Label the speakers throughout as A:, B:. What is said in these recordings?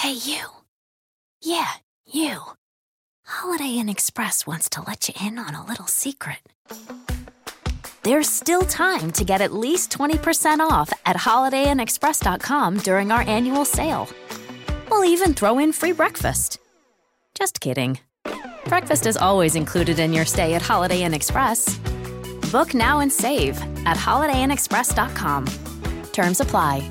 A: Hey, you. Yeah, you. Holiday Inn Express wants to let you in on a little secret. There's still time to get at least 20% off at holidayinexpress.com during our annual sale. We'll even throw in free breakfast. Just kidding. Breakfast is always included in your stay at Holiday Inn Express. Book now and save at holidayinexpress.com. Terms apply.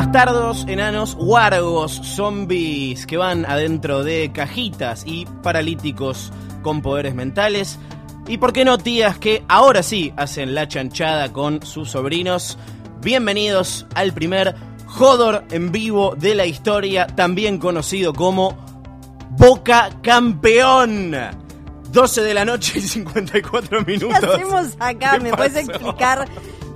B: Bastardos, enanos, wargos, zombies que van adentro de cajitas y paralíticos con poderes mentales. Y por qué no tías que ahora sí hacen la chanchada con sus sobrinos. Bienvenidos al primer Jodor en vivo de la historia, también conocido como Boca Campeón. 12 de la noche y 54
C: ¿Qué
B: minutos.
C: hacemos acá?
B: ¿Qué
C: ¿Me puedes explicar?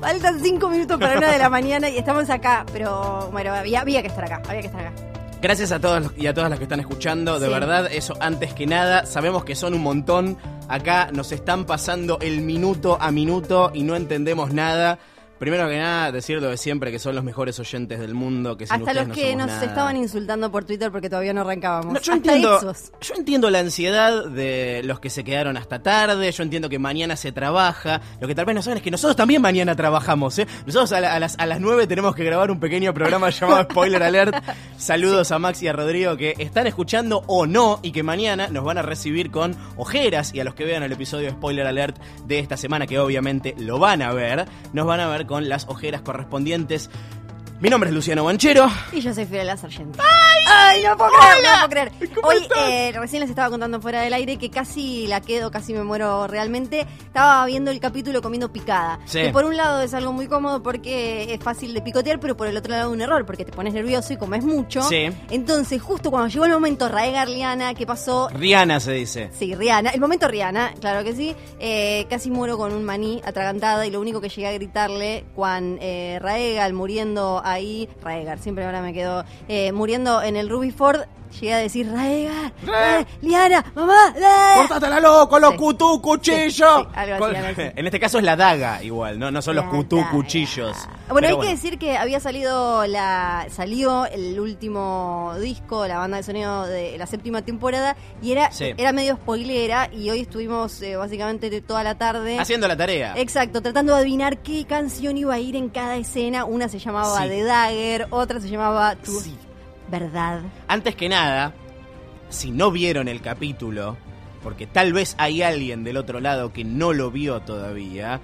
C: Faltan cinco minutos para una de la mañana y estamos acá, pero bueno, había, había que estar acá, había que estar acá.
B: Gracias a todos y a todas las que están escuchando, de
C: Sí.
B: verdad, eso antes que nada, sabemos que son un montón, acá nos están pasando el minuto a minuto y no entendemos nada. Primero que nada, decir lo de siempre, que son los mejores oyentes del mundo, que sin
C: Hasta los que nos
B: nada.
C: estaban insultando por Twitter porque todavía no arrancábamos.
B: No, yo,
C: Hasta
B: entiendo,
C: esos.
B: yo entiendo la ansiedad de los que se quedaron hasta tarde, yo entiendo que mañana se trabaja, lo que tal vez no saben es que nosotros también mañana trabajamos, ¿eh? Nosotros a, la- a las, a las 9 tenemos que grabar un pequeño programa llamado Spoiler Alert. Saludos a Max y a Rodrigo que están escuchando o no y que mañana nos van a recibir con ojeras y a los que vean el episodio de Spoiler Alert de esta semana, que obviamente lo van a ver, nos van a ver con las ojeras correspondientes. Mi nombre es Luciano Banchero.
C: Y yo soy Fiorella Sargento. ¡Ay! no puedo creer, no puedo creer. Hoy eh, recién les estaba contando fuera del aire que casi la quedo, casi me muero realmente. Estaba viendo el capítulo comiendo picada.
B: Sí.
C: Que por un lado es algo muy cómodo porque es fácil de picotear, pero por el otro lado un error porque te pones nervioso y comes mucho.
B: Sí.
C: Entonces, justo cuando llegó el momento Raega Liana, ¿qué pasó?
B: Rihanna se dice.
C: Sí, Rihanna. El momento Rihanna, claro que sí. Eh, casi muero con un maní atragantada y lo único que llegué a gritarle cuando eh, Raegal muriendo ahí, Raegal, siempre ahora me quedo, eh, muriendo en el Ruby Ford, llegué a decir, Raegal, eh, Liana, mamá, eh".
B: ¡Córtatela loco, los
C: Sí.
B: cutú, cuchillo!
C: Sí, sí, algo así,
B: Con-
C: algo así.
B: En este caso es la daga, igual, no, no son los cutú,
C: daga.
B: cuchillos.
C: Bueno,
B: Pero
C: hay que decir que había salido la salió el último disco, la banda de sonido de la séptima temporada y era
B: Sí.
C: era medio spoilera y hoy estuvimos eh, básicamente toda la tarde
B: Haciendo la tarea.
C: Exacto, tratando de adivinar qué canción iba a ir en cada escena. Una se llamaba
B: Sí.
C: The Dagger, otra se llamaba Tu
B: Sí.
C: Verdad.
B: Antes que nada, si no vieron el capítulo, porque tal vez hay alguien del otro lado que no lo vio todavía,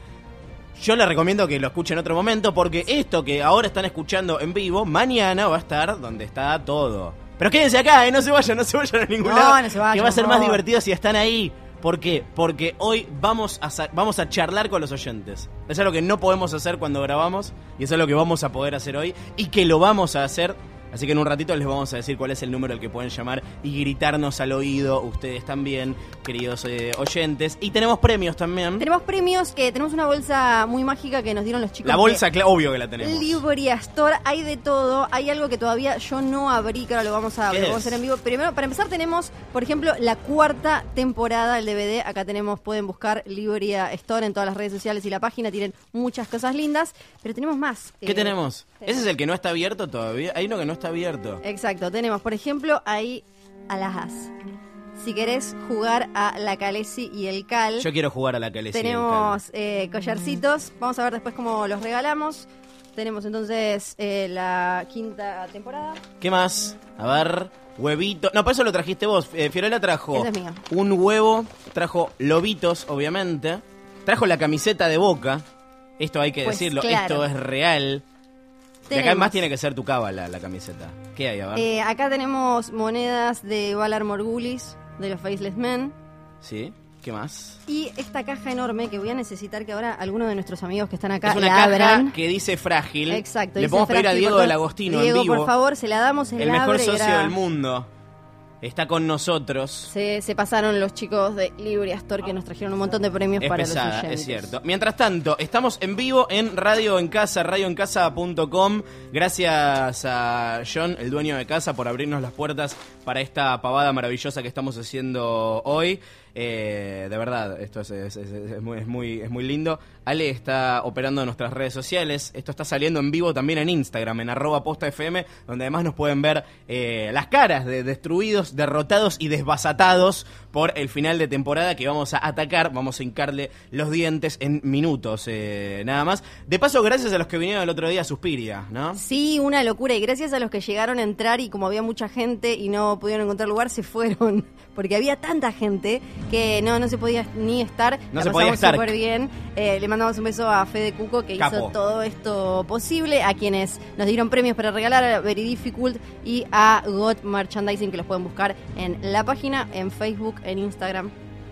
B: yo les recomiendo que lo escuchen en otro momento, porque esto que ahora están escuchando en vivo, mañana va a estar donde está todo. Pero quédense acá, ¿eh? no se vayan, no se vayan a ningún
C: No,
B: lado.
C: no se vayan,
B: que va a ser más divertido si están ahí. ¿Por qué? Porque hoy vamos a, vamos a charlar con los oyentes. Es lo que no podemos hacer cuando grabamos y eso es lo que vamos a poder hacer hoy y que lo vamos a hacer. Así que en un ratito les vamos a decir cuál es el número al que pueden llamar y gritarnos al oído, ustedes también, queridos eh, oyentes. Y tenemos premios también.
C: Tenemos premios que tenemos una bolsa muy mágica que nos dieron los chicos.
B: La bolsa, cla- obvio que la tenemos.
C: Libria Store, hay de todo. Hay algo que todavía yo no abrí, que ahora lo vamos a, hacer en vivo. Primero, para empezar, tenemos, por ejemplo, la cuarta temporada del DVD. Acá tenemos, pueden buscar Libria Store en todas las redes sociales y la página. Tienen muchas cosas lindas, pero tenemos más.
B: ¿Qué
C: Eh,
B: tenemos? Ese es el que no está abierto todavía. Hay uno que no está abierto.
C: Exacto, tenemos, por ejemplo, ahí alhajas. Si querés jugar a la Calesi y el Cal,
B: Yo quiero jugar a la el
C: tenemos eh, collarcitos. Vamos a ver después cómo los regalamos. Tenemos entonces eh, la quinta temporada.
B: ¿Qué más? A ver, huevito. No, para eso lo trajiste vos. Eh, Fiorella trajo
C: Ese es mío.
B: un huevo, trajo lobitos, obviamente. Trajo la camiseta de boca. Esto hay que
C: Pues
B: decirlo,
C: claro.
B: esto es real. De acá
C: Tenemos.
B: más tiene que ser tu cábala la camiseta. ¿Qué hay? A ver.
C: Eh, acá tenemos monedas de Valar Morgulis, de los Faceless Men.
B: ¿Sí? ¿Qué más?
C: Y esta caja enorme que voy a necesitar que ahora algunos de nuestros amigos que están acá
B: es una
C: la
B: caja
C: abran.
B: que dice frágil.
C: Exacto.
B: Le podemos pedir a Diego del. Agostino
C: Diego,
B: en vivo.
C: por favor, se la damos en
B: el mejor socio del mundo. Está con nosotros.
C: Se, se pasaron los chicos de Libri Astor que nos trajeron un montón de premios
B: Es
C: para
B: pesada,
C: los oyentes.
B: es cierto. Mientras tanto, estamos en vivo en Radio en Casa, radioencasa.com. Gracias a John, el dueño de casa, por abrirnos las puertas para esta pavada maravillosa que estamos haciendo hoy. Eh, de verdad, esto es, muy, es, muy, es muy lindo. Ale está operando en nuestras redes sociales. Esto está saliendo en vivo también en Instagram, en arroba posta FM, donde además nos pueden ver eh, las caras de destruidos, derrotados y desbasatados por el final de temporada que vamos a atacar. Vamos a hincarle los dientes en minutos, eh, nada más. De paso, gracias a los que vinieron el otro día a Suspiria, ¿no?
C: Sí, una locura. Y gracias a los que llegaron a entrar y como había mucha gente y no pudieron encontrar lugar, se fueron. Porque había tanta gente que no, no se podía ni estar.
B: No
C: La
B: se podía estar.
C: súper bien. Eh, le mandamos un beso a Fede Cuco que
B: Capo.
C: hizo todo esto posible. A quienes nos dieron premios para regalar, a Very Difficult y a God Merchandising, que los pueden buscar en la página, en Facebook, en Instagram.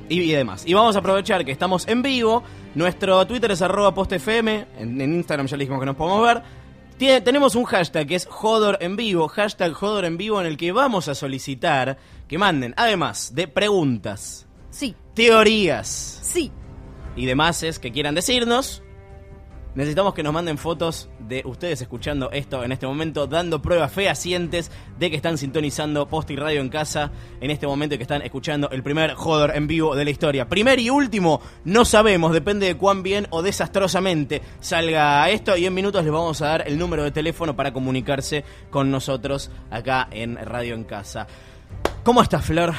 B: y, y demás. Y vamos a aprovechar que estamos en vivo. Nuestro Twitter es arroba postfm. En, en Instagram ya le dijimos que nos podemos ver. Tiene- tenemos un hashtag que es Jodor en vivo, hashtag Jodor en vivo, en el que vamos a solicitar que manden, además de preguntas,
C: Sí,
B: teorías
C: sí.
B: y demás que quieran decirnos, necesitamos que nos manden fotos de ustedes escuchando esto en este momento, dando pruebas fehacientes de que están sintonizando Post y Radio en casa en este momento y que están escuchando el primer Joder en vivo de la historia. Primer y último, no sabemos, depende de cuán bien o desastrosamente salga esto y en minutos les vamos a dar el número de teléfono para comunicarse con nosotros acá en Radio en casa. ¿Cómo estás, Flor?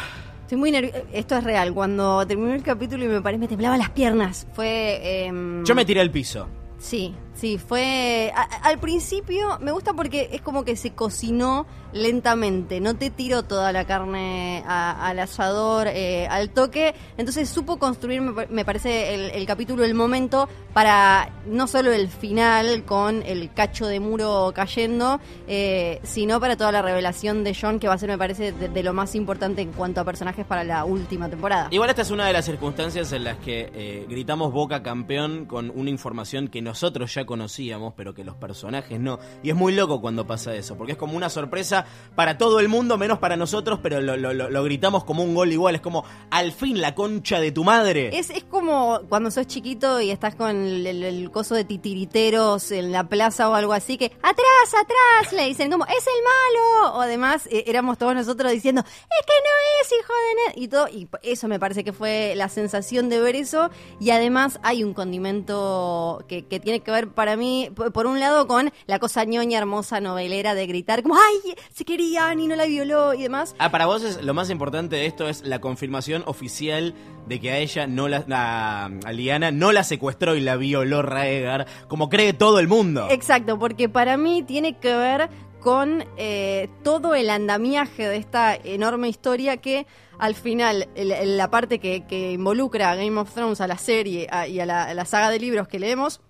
C: Estoy muy nerviosa. Esto es real. Cuando terminó el capítulo y me parece me temblaban las piernas. Fue. em,
B: Yo me tiré al piso.
C: Sí, sí, fue... al principio me gusta porque es como que se cocinó lentamente, no te tiró toda la carne al asador, eh, al toque, entonces supo construir, me, pa- me parece, el, capítulo, el momento, para no solo el final con el cacho de muro cayendo, eh, sino para toda la revelación de John, que va a ser, me parece, de, de lo más importante en cuanto a personajes para la última temporada.
B: Igual esta es una de las circunstancias en las que eh, gritamos Boca campeón con una información que nosotros ya conocíamos, pero que los personajes no. Y es muy loco cuando pasa eso, porque es como una sorpresa para todo el mundo, menos para nosotros, pero lo, gritamos como un gol igual. Es como, al fin la concha de tu madre.
C: Es, es como cuando sos chiquito y estás con el, coso de titiriteros en la plaza o algo así, que atrás, atrás, le dicen como, es el malo. O además eh, éramos todos nosotros diciendo, es que no es hijo de... Ned", Y todo, y eso me parece que fue la sensación de ver eso. Y además hay un condimento que tiene que ver para mí, por un lado, con la cosa ñoña, hermosa, novelera de gritar como, ay, se querían y no la violó y demás.
B: Ah, para vos es, lo más importante de esto es la confirmación oficial de que a ella no la, a, a Liana no la secuestró y la violó Raegar, como cree todo el mundo.
C: Exacto, porque para mí tiene que ver con eh, todo el andamiaje de esta enorme historia que al final el- la parte que, que involucra a Game of Thrones, a la serie a- y a la, a la saga de libros que leemos,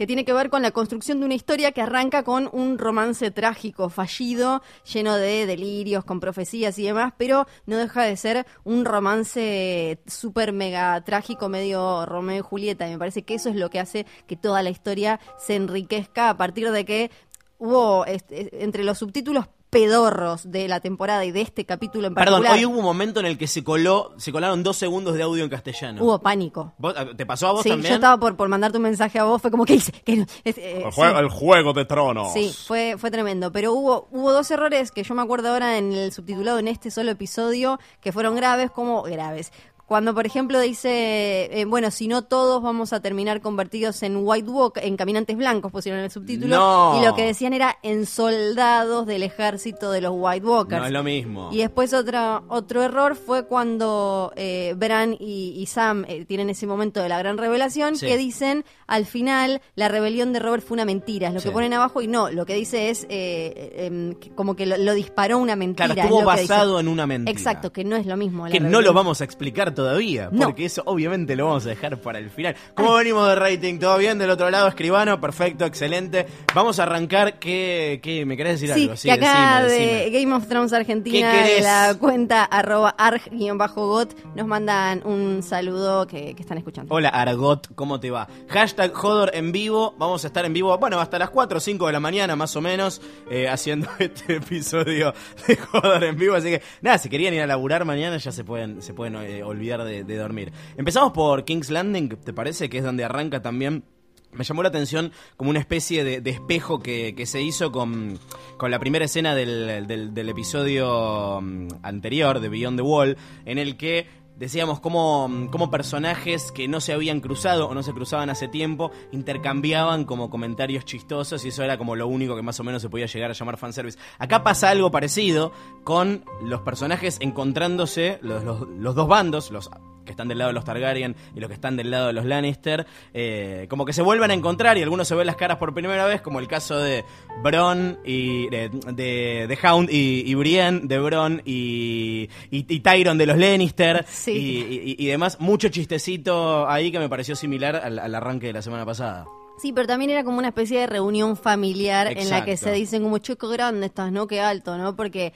C: que tiene que ver con la construcción de una historia que arranca con un romance trágico, fallido, lleno de delirios, con profecías y demás, pero no deja de ser un romance súper mega trágico, medio Romeo y Julieta. Y me parece que eso es lo que hace que toda la historia se enriquezca a partir de que hubo este, entre los subtítulos pedorros de la temporada y de este capítulo en
B: Perdón,
C: particular.
B: hoy hubo un momento en el que se coló, se colaron dos segundos de audio en castellano.
C: hubo pánico.
B: ¿Vos- ¿Te pasó a vos
C: Sí,
B: también?
C: yo estaba por, por mandarte un mensaje a vos, fue como, ¿qué hice? ¿Qué no? Es- eh,
D: El
C: sí.
D: el juego de tronos.
C: Sí, fue, fue tremendo. Pero hubo, hubo dos errores que yo me acuerdo ahora en el subtitulado en este solo episodio que fueron graves, como graves. Cuando, por ejemplo, dice, eh, bueno, si no todos vamos a terminar convertidos en White Walk, en caminantes blancos, pusieron en el subtítulo.
B: No.
C: Y lo que decían era en soldados del ejército de los White Walkers.
B: No es lo mismo.
C: Y después otro, otro error fue cuando eh, Bran y, y Sam eh, tienen ese momento de la gran revelación
B: Sí.
C: que dicen al final la rebelión de Robert fue una mentira. Es lo
B: Sí.
C: que ponen abajo y no, lo que dice es eh, em, que como que lo, lo disparó una mentira.
B: Claro,
C: es
B: estuvo basado en una mentira.
C: Exacto, que no es lo mismo. la
B: Que no lo vamos a explicar todavía,
C: No.
B: porque eso obviamente lo vamos a dejar para el final. ¿Cómo venimos de rating? ¿Todo bien? Del otro lado, escribano, perfecto, excelente. Vamos a arrancar. ¿Qué, qué me querés decir
C: Sí,
B: algo?
C: que acá
B: decime,
C: de
B: decime.
C: Game of Thrones Argentina,
B: ¿Qué
C: de la cuenta arroba arg-got, nos mandan un saludo que, que están escuchando.
B: Hola Argot, ¿cómo te va? Hashtag Jodor en vivo. Vamos a estar en vivo, bueno, hasta las 4 o 5 de la mañana más o menos, eh, haciendo este episodio de Jodor en vivo. Así que, nada, si querían ir a laburar mañana ya se pueden, se pueden eh, olvidar de, dormir. Empezamos por King's Landing, ¿te parece? Que es donde arranca también. Me llamó la atención como una especie de, espejo que, se hizo con, con la primera escena del, del- del episodio mm, anterior de Beyond the Wall, en el que decíamos cómo, cómo personajes que no se habían cruzado o no se cruzaban hace tiempo intercambiaban como comentarios chistosos y eso era como lo único que más o menos se podía llegar a llamar fanservice. Acá pasa algo parecido con los personajes encontrándose, los- los dos bandos, los que están del lado de los Targaryen y los que están del lado de los Lannister, eh, como que se vuelven a encontrar y algunos se ven las caras por primera vez, como el caso de Bron y de, de, de Hound y, y Brienne, de Bron y, y, y Tyron de los Lannister
C: Sí.
B: y, demás. Mucho chistecito ahí que me pareció similar al, al arranque de la semana pasada.
C: Sí, pero también era como una especie de reunión familiar en la que se dicen como chico grande estás, ¿no? Qué alto, ¿no? Porque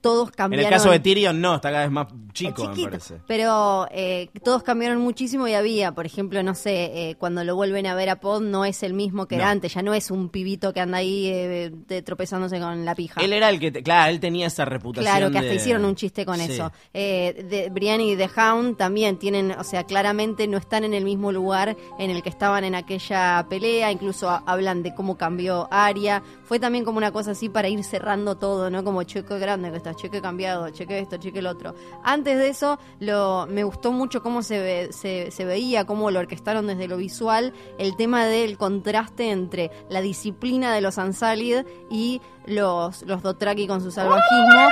C: todos
B: En
C: cambiaron.
B: el caso de Tyrion no, está cada vez más chico, me parece.
C: Pero eh, todos cambiaron muchísimo y había, por ejemplo, no sé, eh, cuando lo vuelven a ver a Pod no es el mismo que era antes, ya no es un pibito que anda ahí eh, tropezándose con la pija.
B: Él era el que, te- claro, él tenía esa reputación.
C: Claro, que hasta
B: de-
C: hicieron un chiste con
B: Sí.
C: eso. Eh, de Brienne y The Hound también tienen, o sea, claramente no están en el mismo lugar en el que estaban en aquella pelea, incluso ha- hablan de cómo cambió Arya. Fue también como una cosa así para ir cerrando todo, ¿no? Como cheque grande cheque cambiado, cheque esto, cheque el otro. Antes de eso, me gustó mucho cómo se, ve- se, se veía, cómo lo orquestaron desde lo visual, el tema del contraste entre la disciplina de los Ansalid y los, los con su salvajismo.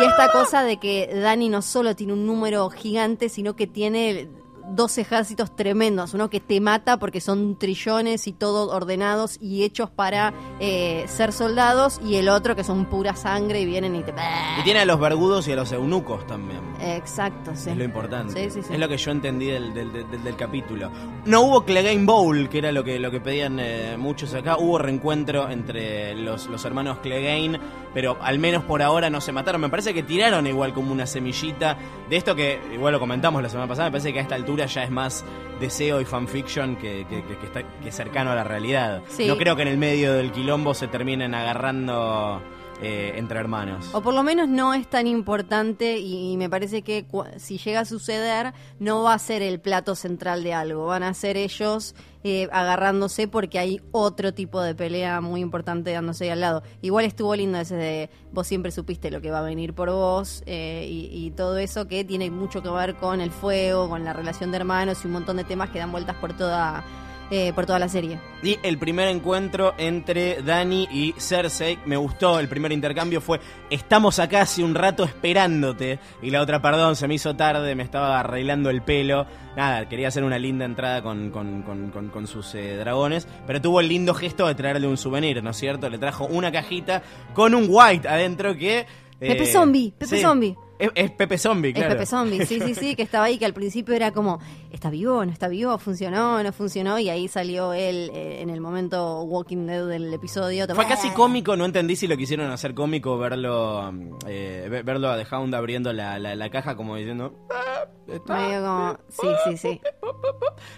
C: Y esta cosa de que Dani no solo tiene un número gigante, sino que tiene dos ejércitos tremendos. Uno que te mata porque son trillones y todos ordenados y hechos para eh, ser soldados. Y el otro que son pura sangre y vienen y te...
B: Y tiene a los vergudos y a los eunucos también.
C: Exacto, sí.
B: Es lo importante.
C: Sí, sí, sí.
B: Es lo que yo entendí del, del, del- del capítulo. No hubo Clegane Bowl, que era lo que, lo que pedían eh, muchos acá. Hubo reencuentro entre los, los hermanos Clegane, pero al menos por ahora no se mataron. Me parece que tiraron igual como una semillita de esto que, igual lo comentamos la semana pasada, me parece que a esta altura ya es más deseo y fanfiction que, que, que- que está, que cercano a la realidad.
C: Sí.
B: No creo que en el medio del quilombo se terminen agarrando eh, entre hermanos.
C: O por lo menos no es tan importante y, me parece que si llega a suceder no va a ser el plato central de algo, van a ser ellos eh, agarrándose porque hay otro tipo de pelea muy importante dándose ahí al lado. Igual estuvo lindo ese de vos siempre supiste lo que va a venir por vos eh, y, y todo eso que tiene mucho que ver con el fuego, con la relación de hermanos y un montón de temas que dan vueltas por toda, eh, por toda la serie.
B: Y el primer encuentro entre Dani y Cersei, me gustó, el primer intercambio fue, estamos acá hace un rato esperándote. Y la otra, perdón, se me hizo tarde, me estaba arreglando el pelo. Nada, quería hacer una linda entrada con, con- con- con- con sus eh, dragones, pero tuvo el lindo gesto de traerle un souvenir, ¿no es cierto? Le trajo una cajita con un white adentro que...
C: Pepe Zombie, Pepe
B: sí,
C: Zombie.
B: Es, es Pepe Zombie, claro.
C: Es Pepe Zombie, sí, sí, sí, que estaba ahí, que al principio era como, ¿está vivo? ¿No está vivo? ¿Funcionó? ¿No funcionó? Y ahí salió él eh, en el momento Walking Dead del episodio.
B: Fue casi cómico, no entendí si lo quisieron hacer cómico verlo eh, ve- verlo a The Hound abriendo la, la- la caja como diciendo... "Ah, está".
C: Medio como, sí, sí, sí.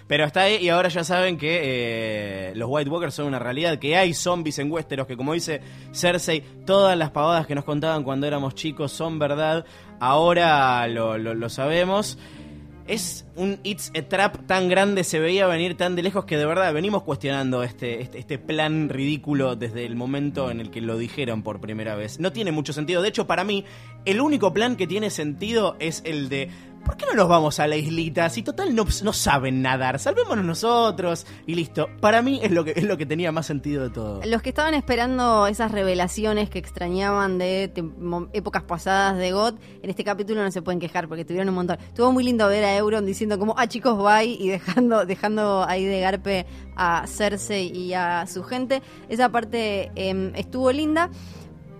B: Pero está ahí y ahora ya saben que eh, los White Walkers son una realidad, que hay zombies en Westeros, que como dice Cersei, todas las pavadas que nos contaban cuando éramos chicos son verdad, ahora lo, sabemos. Es un It's a Trap tan grande, se veía venir tan de lejos que de verdad venimos cuestionando este, este, este plan ridículo desde el momento en el que lo dijeron por primera vez. No tiene mucho sentido. De hecho, para mí, el único plan que tiene sentido es el de ¿Por qué no nos vamos a la islita? Si total no, no saben nadar, salvémonos nosotros y listo. Para mí es lo que es lo que tenía más sentido de todo.
C: Los que estaban esperando esas revelaciones que extrañaban de épocas pasadas de God, en este capítulo no se pueden quejar porque tuvieron un montón. Estuvo muy lindo ver a Euron diciendo como, ah chicos, bye, y dejando, dejando ahí de garpe a Cersei y a su gente. Esa parte em, estuvo linda.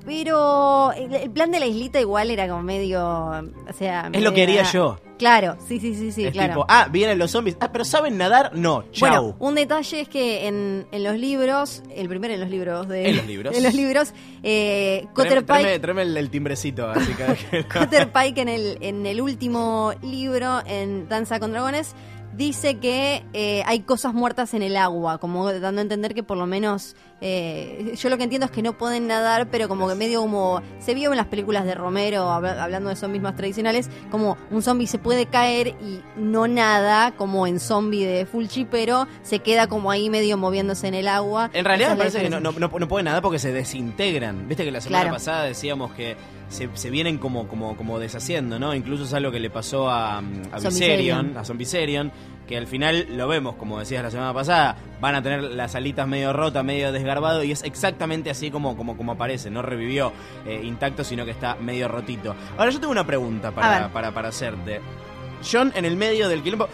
C: Pero el, plan de la islita igual era como medio, o sea...
B: Es lo que haría yo.
C: Claro, sí, sí, sí, sí,
B: es
C: claro.
B: tipo, ah, vienen los zombies. Ah, pero ¿saben nadar? No, chau.
C: Bueno, un detalle es que en, en los libros, el primero en los libros de...
B: En los libros.
C: En los libros, eh, Cotter Pike...
B: tráeme el, el timbrecito, así que...
C: Cotter Pike en el, en el último libro, en Danza con Dragones, dice que eh, hay cosas muertas en el agua, como dando a entender que por lo menos, eh, yo lo que entiendo es que no pueden nadar, pero como que medio como se vio en las películas de Romero, habla- hablando de zombies más tradicionales, como un zombie se puede caer y no nada, como en zombie de Fulci, pero se queda como ahí medio moviéndose en el agua.
B: En realidad me parece que no, no, no, pueden nada porque se desintegran. Viste que la semana
C: Claro.
B: pasada decíamos que se, se vienen como, como, como deshaciendo, ¿no? Incluso es algo que le pasó a, a. Viserion, a Zombicerion, que al final lo vemos, como decías la semana pasada, van a tener las alitas medio rotas, medio desgarbado, y es exactamente así como, como, como aparece. No revivió eh, intacto, sino que está medio rotito. Ahora yo tengo una pregunta para, para, para hacerte. John en el medio del quilombo.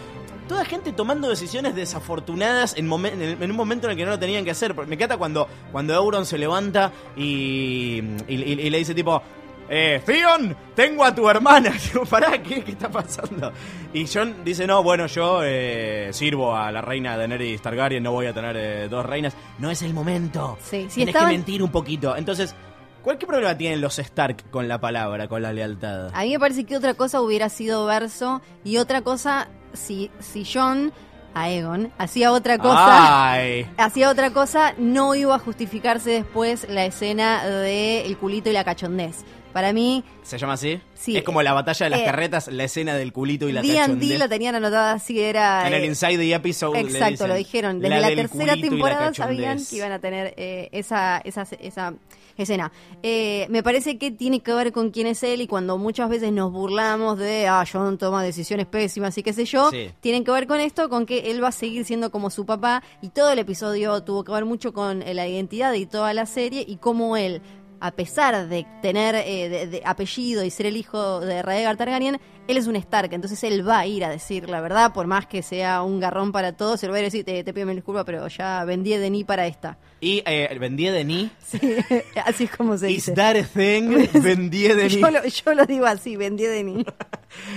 B: Toda gente tomando decisiones desafortunadas en, momen- en un momento en el que no lo tenían que hacer. Me encanta cuando, cuando Euron se levanta y, y- y- y le dice tipo... Eh, Theon, tengo a tu hermana. Digo, pará, ¿qué, ¿qué está pasando? Y John dice, no, bueno, yo eh, sirvo a la reina Daenerys Targaryen, no voy a tener eh, dos reinas. No es el momento.
C: Sí, si
B: Tienes
C: estaban-
B: que mentir un poquito. Entonces, ¿cuál qué problema tienen los Stark con la palabra, con la lealtad?
C: A mí me parece que otra cosa hubiera sido verso y otra cosa si, si John, a Egon, hacía otra cosa. Hacía otra cosa, no iba a justificarse después la escena de el culito y la cachondez. Para mí,
B: ¿Se llama así?
C: Sí.
B: Es como la batalla de las
C: Eh,
B: carretas, la escena del culito y la
C: D&D la tenían anotada así, era...
B: En el
C: eh,
B: Inside the Episode le
C: Exacto,
B: dicen,
C: lo dijeron. Desde
B: la
C: tercera
B: la
C: temporada sabían que iban a tener eh, esa, esa, esa escena. Eh, me parece que tiene que ver con quién es él y cuando muchas veces nos burlamos de, ah, John toma decisiones pésimas y qué sé yo,
B: Sí.
C: tienen que ver con esto, con que él va a seguir siendo como su papá y todo el episodio tuvo que ver mucho con la identidad y toda la serie y cómo él a pesar de tener eh, de- de apellido y ser el hijo de Rhaegar Targaryen, él es un Stark, entonces él va a ir a decir la verdad, por más que sea un garrón para todos, él va a ir a decir, te, te pido mil disculpas, pero ya vendí de ni para esta.
B: Y eh, vendí de ni.
C: Sí, así es como se
B: Is
C: dice.
B: that a thing? vendí de ni.
C: Yo lo, yo lo digo así, vendí de ni.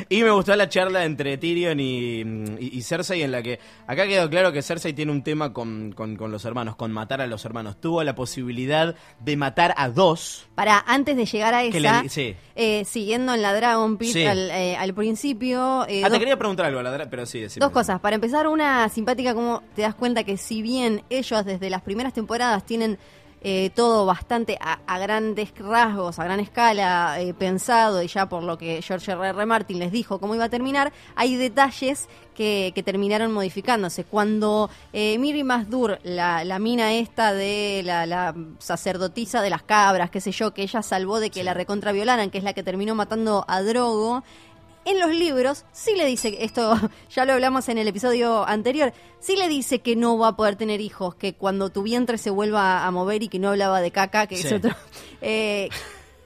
B: Y me gustó la charla entre Tyrion y, y- y Cersei en la que acá quedó claro que Cersei tiene un tema con, con- con los hermanos, con matar a los hermanos. Tuvo la posibilidad de matar a dos.
C: Para, antes de llegar a esa,
B: le- sí.
C: eh, siguiendo en la Dragon Pit
B: Sí.
C: al, eh, al principio... eh,
B: Ah, te quería preguntar algo, la- pero sí, decime.
C: Dos cosas. Para empezar, una simpática, como te das cuenta que si bien ellos desde las primeras temporadas tienen eh, todo bastante a, a grandes rasgos, a gran escala, eh, pensado, y ya por lo que George R. R. Martin les dijo cómo iba a terminar, hay detalles que, que terminaron modificándose. Cuando eh, Miri Masdur, la, la mina esta de la, la sacerdotisa de las cabras, qué sé yo, que ella salvó de que la recontra violaran, que es la que terminó matando a Drogo, en los libros sí le dice, esto ya lo hablamos en el episodio anterior, sí le dice que no va a poder tener hijos, que cuando tu vientre se vuelva a mover y que no hablaba de caca, que
B: Sí.
C: es otro... eh,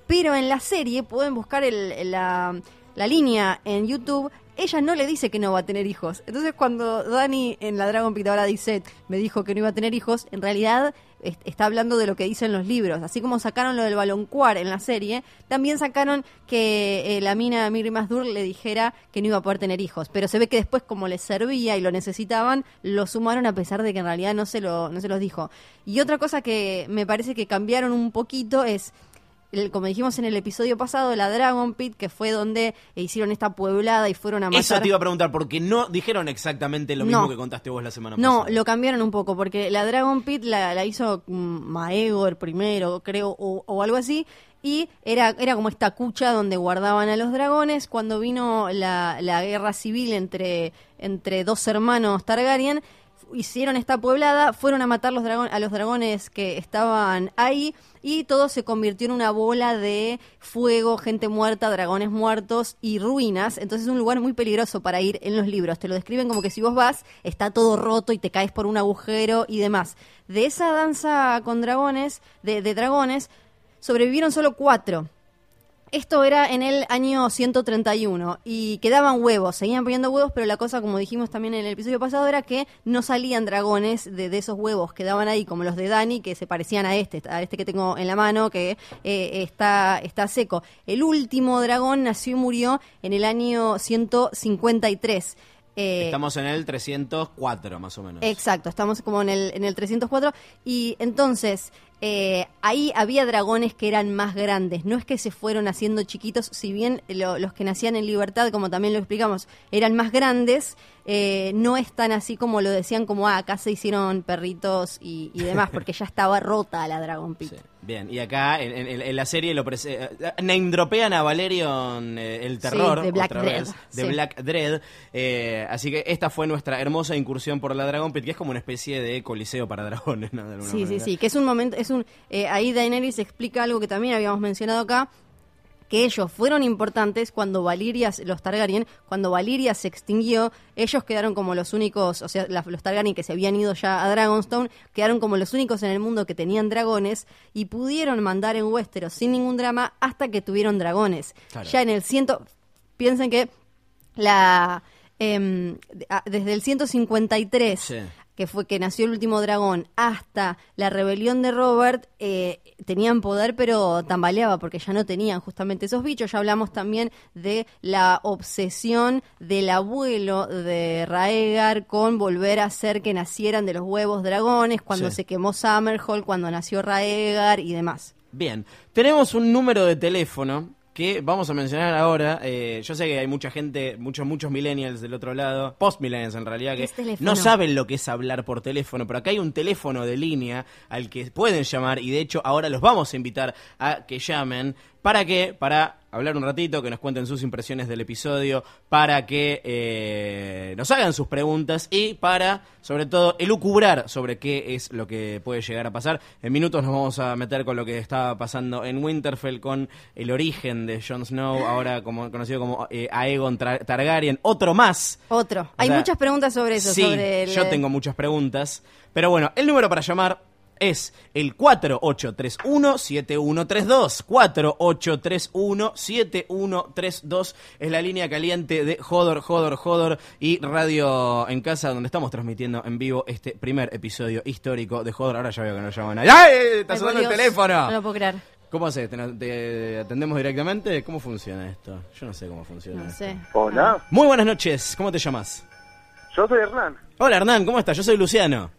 C: pero en la serie pueden buscar el- la, la línea en YouTube. Ella no le dice que no va a tener hijos. Entonces cuando Dani en la Dragon Pit ahora dice, me dijo que no iba a tener hijos, en realidad está hablando de lo que dicen los libros. Así como sacaron lo del baloncuar en la serie, también sacaron que eh, la mina Miri Masdur le dijera que no iba a poder tener hijos. Pero se ve que después, como les servía y lo necesitaban, lo sumaron a pesar de que en realidad no se, lo, no se los dijo. Y otra cosa que me parece que cambiaron un poquito es el- como dijimos en el episodio pasado, la Dragon Pit, que fue donde hicieron esta pueblada y fueron a matar.
B: Eso te iba a preguntar, porque no dijeron exactamente lo
C: No.
B: mismo que contaste vos la semana
C: No,
B: pasada.
C: lo cambiaron un poco, porque la Dragon Pit la, la hizo mm, Maegor primero, creo, o, o algo así. Y era, era como esta cucha donde guardaban a los dragones. Cuando vino la, la guerra civil entre, entre dos hermanos Targaryen, hicieron esta pueblada, fueron a matar los a los dragones que estaban ahí y todo se convirtió en una bola de fuego, gente muerta, dragones muertos y ruinas. Entonces es un lugar muy peligroso para ir en los libros. Te lo describen como que si vos vas, está todo roto y te caes por un agujero y demás. De esa danza con dragones, de, de dragones, sobrevivieron solo cuatro. Esto era en el año 131 y quedaban huevos, seguían poniendo huevos, pero la cosa, como dijimos también en el episodio pasado, era que no salían dragones de, de esos huevos, quedaban ahí como los de Dani, que se parecían a este, a este que tengo en la mano, que eh, está, está seco. El último dragón nació y murió en el año 153. Eh,
B: Estamos en el 304, más o menos.
C: Exacto, estamos como en el, en el 304 y entonces eh, ahí había dragones que eran más grandes, no es que se fueron haciendo chiquitos, si bien lo- los que nacían en libertad, como también lo explicamos, eran más grandes, eh, no es tan así como lo decían como, ah, acá se hicieron perritos y, y demás, porque ya estaba rota la Dragon Pit.
B: Sí, Bien, y acá en, en- en la serie lo eh, name dropean a Valerion eh, el terror
C: Sí, de Black
B: otra
C: Dread,
B: vez, de
C: sí.
B: Black Dread. eh, así que esta fue nuestra hermosa incursión por la Dragon Pit, que es como una especie de coliseo para dragones, ¿no? De alguna
C: Sí, sí, sí, que es un momento, es un, eh, ahí Daenerys explica algo que también habíamos mencionado acá, que ellos fueron importantes cuando Valiria, los Targaryen, cuando Valiria se extinguió, ellos quedaron como los únicos, o sea, la- los Targaryen que se habían ido ya a Dragonstone, quedaron como los únicos en el mundo que tenían dragones y pudieron mandar en Westeros sin ningún drama hasta que tuvieron dragones.
B: Claro.
C: Ya en el ciento, piensen que la em, desde el 153
B: Sí.
C: Que fue que nació el último dragón, hasta la rebelión de Robert, eh, tenían poder pero tambaleaba porque ya no tenían justamente esos bichos. Ya hablamos también de la obsesión del abuelo de Raegar con volver a hacer que nacieran de los huevos dragones, cuando
B: Sí.
C: se quemó Summerhall, cuando nació Raegar y demás.
B: Bien, tenemos un número de teléfono que vamos a mencionar ahora. Eh, yo sé que hay mucha gente, muchos, muchos millennials del otro lado, post-millennials en realidad, que
C: ¿Qué es teléfono?
B: no saben lo que es hablar por teléfono, pero acá hay un teléfono de línea al que pueden llamar y de hecho ahora los vamos a invitar a que llamen. ¿Para qué? Para hablar un ratito, que nos cuenten sus impresiones del episodio, para que eh, nos hagan sus preguntas y para, sobre todo, elucubrar sobre qué es lo que puede llegar a pasar. En minutos nos vamos a meter con lo que estaba pasando en Winterfell, con el origen de Jon Snow, ahora como, conocido como eh, Aegon Targaryen. Otro más.
C: Otro.
B: O
C: Hay
B: sea,
C: muchas preguntas sobre eso.
B: Sí,
C: sobre el-
B: yo tengo muchas preguntas. Pero bueno, el número para llamar es el 4831-7132. 4831-7132 es la línea caliente de Jodor, Jodor, Jodor y Radio en Casa, donde estamos transmitiendo en vivo este primer episodio histórico de Jodor. Ahora ya veo que no llama nadie. ¡Ay! Está
C: Ay,
B: el teléfono.
C: No lo puedo creer.
B: ¿Cómo haces? ¿Te, te atendemos directamente? ¿Cómo funciona esto? Yo no sé cómo funciona
C: No
B: esto.
C: sé.
D: Hola,
B: Muy buenas noches. ¿Cómo te llamas?
D: yo soy Hernán.
B: Hola Hernán, ¿cómo estás? Yo soy Luciano.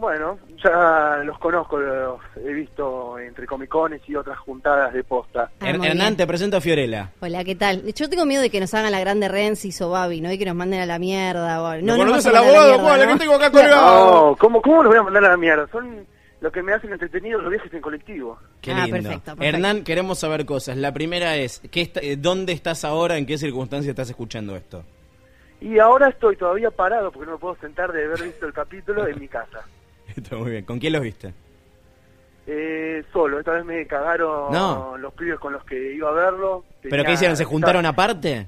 D: Bueno, ya los conozco, los he visto entre comicones y otras juntadas de posta.
C: Ah,
B: Hernán,
C: bien.
B: te presento a Fiorella.
C: Hola, ¿qué tal? Yo tengo miedo de que nos hagan la grande Rensis o Babi, ¿no? Y que nos manden a la mierda. O... No,
B: ¿Me
C: no
B: conoces
C: nos
B: al
C: la
B: abogado?
C: ¿no?
B: ¿Qué tengo acá colgado?
D: No, ¿cómo, ¿cómo los voy a mandar a la mierda? Son lo que me hacen entretenidos los viajes en colectivo.
B: Qué
C: Ah,
B: lindo.
C: perfecto, perfecto.
B: Hernán, queremos saber cosas. La primera es, ¿qué está- eh, ¿dónde estás ahora? ¿En qué circunstancias estás escuchando esto?
D: Y ahora estoy todavía parado porque no me puedo sentar de haber visto el capítulo en mi casa.
B: Está muy bien. ¿Con quién los viste?
D: Eh, solo, esta vez me cagaron
B: No.
D: los pibes con los que iba a verlo.
B: ¿Pero qué hicieron? ¿Se juntaron
D: estaba-
B: aparte?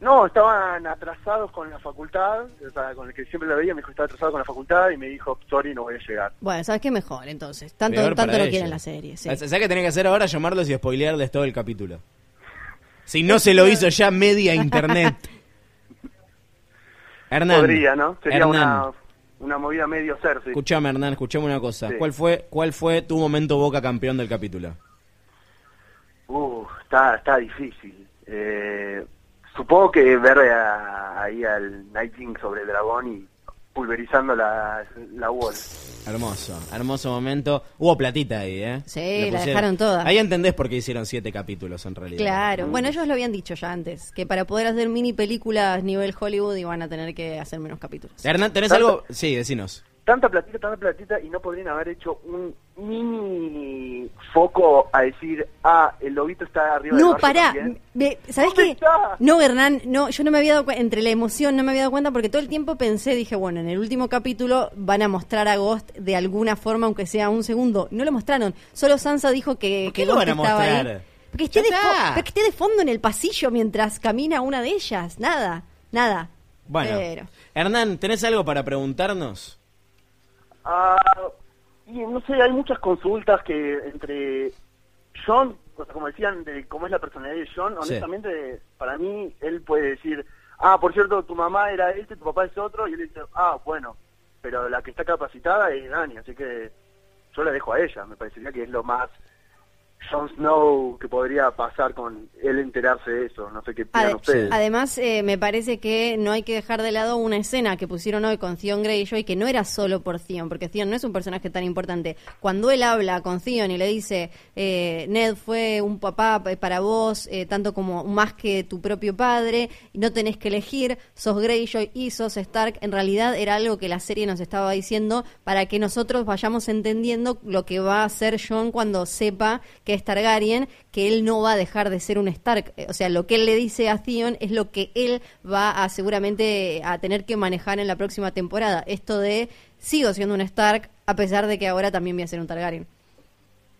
D: No, estaban atrasados con la facultad, o sea, con el que siempre la veía, me dijo estaba atrasado con la facultad y me dijo, sorry, no voy a llegar.
C: Bueno, ¿sabes qué mejor entonces? Tanto,
B: Peor
C: tanto lo quieren la serie. Sí.
B: ¿Sabes qué tenés que hacer ahora? Llamarlos y spoilearles todo el capítulo. Si no se lo hizo ya media internet. Hernán.
D: Podría, ¿no? Sería
B: Hernán.
D: una, una movida medio Cersei.
B: Escuchame, Hernán, escuchame una cosa.
D: Sí.
B: ¿Cuál fue cuál fue tu momento boca campeón del capítulo?
D: Uh, está, está difícil. Eh, supongo que ver a- ahí al Night King sobre el dragón y pulverizando la, la wall.
B: Hermoso, hermoso momento. Hubo platita ahí, ¿eh?
C: Sí, la dejaron toda.
B: Ahí entendés por qué hicieron siete capítulos en realidad.
C: Claro. Bueno, ellos lo habían dicho ya antes, que para poder hacer mini películas nivel Hollywood iban a tener que hacer menos capítulos.
B: Hernán, ¿tenés
D: Tanto-
B: algo? Sí, decinos.
D: Tanta platita, tanta platita y no podrían haber hecho un mini foco a decir, ah, el lobito está arriba del
C: No,
D: barco
C: pará.
D: también.
C: Ve- ¿Sabés
D: ¿Dónde
C: qué?
D: está?
C: No, Hernán, no, yo no me había dado cuenta, entre la emoción no me había dado cuenta porque todo el tiempo pensé, dije, bueno, en el último capítulo van a mostrar a Ghost de alguna forma, aunque sea un segundo. No lo mostraron. Solo Sansa dijo que,
B: ¿Por
C: que
B: qué lo
C: Ghost
B: van a
C: estaba
B: mostrar?
C: ahí. Porque esté, de fo-
B: está.
C: porque esté de fondo en el pasillo mientras camina una de ellas. Nada, nada.
B: Bueno,
C: Pero-
B: Hernán, ¿tenés algo para preguntarnos?
D: Ah, y no sé, hay muchas consultas que entre John, o sea, como decían, de cómo es la personalidad de John,
B: Sí.
D: honestamente, para mí, él puede decir, ah, por cierto, tu mamá era este, tu papá es otro, y él dice, ah, bueno, pero la que está capacitada es Dani, así que yo la dejo a ella, me parecería que es lo más Jon Snow que podría pasar con él enterarse de eso, no sé qué piensan ustedes.
C: Además, eh, me parece que no hay que dejar de lado una escena que pusieron hoy con Theon Greyjoy, que no era solo por Theon, porque Theon no es un personaje tan importante. Cuando él habla con Theon y le dice, eh, Ned fue un papá eh, para vos, eh, tanto como más que tu propio padre, y no tenés que elegir, sos Greyjoy y sos Stark, en realidad era algo que la serie nos estaba diciendo para que nosotros vayamos entendiendo lo que va a hacer Jon cuando sepa que es Targaryen, que él no va a dejar de ser un Stark. Eh, O sea, lo que él le dice a Theon es lo que él va a seguramente a tener que manejar en la próxima temporada. Esto de sigo siendo un Stark a pesar de que ahora también voy a ser un Targaryen.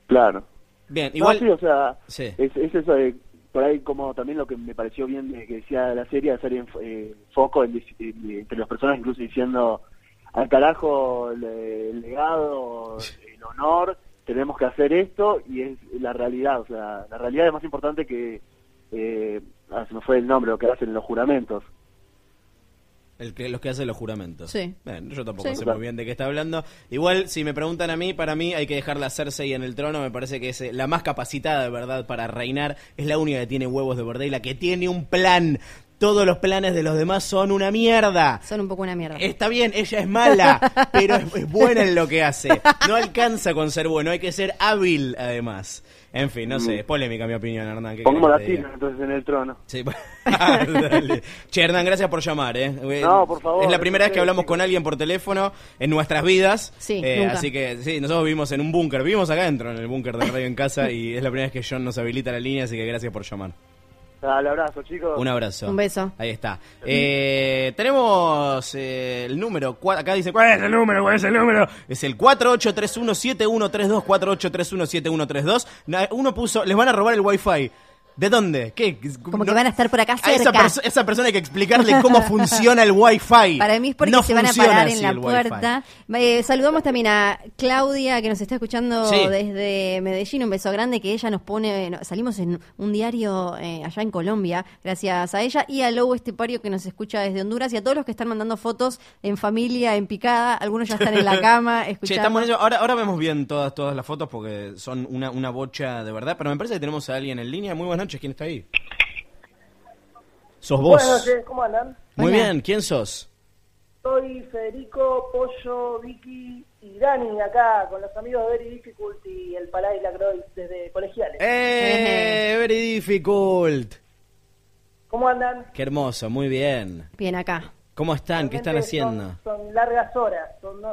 D: Claro.
B: Bien,
D: No,
B: igual.
D: sí, o sea,
B: Sí.
D: es, es eso de, por ahí como también lo que me pareció bien de que decía la serie, hacer en- eh, foco en dec- en- entre los personajes, incluso diciendo al carajo el, el legado, el honor, tenemos que hacer esto y es la realidad, o sea, la realidad es más importante que, eh, ah, se me fue el nombre, lo que hacen los juramentos.
B: El que, los que hacen los juramentos.
C: Sí.
B: Bien, yo tampoco
C: Sí.
B: sé muy bien de qué está hablando. Igual, si me preguntan a mí, para mí hay que dejarla a Cersei en el trono. Me parece que es eh, la más capacitada de verdad para reinar. Es la única que tiene huevos de verdad y la que tiene un plan. Todos los planes de los demás son una mierda.
C: Son un poco una mierda.
B: Está bien, ella es mala, pero es, es buena en lo que hace. No alcanza con ser bueno, hay que ser hábil además. En fin, no sé, es polémica mi opinión, Hernán. ¿qué
D: Pongamos
B: querés que te
D: latino
B: diga?
D: entonces en el trono.
B: Sí, dale. Che, Hernán, gracias por llamar, ¿eh?
D: No, por favor,
B: Es la primera vez que hablamos con alguien por teléfono en nuestras vidas.
C: Sí,
B: Eh,
C: nunca.
B: así que, sí, nosotros vivimos en un búnker. Vivimos acá dentro, en el búnker de Radio en Casa, y es la primera vez que John nos habilita la línea, así que gracias por llamar.
D: Dale, abrazo, chicos.
B: Un abrazo.
C: Un beso.
B: Ahí está. Eh, tenemos eh, el número. cua- Acá dice, ¿cuál es el número? ¿Cuál es el número? Es el 48317132, 48317132. Na- Uno puso, les van a robar el wifi. ¿De dónde? ¿Qué?
C: Como que van a estar por acá
B: A esa,
C: cerca.
B: perso- esa persona hay que explicarle cómo funciona el wifi.
C: Para mí es porque
B: No
C: se van a parar en la puerta. Eh, saludamos también a Claudia, que nos está escuchando
B: Sí.
C: desde Medellín. Un beso grande, que ella nos pone. salimos en un diario eh, allá en Colombia, gracias a ella. Y a Lobo Estepario, que nos escucha desde Honduras. Y a todos los que están mandando fotos en familia, en picada. Algunos ya están en la cama
B: Che,
C: escuchando.
B: estamos. Ahora, ahora vemos bien todas, todas las fotos porque son una, una bocha de verdad. Pero me parece que tenemos a alguien en línea. Muy buenas noches. ¿Quién está ahí? ¿Sos vos?
E: Buenas noches, ¿cómo andan?
B: Muy
C: Hola.
B: bien. ¿Quién sos?
E: Soy Federico, Pollo, Vicky y Dani, acá con los amigos de Very Difficult y el Palais Lacroix desde Colegiales.
B: ¡Eh! Very difficult.
E: ¿Cómo andan?
B: Qué hermoso, muy bien.
C: Bien acá.
B: ¿Cómo están? ¿Qué están
E: Realmente
B: haciendo?
E: Son, son largas horas, son no,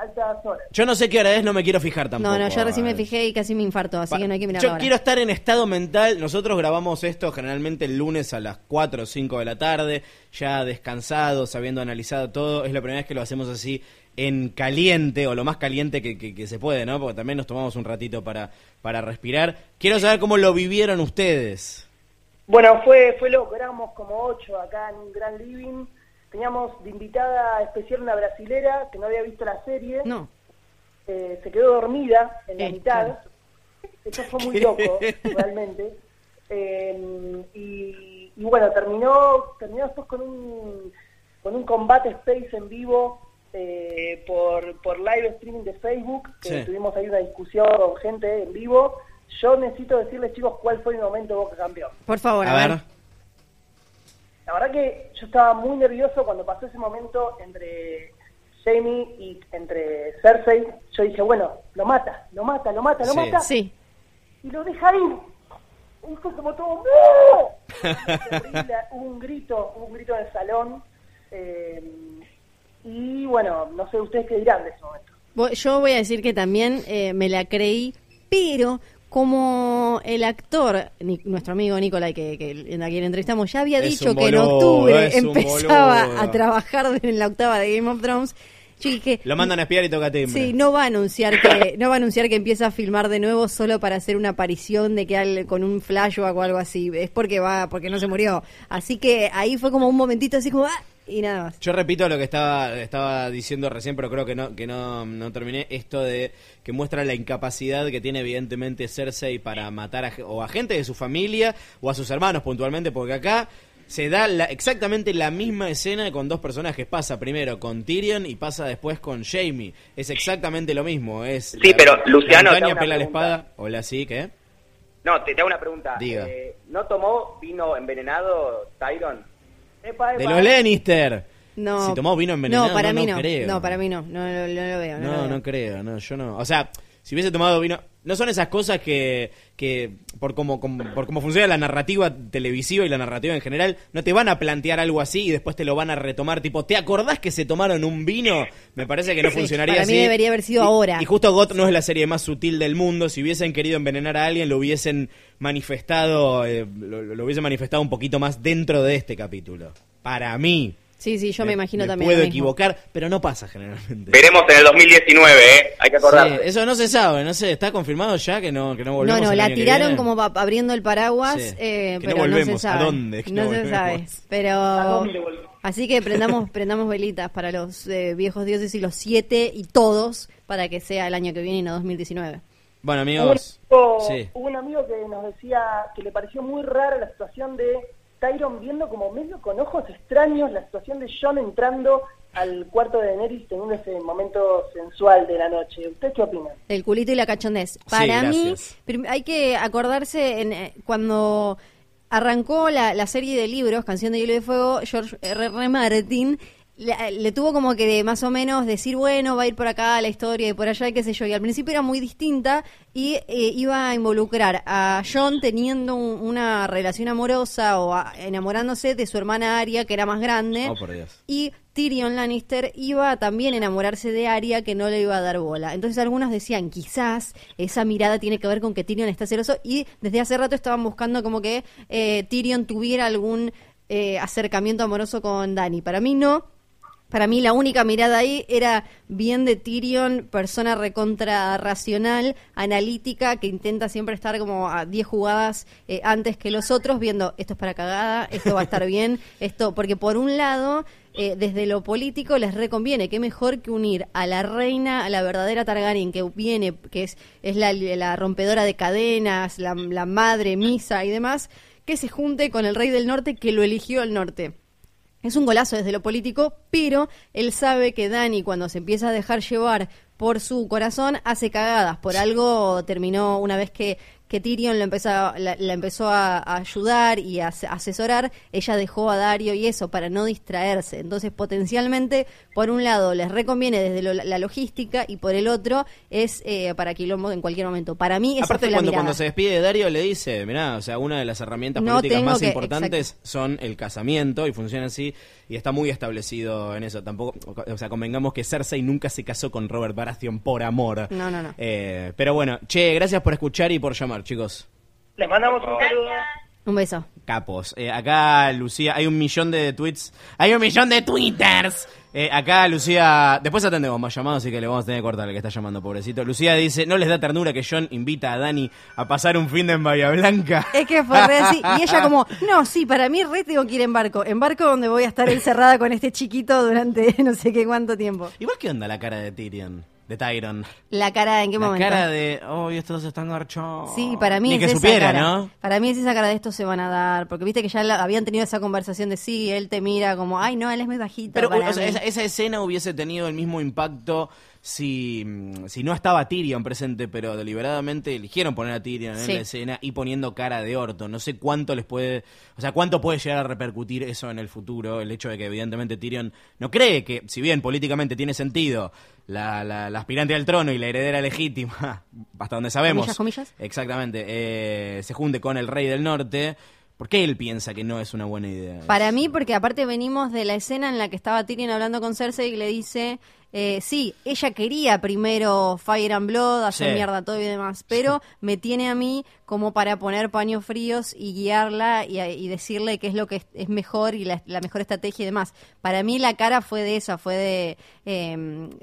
E: altas horas.
B: Yo no sé qué hora es, no me quiero fijar tampoco.
C: No, no, yo recién me fijé y casi me infarto, así
B: Pa-
C: que no hay que mirar
B: Yo quiero estar en estado mental. Nosotros grabamos esto generalmente el lunes a las 4 o 5 de la tarde, ya descansados, habiendo analizado todo. Es la primera vez que lo hacemos así en caliente, o lo más caliente que, que- que se puede, ¿no? Porque también nos tomamos un ratito para, para respirar. Quiero saber cómo lo vivieron ustedes.
E: Bueno, fue, fue loco, éramos como ocho acá en un gran living. Teníamos de invitada especial una brasilera que no había visto la serie.
C: No.
E: eh, se quedó dormida en la
C: Eh,
E: mitad.
C: claro.
E: Eso fue muy loco, realmente. Eh, y, y bueno, terminó, terminó después con un, con un combate space en vivo eh, por, por live streaming de Facebook. Que
B: Sí.
E: Tuvimos ahí una discusión con gente en vivo. Yo necesito decirles, chicos, cuál fue mi momento Boca campeón.
C: Por favor,
B: A ver.
E: La verdad que yo estaba muy nervioso cuando pasó ese momento entre Jamie y entre Cersei. Yo dije, bueno, lo mata, lo mata, lo mata, lo
B: Sí.
E: mata.
C: Sí.
E: Y lo deja ir. Y fue como todo, ¡No! Hubo un grito, hubo un grito en el salón. eh, y bueno, no sé ustedes qué dirán de ese momento.
C: Yo voy a decir que también eh, me la creí, pero como el actor, Ni- nuestro amigo Nicolai, que, que a quien entrevistamos, ya había
B: Es
C: dicho que en octubre empezaba a trabajar en la octava de Game of Thrones, yo dije,
B: Lo mandan a espiar y toca timbre.
C: Sí, no va a anunciar que no va a anunciar que empieza a filmar de nuevo solo para hacer una aparición de que al- con un flashback o algo así. Es porque va, porque no se murió. Así que ahí fue como un momentito así como, ah, y nada más.
B: Yo repito lo que estaba, estaba diciendo recién, pero creo que no, que no, no terminé. Esto de que muestra la incapacidad que tiene evidentemente Cersei para matar a, o a gente de su familia o a sus hermanos puntualmente, porque acá se da la- exactamente la misma escena con dos personajes. Pasa primero con Tyrion y pasa después con Jamie. Es exactamente lo mismo. Es
F: Sí, pero, Luciano,
B: la pela la espada. Hola, sí, ¿qué?
F: No, te, te hago una pregunta.
B: Diga.
F: Eh, ¿No tomó vino envenenado Tyron?
E: Epa,
B: De los Lannister.
C: No.
B: Si tomó vino envenenado,
C: No, para
B: no,
C: mí
B: no
C: no.
B: creo.
C: No, para mí no. No, no, no lo veo. No,
B: No,
C: lo veo.
B: no creo, no, yo no. O sea, si hubiese tomado vino, no son esas cosas que, que por cómo como, por cómo funciona la narrativa televisiva y la narrativa en general, no te van a plantear algo así y después te lo van a retomar. Tipo, ¿te acordás que se tomaron un vino? Me parece que no
C: Sí,
B: funcionaría
C: para mí
B: así.
C: debería haber sido
B: Y-
C: ahora.
B: Y justo GOT no es la serie más sutil del mundo. Si hubiesen querido envenenar a alguien, lo hubiesen manifestado, eh, lo, lo hubiesen manifestado un poquito más dentro de este capítulo. Para mí.
C: Sí, sí, yo me, imagino también.
B: Puedo equivocar, pero no pasa generalmente.
F: Veremos en el 2019, ¿eh? Hay que
B: Sí,
F: acordarse.
B: eso no se sabe, no sé, está confirmado ya que no que no
C: No,
B: volvemos.
C: no,
B: el
C: la
B: año
C: tiraron como pa- abriendo el paraguas,
B: Sí.
C: eh,
B: Que no
C: pero no,
B: volvemos.
C: se
B: ¿A
C: sabe.
B: dónde que
C: no
B: no
C: se
B: volvemos?
C: sabe.
E: ¿A
C: Pero.
E: dónde?
C: Así que prendamos, prendamos velitas para los eh, viejos dioses y los siete y todos para que sea el año que viene y no 2019.
B: Bueno,
E: Hubo un,
B: amigos.
E: amigo,
B: Sí.
E: hubo un amigo que nos decía que le pareció muy rara la situación de Tyron viendo como medio con ojos extraños la situación de John entrando al cuarto de Daenerys teniendo ese momento sensual de la noche. ¿Usted qué opina?
C: El culito y la cachondez. Para mí, hay que acordarse en, eh, cuando arrancó la, la serie de libros, Canción de Hielo y de Fuego, George R. R. Martin le, le tuvo como que de más o menos decir, bueno, va a ir por acá la historia y por allá, y qué sé yo. Y al principio era muy distinta y eh, iba a involucrar a John teniendo un- una relación amorosa o a- enamorándose de su hermana Aria, que era más grande.
B: Oh, por Dios.
C: Y Tyrion Lannister iba a también enamorarse de Arya que no le iba a dar bola. Entonces algunos decían, quizás esa mirada tiene que ver con que Tyrion está celoso y desde hace rato estaban buscando como que eh, Tyrion tuviera algún eh, acercamiento amoroso con Dany. Para mí no. Para mí la única mirada ahí era bien de Tyrion, persona recontra racional, analítica, que intenta siempre estar como a 10 jugadas eh, antes que los otros, viendo esto es para cagada, esto va a estar bien, esto, porque por un lado, eh, desde lo político les reconviene, qué mejor que unir a la reina, a la verdadera Targaryen, que viene, que es, es la, la rompedora de cadenas, la, la madre, misa y demás, que se junte con el rey del norte que lo eligió el norte. Es un golazo desde lo político, pero él sabe que Dani cuando se empieza a dejar llevar por su corazón hace cagadas. Por algo terminó una vez que, que Tyrion lo empezó, a- la, la empezó a, a ayudar y a as- asesorar, ella dejó a Dario y eso para no distraerse. Entonces potencialmente, por un lado, les reconviene desde lo- la logística y por el otro es eh, para quilombo en cualquier momento. Para mí esa
B: Aparte,
C: fue la
B: cuando,
C: mirada.
B: cuando se despide de Dario, le dice: Mirá, o sea, una de las herramientas
C: No
B: políticas más
C: que-
B: importantes son el casamiento y funciona así. Y está muy establecido en eso. Tampoco, o sea, convengamos que Cersei nunca se casó con Robert Baratheon por amor.
C: No, no, no.
B: Eh, pero bueno, che, gracias por escuchar y por llamar, chicos.
E: Les mandamos un saludo.
C: Un beso.
B: Capos. Eh, acá, Lucía, hay un millón de tweets. Hay un millón de twitters. Eh, acá, Lucía, después atendemos más llamados, así que le vamos a tener que cortar el que está llamando, pobrecito. Lucía dice, no les da ternura que John invita a Dani a pasar un fin de en Bahía Blanca.
C: Es que fue re así. Y ella como, no, sí, para mí re tengo que ir en barco. En barco donde voy a estar encerrada con este chiquito durante no sé qué cuánto tiempo.
B: Igual, ¿qué onda la cara de Tyrion? De Tyron.
C: La cara, ¿en qué
B: la
C: momento?
B: cara de, oh, estos están garchando.
C: Sí, para mí
B: Ni
C: es
B: que
C: esa
B: supiera,
C: cara.
B: ¿no?
C: Para mí es esa cara de estos se van a dar. Porque viste que ya la- habían tenido esa conversación de sí, él te mira como, ay, no, él es muy bajito.
B: Pero
C: para
B: o sea,
C: mí".
B: esa, esa escena hubiese tenido el mismo impacto si, si no estaba Tyrion presente, pero deliberadamente eligieron poner a Tyrion en la escena y poniendo cara de orto. No sé cuánto les puede, o sea, cuánto puede llegar a repercutir eso en el futuro, el hecho de que evidentemente Tyrion no cree que, si bien políticamente tiene sentido, la, la- la aspirante al trono y la heredera legítima, hasta donde sabemos,
C: Comillas, comillas.
B: exactamente, eh, se junte con el rey del norte. ¿Por qué él piensa que no es una buena idea?
C: Para mí, porque aparte venimos de la escena en la que estaba Tyrion hablando con Cersei y le dice, eh, sí, ella quería primero Fire and Blood, hacer
B: Sí.
C: mierda todo y demás, pero me tiene a mí como para poner paños fríos y guiarla y, y decirle qué es lo que es, es mejor y la, la mejor estrategia y demás. Para mí la cara fue de esa, fue de, eh,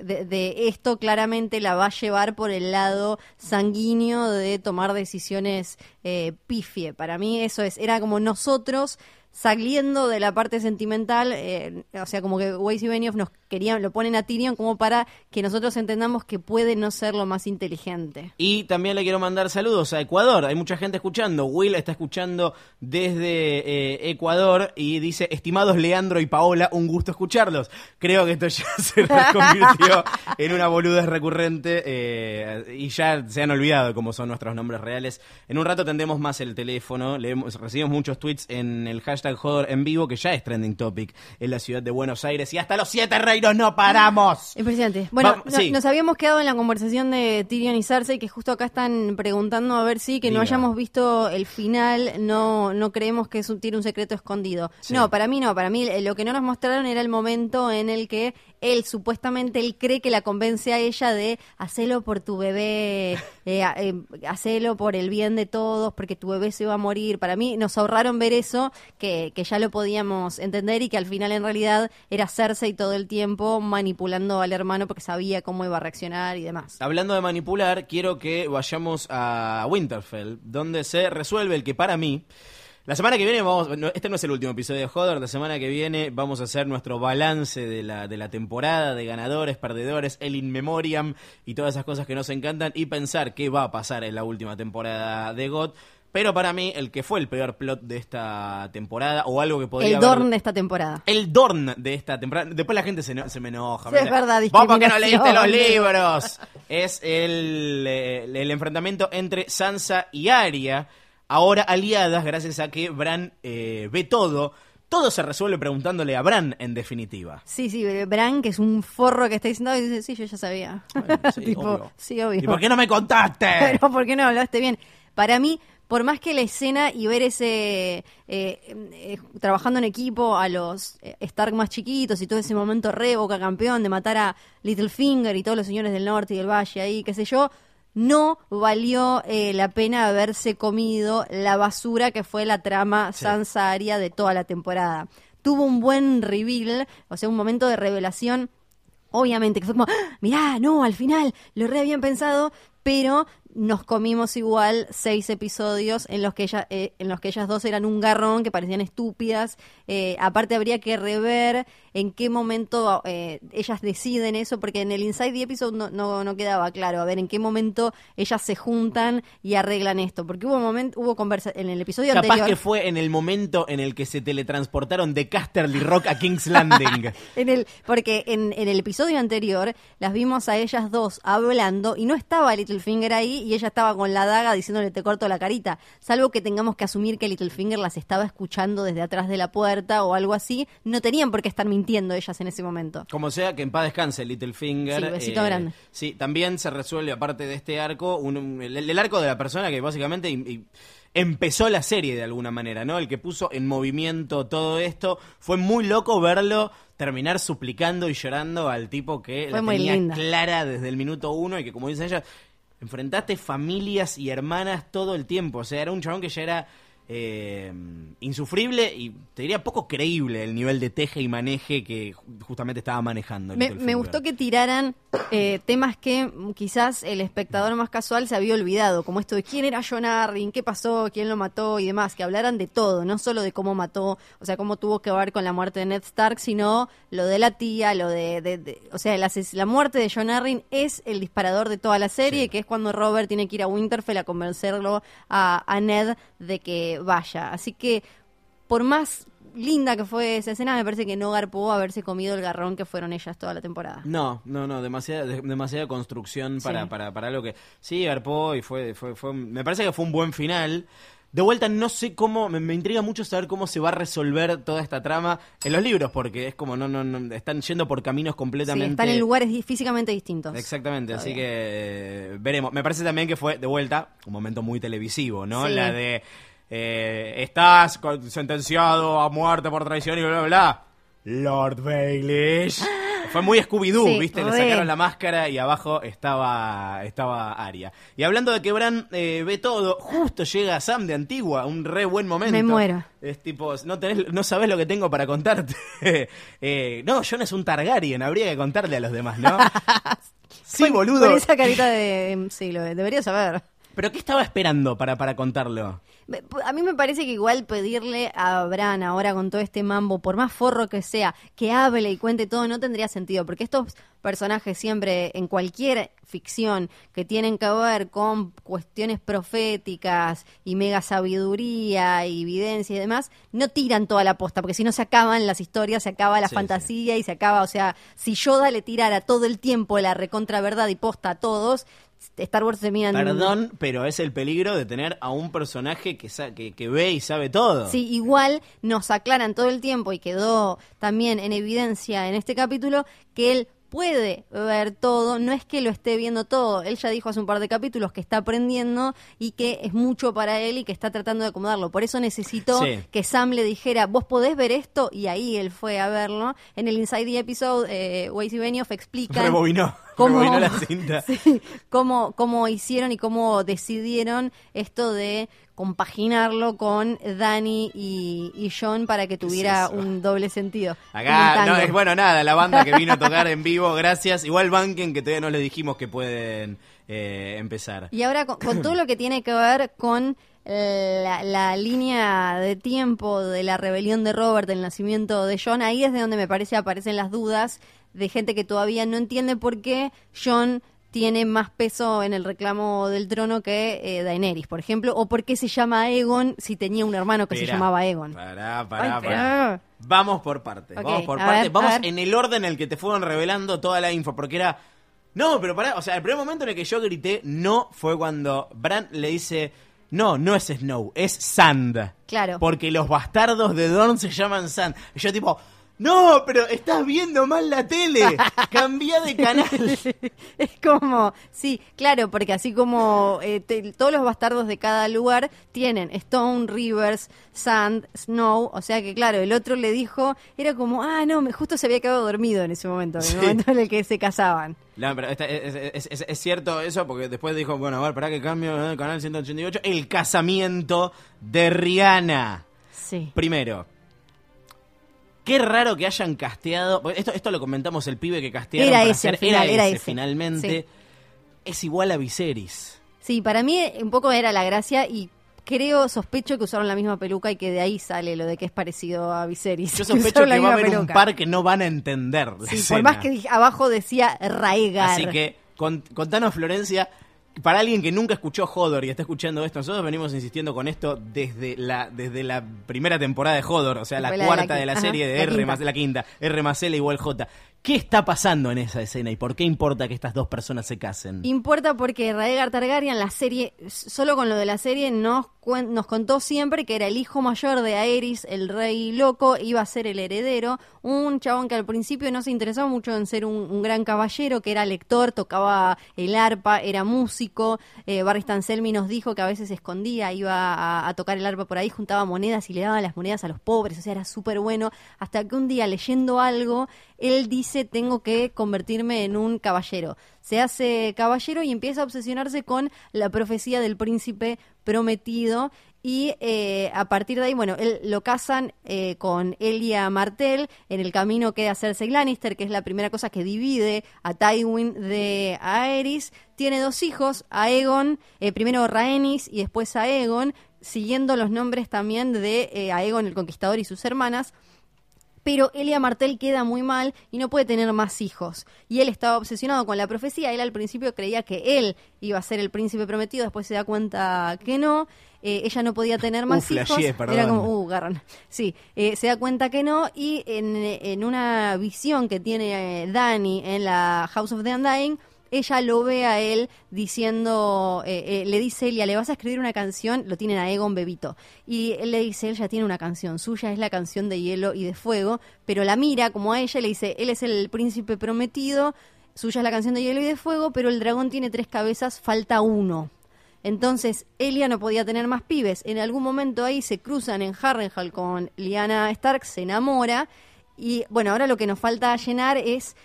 C: de, de esto claramente la va a llevar por el lado sanguíneo de tomar decisiones eh, pifie. Para mí eso es, era como nosotros saliendo de la parte sentimental, eh, o sea, como que Weiss y Benioff nos querían, lo ponen a Tyrion como para que nosotros entendamos que puede no ser lo más inteligente.
B: Y también le quiero mandar saludos a Ecuador. Hay mucha gente escuchando. Will está escuchando desde eh, Ecuador y dice, estimados Leandro y Paola, un gusto escucharlos. Creo que esto ya se convirtió en una boludez recurrente eh, y ya se han olvidado cómo son nuestros nombres reales. En un rato tendremos más el teléfono. Leemos, recibimos muchos tweets en el hashtag Joder en vivo, que ya es trending topic en la ciudad de Buenos Aires. Y hasta los siete reinos no paramos.
C: Impresionante. Bueno,
B: Vamos-
C: no-
B: sí.
C: nos habíamos quedado en la conversación de Tyrion y Cersei, que justo acá están preguntando a ver si que no hayamos visto el final, no, no creemos que es un, tiene un secreto escondido.
B: Sí.
C: No, para mí no, para mí lo que no nos mostraron era el momento en el que él supuestamente, él cree que la convence a ella de hacelo por tu bebé, eh, eh, por el bien de todos, porque tu bebé se va a morir. Para mí nos ahorraron ver eso, que, que ya lo podíamos entender y que al final en realidad era Cersei todo el tiempo manipulando al hermano porque sabía cómo iba a reaccionar y demás.
B: Hablando de manipular, quiero que vayamos a Winterfell, donde se resuelve el que para mí. La semana que viene vamos, no, este no es el último episodio de Joder, la semana que viene vamos a hacer nuestro balance de la, de la temporada, de ganadores, perdedores, el in memoriam y todas esas cosas que nos encantan y pensar qué va a pasar en la última temporada de God. Pero para mí, el que fue el peor plot de esta temporada, o algo que podría
C: El
B: haber-
C: Dorn de esta temporada.
B: el Dorn de esta temporada. Después la gente se, no- se me enoja.
C: Sí, es verdad,
B: Vos porque no leíste los libros. Es el, eh, el enfrentamiento entre Sansa y Arya, ahora aliadas gracias a que Bran eh, ve todo. Todo se resuelve preguntándole a Bran, en definitiva.
C: Sí, sí, Bran, que es un forro que está diciendo, y dice, sí, yo ya sabía.
B: Bueno, sí,
C: Tipo,
B: obvio.
C: sí, obvio.
B: ¿Y por qué no me contaste?
C: Pero ¿por qué no hablaste bien? Para mí, por más que la escena y ver ese eh, eh, trabajando en equipo a los eh, Stark más chiquitos y todo ese momento re boca campeón de matar a Littlefinger y todos los señores del norte y del valle ahí, qué sé yo, no valió eh, la pena haberse comido la basura que fue la trama Sansa Arya de toda la temporada. Tuvo un buen reveal, o sea, un momento de revelación Obviamente, que fue como, ¡Ah! mirá, no, al final lo re habían pensado, pero nos comimos igual seis episodios en los que ella, eh, en los que ellas dos eran un garrón, que parecían estúpidas. Eh, aparte habría que rever en qué momento eh, ellas deciden eso, porque en el Inside the Episode no, no, no quedaba claro, a ver en qué momento ellas se juntan y arreglan esto, porque hubo momento, hubo conversa en el episodio
B: Capaz
C: anterior.
B: que fue en el momento en el que se teletransportaron de Casterly Rock a King's Landing.
C: En el, porque en, en el episodio anterior las vimos a ellas dos hablando y no estaba Littlefinger ahí y ella estaba con la daga diciéndole te corto la carita. Salvo que tengamos que asumir que Littlefinger las estaba escuchando desde atrás de la puerta o algo así, no tenían por qué estar mintiendo ellas en ese momento.
B: Como sea, que en paz descanse Littlefinger.
C: Sí, besito grande.
B: Sí, también se resuelve, aparte de este arco, un- un- el, el arco de la persona que básicamente empezó la serie de alguna manera, ¿no? El que puso en movimiento todo esto. Fue muy loco verlo terminar suplicando y llorando al tipo que
C: Fue
B: la tenía
C: linda.
B: clara desde el minuto uno y que, como dice ella, enfrentaste familias y hermanas todo el tiempo. O sea, era un chabón que ya era eh, insufrible y te diría poco creíble el nivel de teje y maneje que ju- justamente estaba manejando.
C: Me, gustó que tiraran eh, temas que quizás el espectador más casual se había olvidado, como esto de quién era John Arryn, qué pasó, quién lo mató y demás, que hablaran de todo, no solo de cómo mató, o sea, cómo tuvo que ver con la muerte de Ned Stark, sino lo de la tía, lo de, de- de- o sea, la muerte de John Arryn es el disparador de toda la serie, que es cuando Robert tiene que ir a Winterfell a convencerlo a, a Ned de que vaya. Así que, por más linda que fue esa escena, me parece que no garpó haberse comido el garrón que fueron ellas toda la temporada.
B: No, no, no, demasiada, de- demasiada construcción para,
C: Sí.
B: para, para algo que sí, garpó y fue, fue, fue, me parece que fue un buen final. De vuelta, no sé cómo, me, me intriga mucho saber cómo se va a resolver toda esta trama en los libros, porque es como, no, no, no, están yendo por caminos
C: Sí,
B: completamente...
C: están en lugares físicamente distintos.
B: Exactamente, así que eh, veremos. Me parece también que fue, de vuelta, un momento muy televisivo, ¿no?
C: Sí.
B: La de, eh, estás sentenciado a muerte por traición y bla, bla, bla. Lord Baelish. Fue muy Scooby-Doo,
C: Sí,
B: ¿viste? Le sacaron la máscara y abajo estaba, estaba Aria. Y hablando de que Bran eh, ve todo, justo llega Sam de Antigua, un re buen momento.
C: Me muero.
B: Es tipo, no, tenés, no sabes lo que tengo para contarte. Eh, no, Jon es un Targaryen, habría que contarle a los demás, ¿no? sí, boludo.
C: Con esa carita de... Sí, lo debería saber.
B: ¿Pero qué estaba esperando para, para contarlo?
C: A mí me parece que igual pedirle a Bran ahora con todo este mambo, por más forro que sea, que hable y cuente todo, no tendría sentido, porque estos personajes siempre en cualquier ficción que tienen que ver con cuestiones proféticas y mega sabiduría y evidencia y demás, no tiran toda la posta, porque si no se acaban las historias, se acaba la
B: Sí,
C: fantasía y se acaba, o sea, si Yoda le tirara todo el tiempo la recontra verdad y posta a todos, Star Wars termina en
B: Perdón, pero es el peligro de tener a un personaje que, sa- que, que ve y sabe todo.
C: Sí, igual nos aclaran todo el tiempo y quedó también en evidencia en este capítulo que él puede ver todo, no es que lo esté viendo todo, él ya dijo hace un par de capítulos que está aprendiendo y que es mucho para él y que está tratando de acomodarlo, por eso necesitó
B: Sí.
C: que Sam le dijera, vos podés ver esto y ahí él fue a verlo, en el Inside the Episode, eh, Weiss y Benioff explican
B: Rebobinó,
C: cómo,
B: rebobinó la cinta.
C: Sí, cómo, cómo hicieron y cómo decidieron esto de compaginarlo con Dani y, y John para que tuviera un doble sentido.
B: Acá, no, es bueno, nada, la banda que vino a tocar en vivo, gracias. Igual banquen que todavía no les dijimos que pueden eh, empezar.
C: Y ahora con, con todo lo que tiene que ver con eh, la, la línea de tiempo de la rebelión de Robert, del nacimiento de John, ahí es de donde me parece aparecen las dudas de gente que todavía no entiende por qué John tiene más peso en el reclamo del trono que eh, Daenerys, por ejemplo, o por qué se llama Aegon si tenía un hermano que se llamaba Aegon.
B: Pará, pará,
C: Ay,
B: pará. Vamos por partes,
C: Ok,
B: vamos por
C: ver,
B: vamos en el orden en el que te fueron revelando toda la info, porque era... No, pero pará, o sea, el primer momento en el que yo grité no fue cuando Bran le dice... No, no es Snow, es Sand.
C: Claro.
B: Porque los bastardos de Dorn se llaman Sand. Y yo tipo... No, pero estás viendo mal la tele. Cambia de canal.
C: es como, sí, claro, porque así como eh, te- todos los bastardos de cada lugar tienen Stone, Rivers, Sand, Snow, o sea que claro, el otro le dijo, era como, ah, no, me- justo se había quedado dormido en ese momento, en el
B: Sí.
C: momento en el que se casaban.
B: No, pero esta- es, es- es- es cierto eso, porque después dijo, bueno, a ver, para que cambio el canal 188, el casamiento de Rihanna.
C: Sí.
B: Primero, qué raro que hayan casteado, esto, esto lo comentamos, el pibe que castearon
C: Era
B: para
C: ese
B: hacer-
C: final, era
B: ese,
C: ese.
B: finalmente,
C: Sí.
B: es igual a Viserys.
C: Sí, para mí eh, un poco era la gracia y creo, sospecho que usaron la misma peluca y que de ahí sale lo de que es parecido a Viserys.
B: Yo
C: que
B: sospecho
C: la
B: que va a haber un
C: peluca.
B: par que no van a entender la
C: Sí, por más que abajo decía Raegar.
B: Así que con- contanos, Florencia, para alguien que nunca escuchó Hodor y está escuchando esto, nosotros venimos insistiendo con esto desde la desde la primera temporada de Hodor, o sea, la
C: de
B: cuarta de la, serie de
C: la
B: R
C: quinta.
B: más la quinta, R más L igual J. ¿Qué está pasando en esa escena y por qué importa que estas dos personas se casen?
C: Importa porque Raegar Targaryen, la serie, solo con lo de la serie, nos, nos contó siempre que era el hijo mayor de Aerys, el rey loco, iba a ser el heredero. Un chabón que al principio no se interesaba mucho en ser un, un gran caballero, que era lector, tocaba el arpa, era músico. Eh, Barry nos dijo que a veces se escondía, iba a, a tocar el arpa por ahí, juntaba monedas y le daba las monedas a los pobres, o sea, era súper bueno. Hasta que un día, leyendo algo, él dice, tengo que convertirme en un caballero. Se hace caballero y empieza a obsesionarse con la profecía del príncipe prometido. Y eh, a partir de ahí, bueno, él lo casan eh, con Elia Martell. En el camino queda Cersei Lannister, que es la primera cosa que divide a Tywin de Aerys. Tiene dos hijos, Aegon, eh, primero Rhaenys y después Aegon, siguiendo los nombres también de eh, Aegon el Conquistador y sus hermanas pero Elia Martell queda muy mal y no puede tener más hijos. Y él estaba obsesionado con la profecía. Él al principio creía que él iba a ser el príncipe prometido, después se da cuenta que no. Eh, ella no podía tener más
B: Uh,
C: hijos.
B: flasheé, perdón.
C: Era como, uh, garrón. Sí, eh, se da cuenta que no. Y en, en una visión que tiene eh, Dani en la House of the Undying, ella lo ve a él diciendo, eh, eh, le dice Elia, ¿le vas a escribir una canción? Lo tienen a Egon Bebito. Y él le dice, él ya tiene una canción suya, es la canción de hielo y de fuego, pero la mira como a ella le dice, él es el príncipe prometido, suya es la canción de hielo y de fuego, pero el dragón tiene tres cabezas, falta uno. Entonces, Elia no podía tener más pibes. En algún momento ahí se cruzan en Harrenhal con Lyanna Stark, se enamora. Y bueno, ahora lo que nos falta llenar es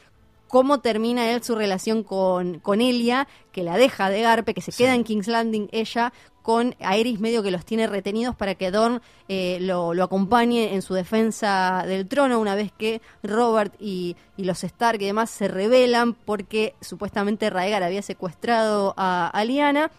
C: cómo termina él su relación con, con Elia, que la deja de Garpe, que se queda en King's Landing ella, con Aerys medio que los tiene retenidos para que Dorn eh, lo, lo acompañe en su defensa del trono una vez que Robert y, y los Stark y demás se rebelan porque supuestamente Raegar había secuestrado a, a Lyanna.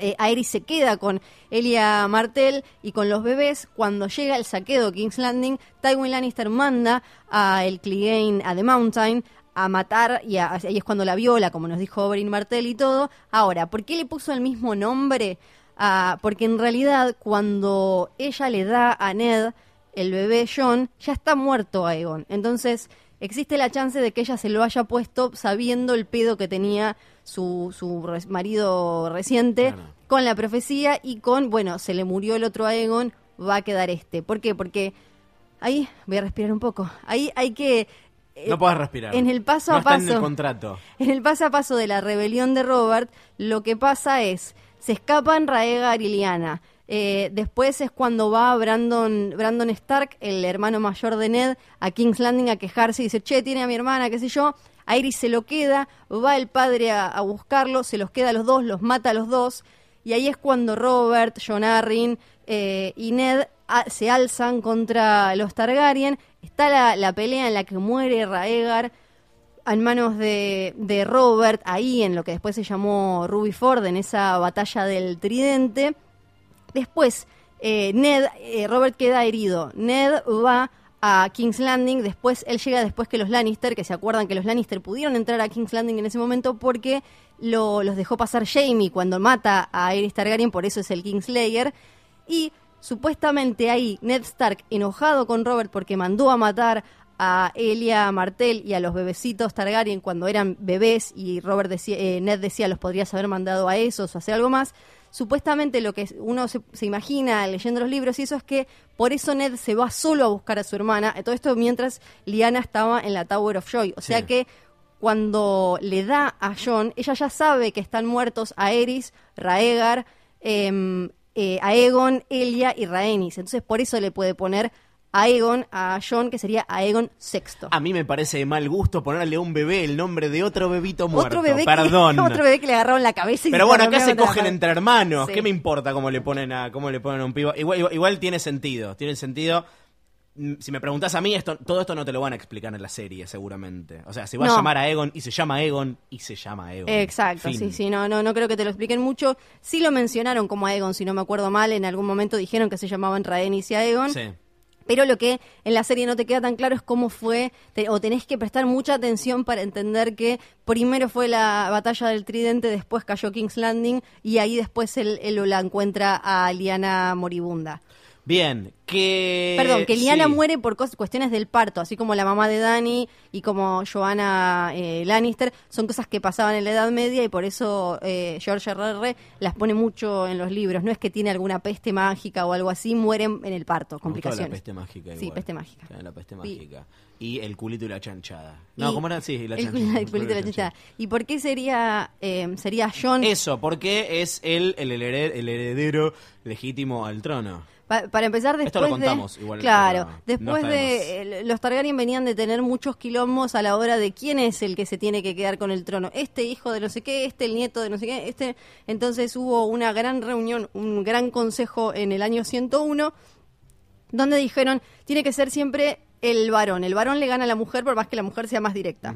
C: eh, Aerys se queda con Elia Martell y con los bebés. Cuando llega el saqueo de King's Landing, Tywin Lannister manda a el Clegane a The Mountain a matar y a- ahí es cuando la viola, como nos dijo Oberyn Martell y todo. Ahora, ¿por qué le puso el mismo nombre? Ah, porque en realidad cuando ella le da a Ned el bebé John, ya está muerto Aegon. Entonces existe la chance de que ella se lo haya puesto sabiendo el pedo que tenía su, su marido reciente
B: Claro.
C: con la profecía y con, bueno, se le murió el otro Aegon, va a quedar este. ¿Por qué? Porque ahí, voy a respirar un poco, ahí hay que... eh,
B: No puedes respirar.
C: En el paso
B: no
C: a
B: está
C: paso.
B: en el contrato.
C: En el paso a paso de la rebelión de Robert, lo que pasa es, se escapan Raegar y Lyanna. Eh, después es cuando va Brandon, Brandon Stark, el hermano mayor de Ned, a King's Landing a quejarse y dice, che, tiene a mi hermana, qué sé yo. Aerys se lo queda, va el padre a, a buscarlo, se los queda a los dos, los mata a los dos. Y ahí es cuando Robert, John Arryn eh, y Ned se alzan contra los Targaryen. Está la, la pelea en la que muere Raegar en manos de, de Robert, ahí en lo que después se llamó Ruby Ford, en esa batalla del tridente. Después, eh, Ned, eh, Robert queda herido. Ned va a King's Landing, después él llega después que los Lannister, que se acuerdan que los Lannister pudieron entrar a King's Landing en ese momento porque lo- los dejó pasar Jamie cuando mata a Aerys Targaryen, por eso es el Kingslayer. Y supuestamente ahí Ned Stark, enojado con Robert porque mandó a matar a Elia Martell y a los bebecitos Targaryen cuando eran bebés y Robert decía, eh, Ned decía los podrías haber mandado a esos o hacer algo más. Supuestamente lo que uno se, se imagina leyendo los libros y eso es que por eso Ned se va solo a buscar a su hermana. Todo esto mientras Lyanna estaba en la Tower of Joy. O sea que cuando le da a John, ella ya sabe que están muertos Aerys, Raegar, em, eh, Aegon, Elia y Rhaenys. Entonces por eso le puede poner Aegon a John, que sería Aegon VI.
B: A mí me parece de mal gusto ponerle a un bebé el nombre de otro bebito muerto.
C: otro bebé
B: Perdón.
C: Que, otro bebé que le agarraron la cabeza y
B: Pero bueno, acá se cogen entre hermanos.
C: Sí.
B: ¿Qué me importa cómo le ponen a cómo le ponen a un pibo? Igual, igual, igual tiene sentido. Tiene sentido. Si me preguntas a mí, esto, todo esto no te lo van a explicar en la serie, seguramente. O sea, se va
C: No.
B: a llamar a Egon y se llama Egon y se llama Egon.
C: Exacto,
B: Fin.
C: sí, sí, no, no, no creo que te lo expliquen mucho. Sí lo mencionaron como Aegon, si no me acuerdo mal, en algún momento dijeron que se llamaban Rhaenys y Aegon.
B: Sí.
C: Pero lo que en la serie no te queda tan claro es cómo fue, te- o tenés que prestar mucha atención para entender que primero fue la batalla del Tridente, después cayó King's Landing y ahí después él, él la encuentra a Liana moribunda.
B: Bien, que.
C: Perdón, que Liana
B: sí.
C: muere por cuestiones del parto, así como la mamá de Dani y como Joanna eh, Lannister, son cosas que pasaban en la Edad Media y por eso eh, George R. R. las pone mucho en los libros. No es que tiene alguna peste mágica o algo así, mueren en el parto, complicaciones.
B: La peste mágica.
C: Sí, peste mágica.
B: Sí, La peste
C: Y-
B: mágica. Y el culito y la chanchada. No, ¿cómo era? Sí, la
C: el,
B: chanchada.
C: el culito y la chanchada. ¿Y por qué sería, eh, sería John?
B: Eso, porque es él el, el heredero legítimo al trono.
C: Pa- para empezar, después
B: Esto lo contamos
C: de,
B: igual,
C: Claro, después de... los Targaryen venían de tener muchos quilombos a la hora de quién es el que se tiene que quedar con el trono. Este hijo de no sé qué, este el nieto de no sé qué, este... Entonces hubo una gran reunión, un gran consejo en el año 101, donde dijeron, tiene que ser siempre el varón. El varón le gana a la mujer por más que la mujer sea más directa.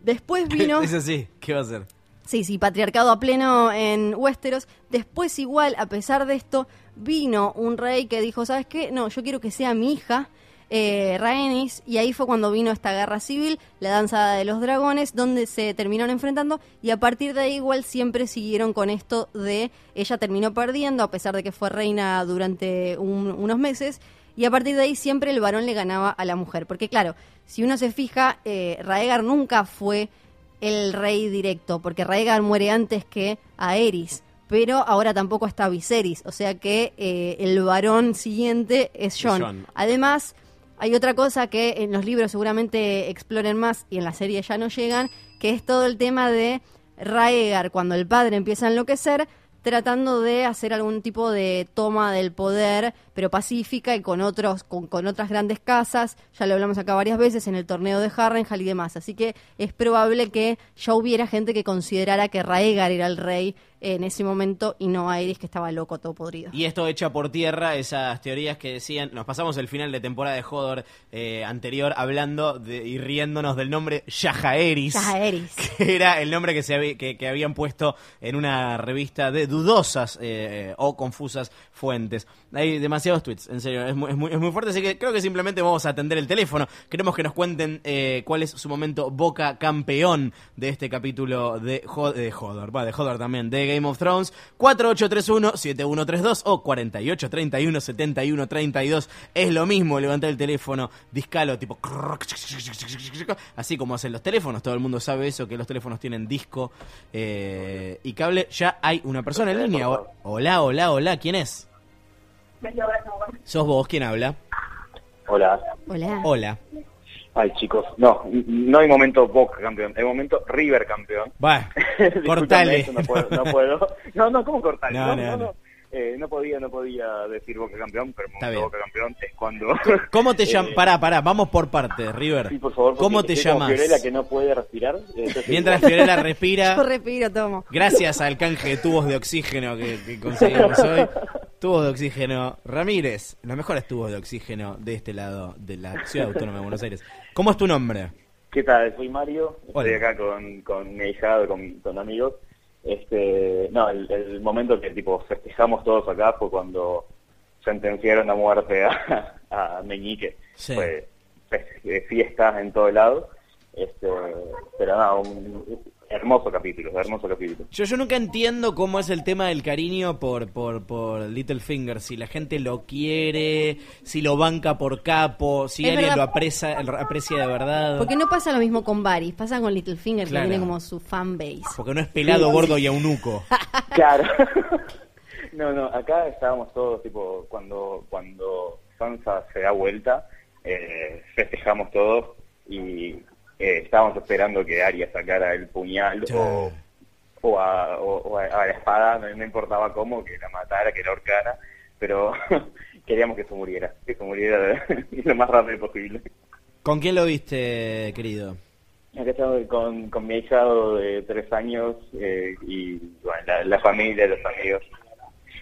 C: Después vino...
B: es así, ¿qué va a hacer?
C: Sí, sí, patriarcado a pleno en Westeros. Después igual, a pesar de esto, vino un rey que dijo, ¿sabes qué? No, yo quiero que sea mi hija, eh, y ahí fue cuando vino esta guerra civil, la danza de los dragones, donde se terminaron enfrentando, y a partir de ahí igual siempre siguieron con esto de, ella terminó perdiendo, a pesar de que fue reina durante un- unos meses, y a partir de ahí siempre el varón le ganaba a la mujer. Porque claro, si uno se fija, eh, Raegar nunca fue el rey directo, porque Raegar muere antes que Aerys, pero ahora tampoco está Viserys, o sea que eh, el varón siguiente es Jon. Además, hay otra cosa que en los libros seguramente exploren más y en la serie ya no llegan, que es todo el tema de Raegar cuando el padre empieza a enloquecer, tratando de hacer algún tipo de toma del poder, pero pacífica y con otros, con, otras grandes casas. Ya lo hablamos acá varias veces en el torneo de Harrenhal y demás. Así que es probable que ya hubiera gente que considerara que Raegar era el rey en ese momento y no a Aerys que estaba loco, todo podrido.
B: Y esto echa por tierra esas teorías que decían, nos pasamos el final de temporada de Hodor eh, anterior hablando de, y riéndonos del nombre Yajaeris,
C: Yajaeris.
B: que era el nombre que se habí- que, que habían puesto en una revista de dudosas eh, o confusas fuentes. Hay demasiados tweets, en serio, es muy, es, muy, es muy fuerte, así que creo que simplemente vamos a atender el teléfono. Queremos que nos cuenten eh, cuál es su momento boca campeón de este capítulo de, Ho- de Hodor, va, de Hodor también, de Game of Thrones. 4831-7132 o 4831-7132. Es lo mismo, levantar el teléfono, discalo, tipo... Así como hacen los teléfonos, todo el mundo sabe eso, que los teléfonos tienen disco eh, y cable. Ya hay una persona en línea. Hola, hola, hola, ¿quién es? ¿Sos vos? ¿Quién habla?
G: Hola.
C: Hola.
B: Hola.
G: Ay, chicos. No, no hay momento Boca campeón, hay momento River campeón.
B: Va, cortale.
G: eso No puedo, no puedo. No, no, ¿cómo cortar?
B: No, no, no.
G: Eh, no podía, no podía decir Boca campeón, pero
B: Está
G: momento
B: bien.
G: Boca campeón es cuando...
B: ¿Cómo te
G: Eh,
B: llamas? Pará, pará, vamos por partes, River.
G: Sí, por favor.
B: ¿Cómo te llamas?
G: Fiorella que no puede respirar. eh, entonces-
B: Mientras Fiorella respira,
C: Yo respiro, tomo.
B: gracias al canje de tubos de oxígeno que, que conseguimos hoy. Tubos de oxígeno. Ramírez, los mejores tubos de oxígeno de este lado de la ciudad autónoma de Buenos Aires. ¿Cómo es tu nombre?
G: ¿Qué tal? Soy Mario,
B: Hola.
G: estoy acá con, con mi hijado, con, con amigos. Este, no, el, el momento que tipo festejamos todos acá fue cuando sentenciaron a muerte a, a Meñique.
B: Sí.
G: Fue fe- fiesta en todo lado. Este, pero nada, un hermoso capítulo, hermoso capítulo.
B: Yo, yo nunca entiendo cómo es el tema del cariño por, por, por Littlefinger. Si la gente lo quiere, si lo banca por capo, si
C: Es
B: alguien
C: verdad.
B: lo aprecia, aprecia de verdad.
C: Porque no pasa lo mismo con Varys, pasa con Littlefinger,
B: Claro.
C: que tiene como su fanbase.
B: Porque no es pelado, gordo y eunuco.
G: Claro. no, no, acá estábamos todos, tipo, cuando, cuando Sansa se da vuelta, eh, festejamos todos y eh, estábamos esperando que Arya sacara el puñal o, o, a, o- o a- a la espada, no, no importaba cómo, que la matara, que la ahorcara, pero queríamos que se muriera, que se muriera lo más rápido posible.
B: ¿Con quién lo viste, querido?
G: Acá estamos con, con mi hijado de tres años eh, y bueno, la, la familia, los amigos.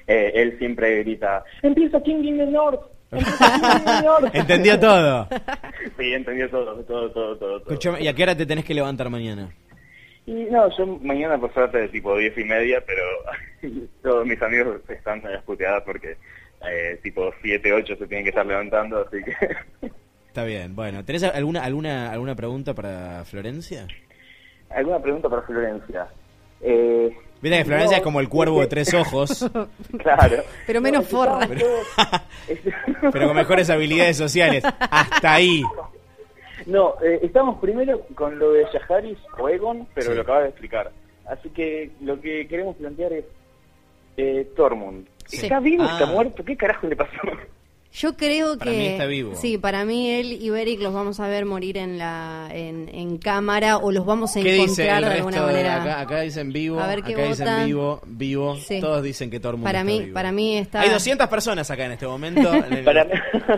G: Eh, él siempre grita, empieza King in the North,
B: Entendió todo.
G: sí, entendió todo, todo, todo, todo. todo.
B: Escuchame, ¿y a qué hora te tenés que levantar mañana?
G: Y no, yo mañana por suerte de tipo diez y media, pero todos mis amigos están a las puteadas porque eh, tipo siete, ocho se tienen que estar levantando, así que...
B: Está bien, bueno. ¿Tenés alguna alguna alguna pregunta para Florencia?
G: ¿Alguna pregunta para Florencia? Eh,
B: Viste que Florencia
G: no,
B: es como el cuervo de tres ojos,
G: Claro.
C: Pero menos forra.
B: pero con mejores habilidades sociales. Hasta ahí.
G: No, eh, estamos primero con lo de Yaharis o Egon, pero
B: Sí.
G: lo acabas de explicar. Así que lo que queremos plantear es eh, Tormund.
C: Sí.
G: ¿Está vivo?
B: Ah.
G: ¿Está muerto? ¿Qué carajo le pasó?
C: Yo creo
B: Para
C: que
B: mí está vivo.
C: sí, para mí él y Beric los vamos a ver morir en la en, en cámara o los vamos a
B: ¿Qué dice
C: encontrar
B: el
C: de
B: resto?
C: alguna
B: de-
C: manera.
B: acá, acá dicen vivo,
C: A ver qué
B: acá dicen
C: votan.
B: vivo, vivo.
C: Sí.
B: Todos dicen que todo el mundo
C: Para
B: está
C: mí,
B: vivo.
C: para mí está
B: Hay 200 personas acá en este momento. en el-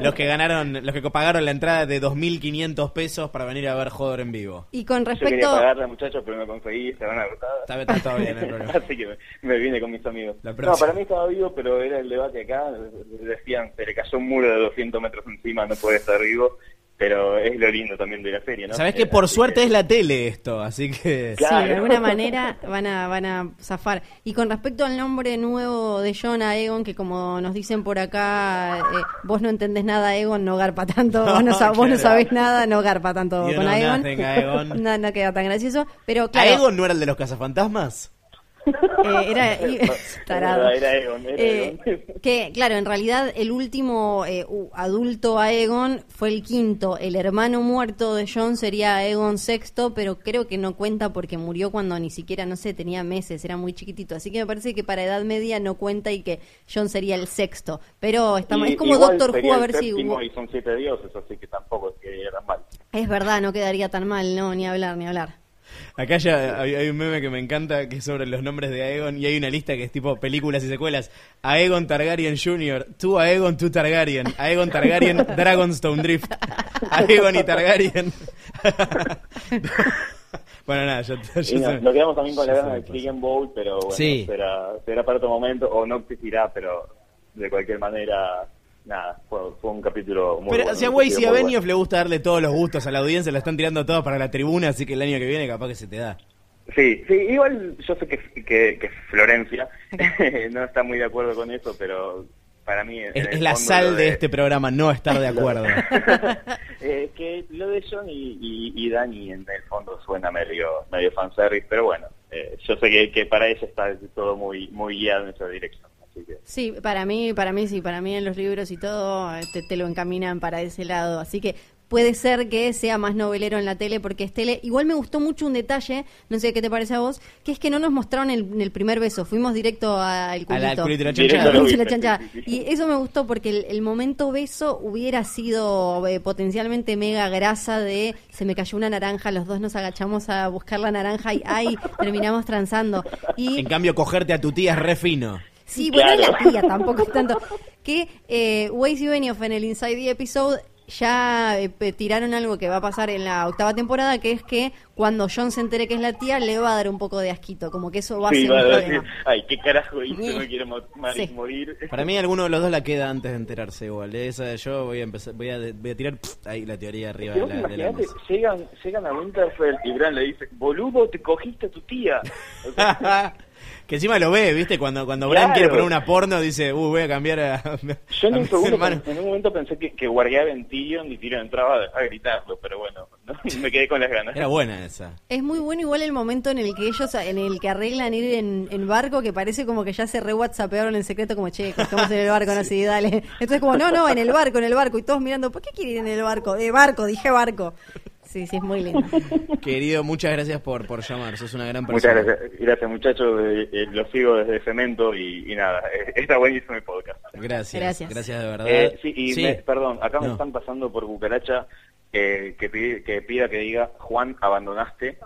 B: los que ganaron, los que pagaron la entrada de 2.500 pesos para venir a ver Joder en vivo.
C: y con
G: Yo quería
C: respecto
G: pagarle, muchachos, pero no conseguí, se van a agotar.
B: Está, está todo bien, problema.
G: Así que me, me vine con mis amigos. No, para mí estaba vivo, pero era el debate acá. Decían, se le cayó un muro de 200 metros encima, no puede estar vivo. Pero es lo lindo también de la serie, ¿no?
B: Sabés que
G: Eh,
B: por
G: así
B: suerte
G: que-
B: es la tele esto, así que...
G: Claro.
C: Sí, de alguna manera van a, van a zafar. Y con respecto al nombre nuevo de John a Egon, que como nos dicen por acá, eh, vos no entendés nada, Egon, no garpa tanto, vos, no, vos no sabés nada, no garpa tanto
B: You
C: con
B: nothing, Aegon.
C: no, no queda tan gracioso, pero
B: ¿A Egon no era el de los cazafantasmas?
C: Eh, era y- tarado.
G: Era Egon, era
C: Eh,
G: Egon.
C: que claro, en realidad el último eh, adulto Aegon fue el quinto. El hermano muerto de John sería Aegon sexto, pero creo que no cuenta porque murió cuando ni siquiera, no sé, tenía meses, era muy chiquitito. Así que me parece que para edad media no cuenta y que John sería el sexto. Pero estamos,
G: Y-
C: es como Doctor Who, a ver si...
G: Y son siete dioses, así que tampoco es que mal.
C: Es verdad, no quedaría tan mal, no, ni hablar, ni hablar.
B: Acá ya hay, hay un meme que me encanta que es sobre los nombres de Aegon y hay una lista que es tipo películas y secuelas. Aegon Targaryen Jr., tú Aegon, tú Targaryen. Aegon Targaryen, Dragonstone Drift. Aegon y Targaryen. Bueno, nada, yo,
G: no, nos quedamos también con la gana del Bowl, pero bueno,
B: Sí.
G: será, será para otro momento, o no existirá, pero de cualquier manera, nada, fue, fue un capítulo muy
B: Pero
G: bueno.
B: si a Weiss y a Benioff
G: bueno.
B: le gusta darle todos los gustos a la audiencia, la están tirando todos para la tribuna, así que el año que viene capaz que se te da.
G: Sí, sí, igual yo sé que, que, que Florencia no está muy de acuerdo con eso, pero para mí...
B: Es, es la sal de este programa, no estar de acuerdo.
G: Eh, que lo de John y, y, y Dani en el fondo suena medio medio fanservice, pero bueno, eh, yo sé que, que para ella está todo muy muy guiado en esa dirección. Así que
C: Sí, para mí, para mí sí, para mí en los libros y todo te, te lo encaminan para ese lado, así que puede ser que sea más novelero en la tele porque es tele. Igual me gustó mucho un detalle, no sé qué te parece a vos, que es que no nos mostraron el, en el primer beso, fuimos directo al
B: A la
C: culito.
B: culito y la chanchada.
C: chanchada. Y eso me gustó porque el, el momento beso hubiera sido eh, potencialmente mega grasa de se me cayó una naranja, los dos nos agachamos a buscar la naranja y ay, terminamos transando. Y
B: En cambio, cogerte a tu tía es re fino.
C: Sí, bueno, es la tía, tampoco es tanto. Que eh, Weiss y Benioff en el Inside the Episode ya eh, tiraron algo que va a pasar en la octava temporada, que es que cuando John se entere que es la tía, le va a dar un poco de asquito, como que eso va a
G: sí,
C: ser
G: va
C: un
G: a decir,
C: problema.
G: ay, qué carajo hice, no quiero
C: Sí.
G: morir.
B: Para mí, alguno de los dos la queda antes de enterarse igual. Esa, yo voy a empezar, voy a, voy a tirar pff, ahí la teoría arriba de la, de la
G: llegan, llegan a Winterfell y Bran le dice, boludo, te cogiste a tu tía. O sea,
B: que encima lo ve, ¿viste? Cuando, cuando Bran
G: Claro.
B: quiere poner una porno, dice, uy, voy a cambiar a,
G: Yo en
B: a
G: un, segundo, en un momento pensé que, que guardiaba en Tyrion y Tyrion entraba a, a gritarlo, pero bueno, ¿no? me quedé con las ganas.
B: Era buena esa.
C: Es muy bueno igual el momento en el que ellos, en el que arreglan ir en, en barco, que parece como que ya se re whatsappearon en secreto, como, che, estamos en el barco, no sé, dale. Entonces como, no, no, en el barco, en el barco, y todos mirando, ¿por qué quieren ir en el barco? De barco, dije barco. Sí, sí, es muy lindo.
B: Querido, muchas gracias por, por llamar. Sos una gran
G: Muchas
B: persona.
G: gracias, gracias muchachos, eh, eh, los sigo desde Cemento y, y nada, eh, está buenísimo el podcast.
B: Gracias.
C: Gracias.
B: Gracias de verdad.
G: Eh, sí, y
B: Sí.
G: me- perdón, acá me están pasando por cucaracha eh, que, pide- que pida que diga Juan, abandonaste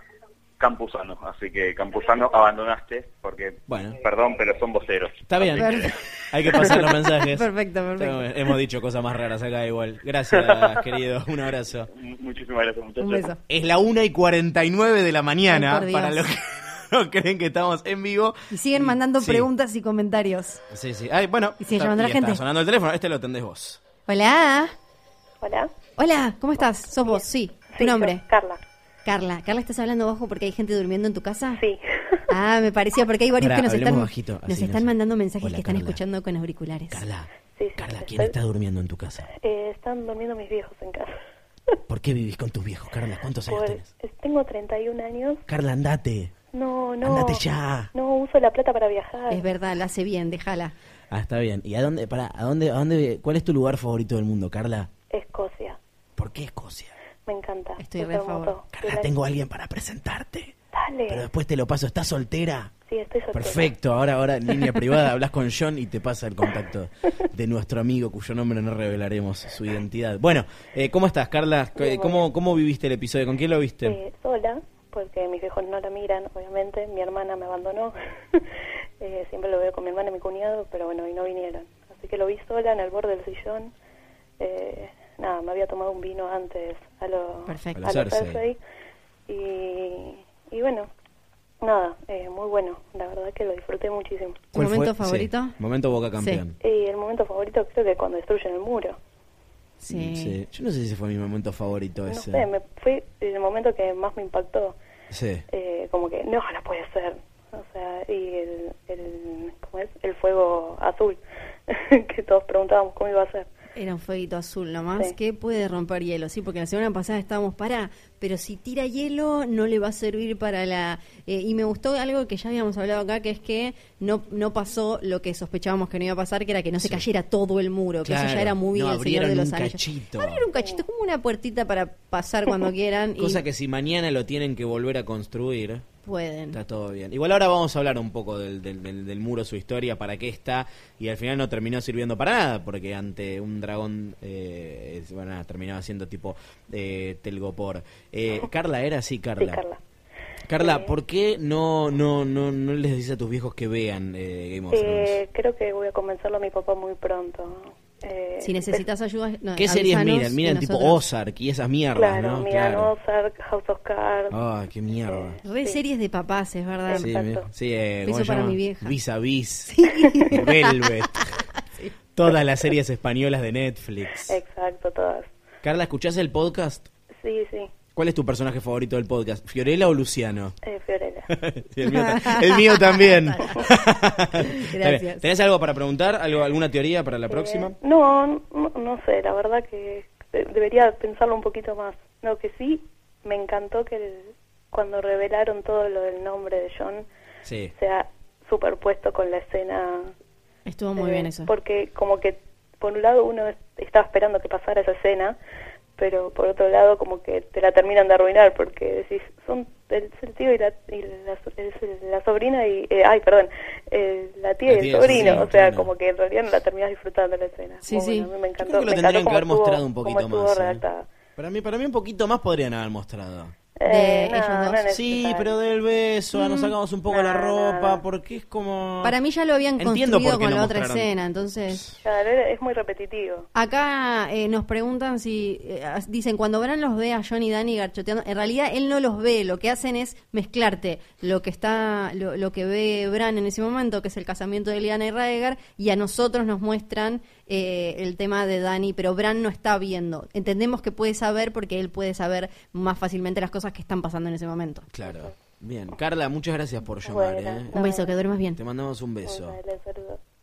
G: Campuzano, así que Campuzano abandonaste, porque,
B: Bueno.
G: perdón, pero son voceros.
B: Está bien.
G: Que-
B: Hay que pasar los mensajes.
C: Perfecto, perfecto.
B: Hemos dicho cosas más raras acá igual. Gracias, querido. Un abrazo.
G: mu- Muchísimas gracias muchachos.
C: Un beso.
B: Es la 1 y 49 de la mañana,
C: Ay,
B: para los que no creen que estamos en vivo.
C: Y siguen mandando
B: Sí.
C: preguntas y comentarios.
B: Sí, sí. Ay, bueno,
C: Y sigue
B: está-
C: llamando la
B: y
C: gente.
B: Está sonando el teléfono, este lo atendés vos.
C: Hola.
H: Hola.
C: Hola, ¿cómo estás? ¿Sos vos? Sí. ¿Tu nombre?
H: Carla.
C: Carla. ¿Carla estás hablando bajo porque hay gente durmiendo en tu casa?
H: Sí.
C: Ah, me parecía porque hay varios que nos están,
B: bajito,
C: nos
B: no
C: están
B: sé.
C: mandando mensajes
B: Hola,
C: que están
B: Carla.
C: escuchando con auriculares.
B: Carla,
H: Sí, sí,
B: Carla, ¿quién
H: estoy-
B: está durmiendo en tu casa?
H: Eh, están durmiendo mis viejos en casa.
B: ¿Por qué vivís con tus viejos, Carla? ¿Cuántos años
H: Pues,
B: tenés?
H: eh, tengo 31 años.
B: Carla, andate.
H: No, no.
B: Andate ya.
H: No uso la plata para viajar.
C: Es verdad, la hace bien, déjala.
B: Ah, está bien. ¿Y a dónde, para, a dónde, a dónde, cuál es tu lugar favorito del mundo, Carla?
H: Escocia.
B: ¿Por qué Escocia?
H: Me encanta.
C: Estoy
H: Es
C: re a
H: hermoso.
C: favor.
B: Carla, tengo a alguien para presentarte.
H: Dale.
B: Pero después te lo paso. ¿Estás soltera?
H: Sí, estoy soltera.
B: Perfecto, ahora, ahora en línea privada hablas con John y te pasa el contacto de nuestro amigo cuyo nombre no revelaremos su identidad. Bueno, eh, ¿cómo estás, Carla?
H: Bien,
B: ¿Cómo,
H: bien.
B: ¿Cómo viviste el episodio? ¿Con quién lo viste?
H: Eh, sola, porque mis viejos no la miran, obviamente. Mi hermana me abandonó. Eh, siempre lo veo con mi hermana y mi cuñado, pero bueno, y no vinieron. Así que lo vi sola en el borde del sillón. Eh, nada, me había tomado un vino antes a lo,
C: Perfecto.
H: a
B: lo Cersei.
H: Y, y bueno, nada, eh, muy bueno. La verdad que lo disfruté muchísimo.
C: ¿Tu momento
B: fue?
C: favorito?
B: Sí, momento Boca campeón.
H: Y el momento favorito creo que cuando destruyen el muro.
C: Sí.
B: Sí. Yo no sé si ese fue mi momento favorito
H: No
B: ese.
H: sé, me, fue el momento que más me impactó.
B: Sí.
H: eh, como que no, no puede ser. O sea, y el, el, ¿cómo es? El fuego azul, que todos preguntábamos cómo iba a ser.
C: Era un fueguito azul nomás
H: Sí.
C: que puede romper hielo, sí, porque la semana pasada estábamos para, pero si tira hielo no le va a servir para la... eh, y me gustó algo que ya habíamos hablado acá, que es que no, no pasó lo que sospechábamos que no iba a pasar, que era que no se cayera todo el muro, que eso ya era muy
B: No,
C: el Señor de los
B: un
C: Anillos.
B: cachito.
C: Abrieron un cachito, como una puertita para pasar cuando quieran y
B: Cosa que si mañana lo tienen que volver a construir,
C: pueden.
B: está todo bien. Igual ahora vamos a hablar un poco del, del, del- del muro, su historia, para qué está, y al final no terminó sirviendo para nada, porque ante un dragón, eh, es- bueno, nada, terminaba siendo tipo eh, Telgopor. Eh, Carla, ¿era así, Carla?
H: Sí, Carla.
B: Carla,
H: Eh,
B: ¿por qué no, no, no, no les dices a tus viejos que vean eh, Game of Thrones?
H: Eh, creo que voy a convencerlo a mi papá muy pronto. Eh,
C: Si necesitas ayuda, no,
B: ¿Qué series miran? Miran tipo
C: nosotros-
B: Ozark y esas mierdas,
H: Claro,
B: ¿no?
H: miran
B: Claro.
H: Ozark, House of Cards.
B: Ah, qué mierda.
C: Re
H: Sí.
C: series de papás, es verdad.
B: Sí,
H: Exacto.
B: sí eh,
C: Beso
B: ¿cómo se
C: para
B: llama?
C: mi vieja.
B: Vis a vis. Velvet. Todas las series españolas de Netflix.
H: Exacto, todas.
B: Carla, ¿escuchás el podcast?
H: Sí, sí,
B: ¿Cuál es tu personaje favorito del podcast? ¿Fiorella o Luciano?
H: eh, Fiorella.
B: Sí, el, mío, ta- el mío también.
C: Gracias.
B: ¿Tenés algo para preguntar? ¿Algo, ¿Alguna teoría para la próxima?
H: Eh, no, no, no sé, la verdad que de- debería pensarlo un poquito más. Lo que sí, me encantó que el- cuando revelaron todo lo del nombre de John
B: Sí.
H: se ha superpuesto con la escena.
C: Estuvo muy
H: eh,
C: bien eso.
H: Porque como que por un lado uno es- estaba esperando que pasara esa escena, pero por otro lado como que te la terminan de arruinar porque decís, son el, es el tío y la, y la, el- sobrina y, eh, ay, perdón, eh, la tía y
B: tía
H: el
B: el
H: sobrino, o sea,
B: claro.
H: como que en realidad no la terminas disfrutando la escena.
C: Sí,
H: Como,
C: sí.
H: bueno, a mí me
B: Yo
H: encantó,
B: creo que lo
H: me
B: tendrían que haber
H: estuvo-
B: mostrado un poquito más. ¿eh? Para mí, para mí un poquito más podrían haber mostrado.
H: Eh,
C: ellos
H: no,
C: dos.
H: no es
B: Sí, pero del beso, ah, nos sacamos un poco
H: No,
B: la ropa,
H: no.
B: porque es como...
C: Para mí ya lo habían
B: Entiendo
C: construido con
B: no
C: la otra
B: mostraron.
C: escena, entonces...
H: Claro, es muy repetitivo.
C: Acá eh, nos preguntan si, eh, dicen, cuando Bran los ve a John y Danny garchoteando, en realidad él no los ve, lo que hacen es mezclarte lo que está, lo, lo que ve Bran en ese momento, que es el casamiento de Lyanna y Raegar, y a nosotros nos muestran eh, el tema de Danny, pero Bran no está viendo. Entendemos que puede saber porque él puede saber más fácilmente las cosas que están pasando en ese momento.
B: Claro. Bien. Carla, muchas gracias por llamar,
H: Bueno,
B: ¿eh?
C: Un beso, que duermas bien.
B: Te mandamos un beso.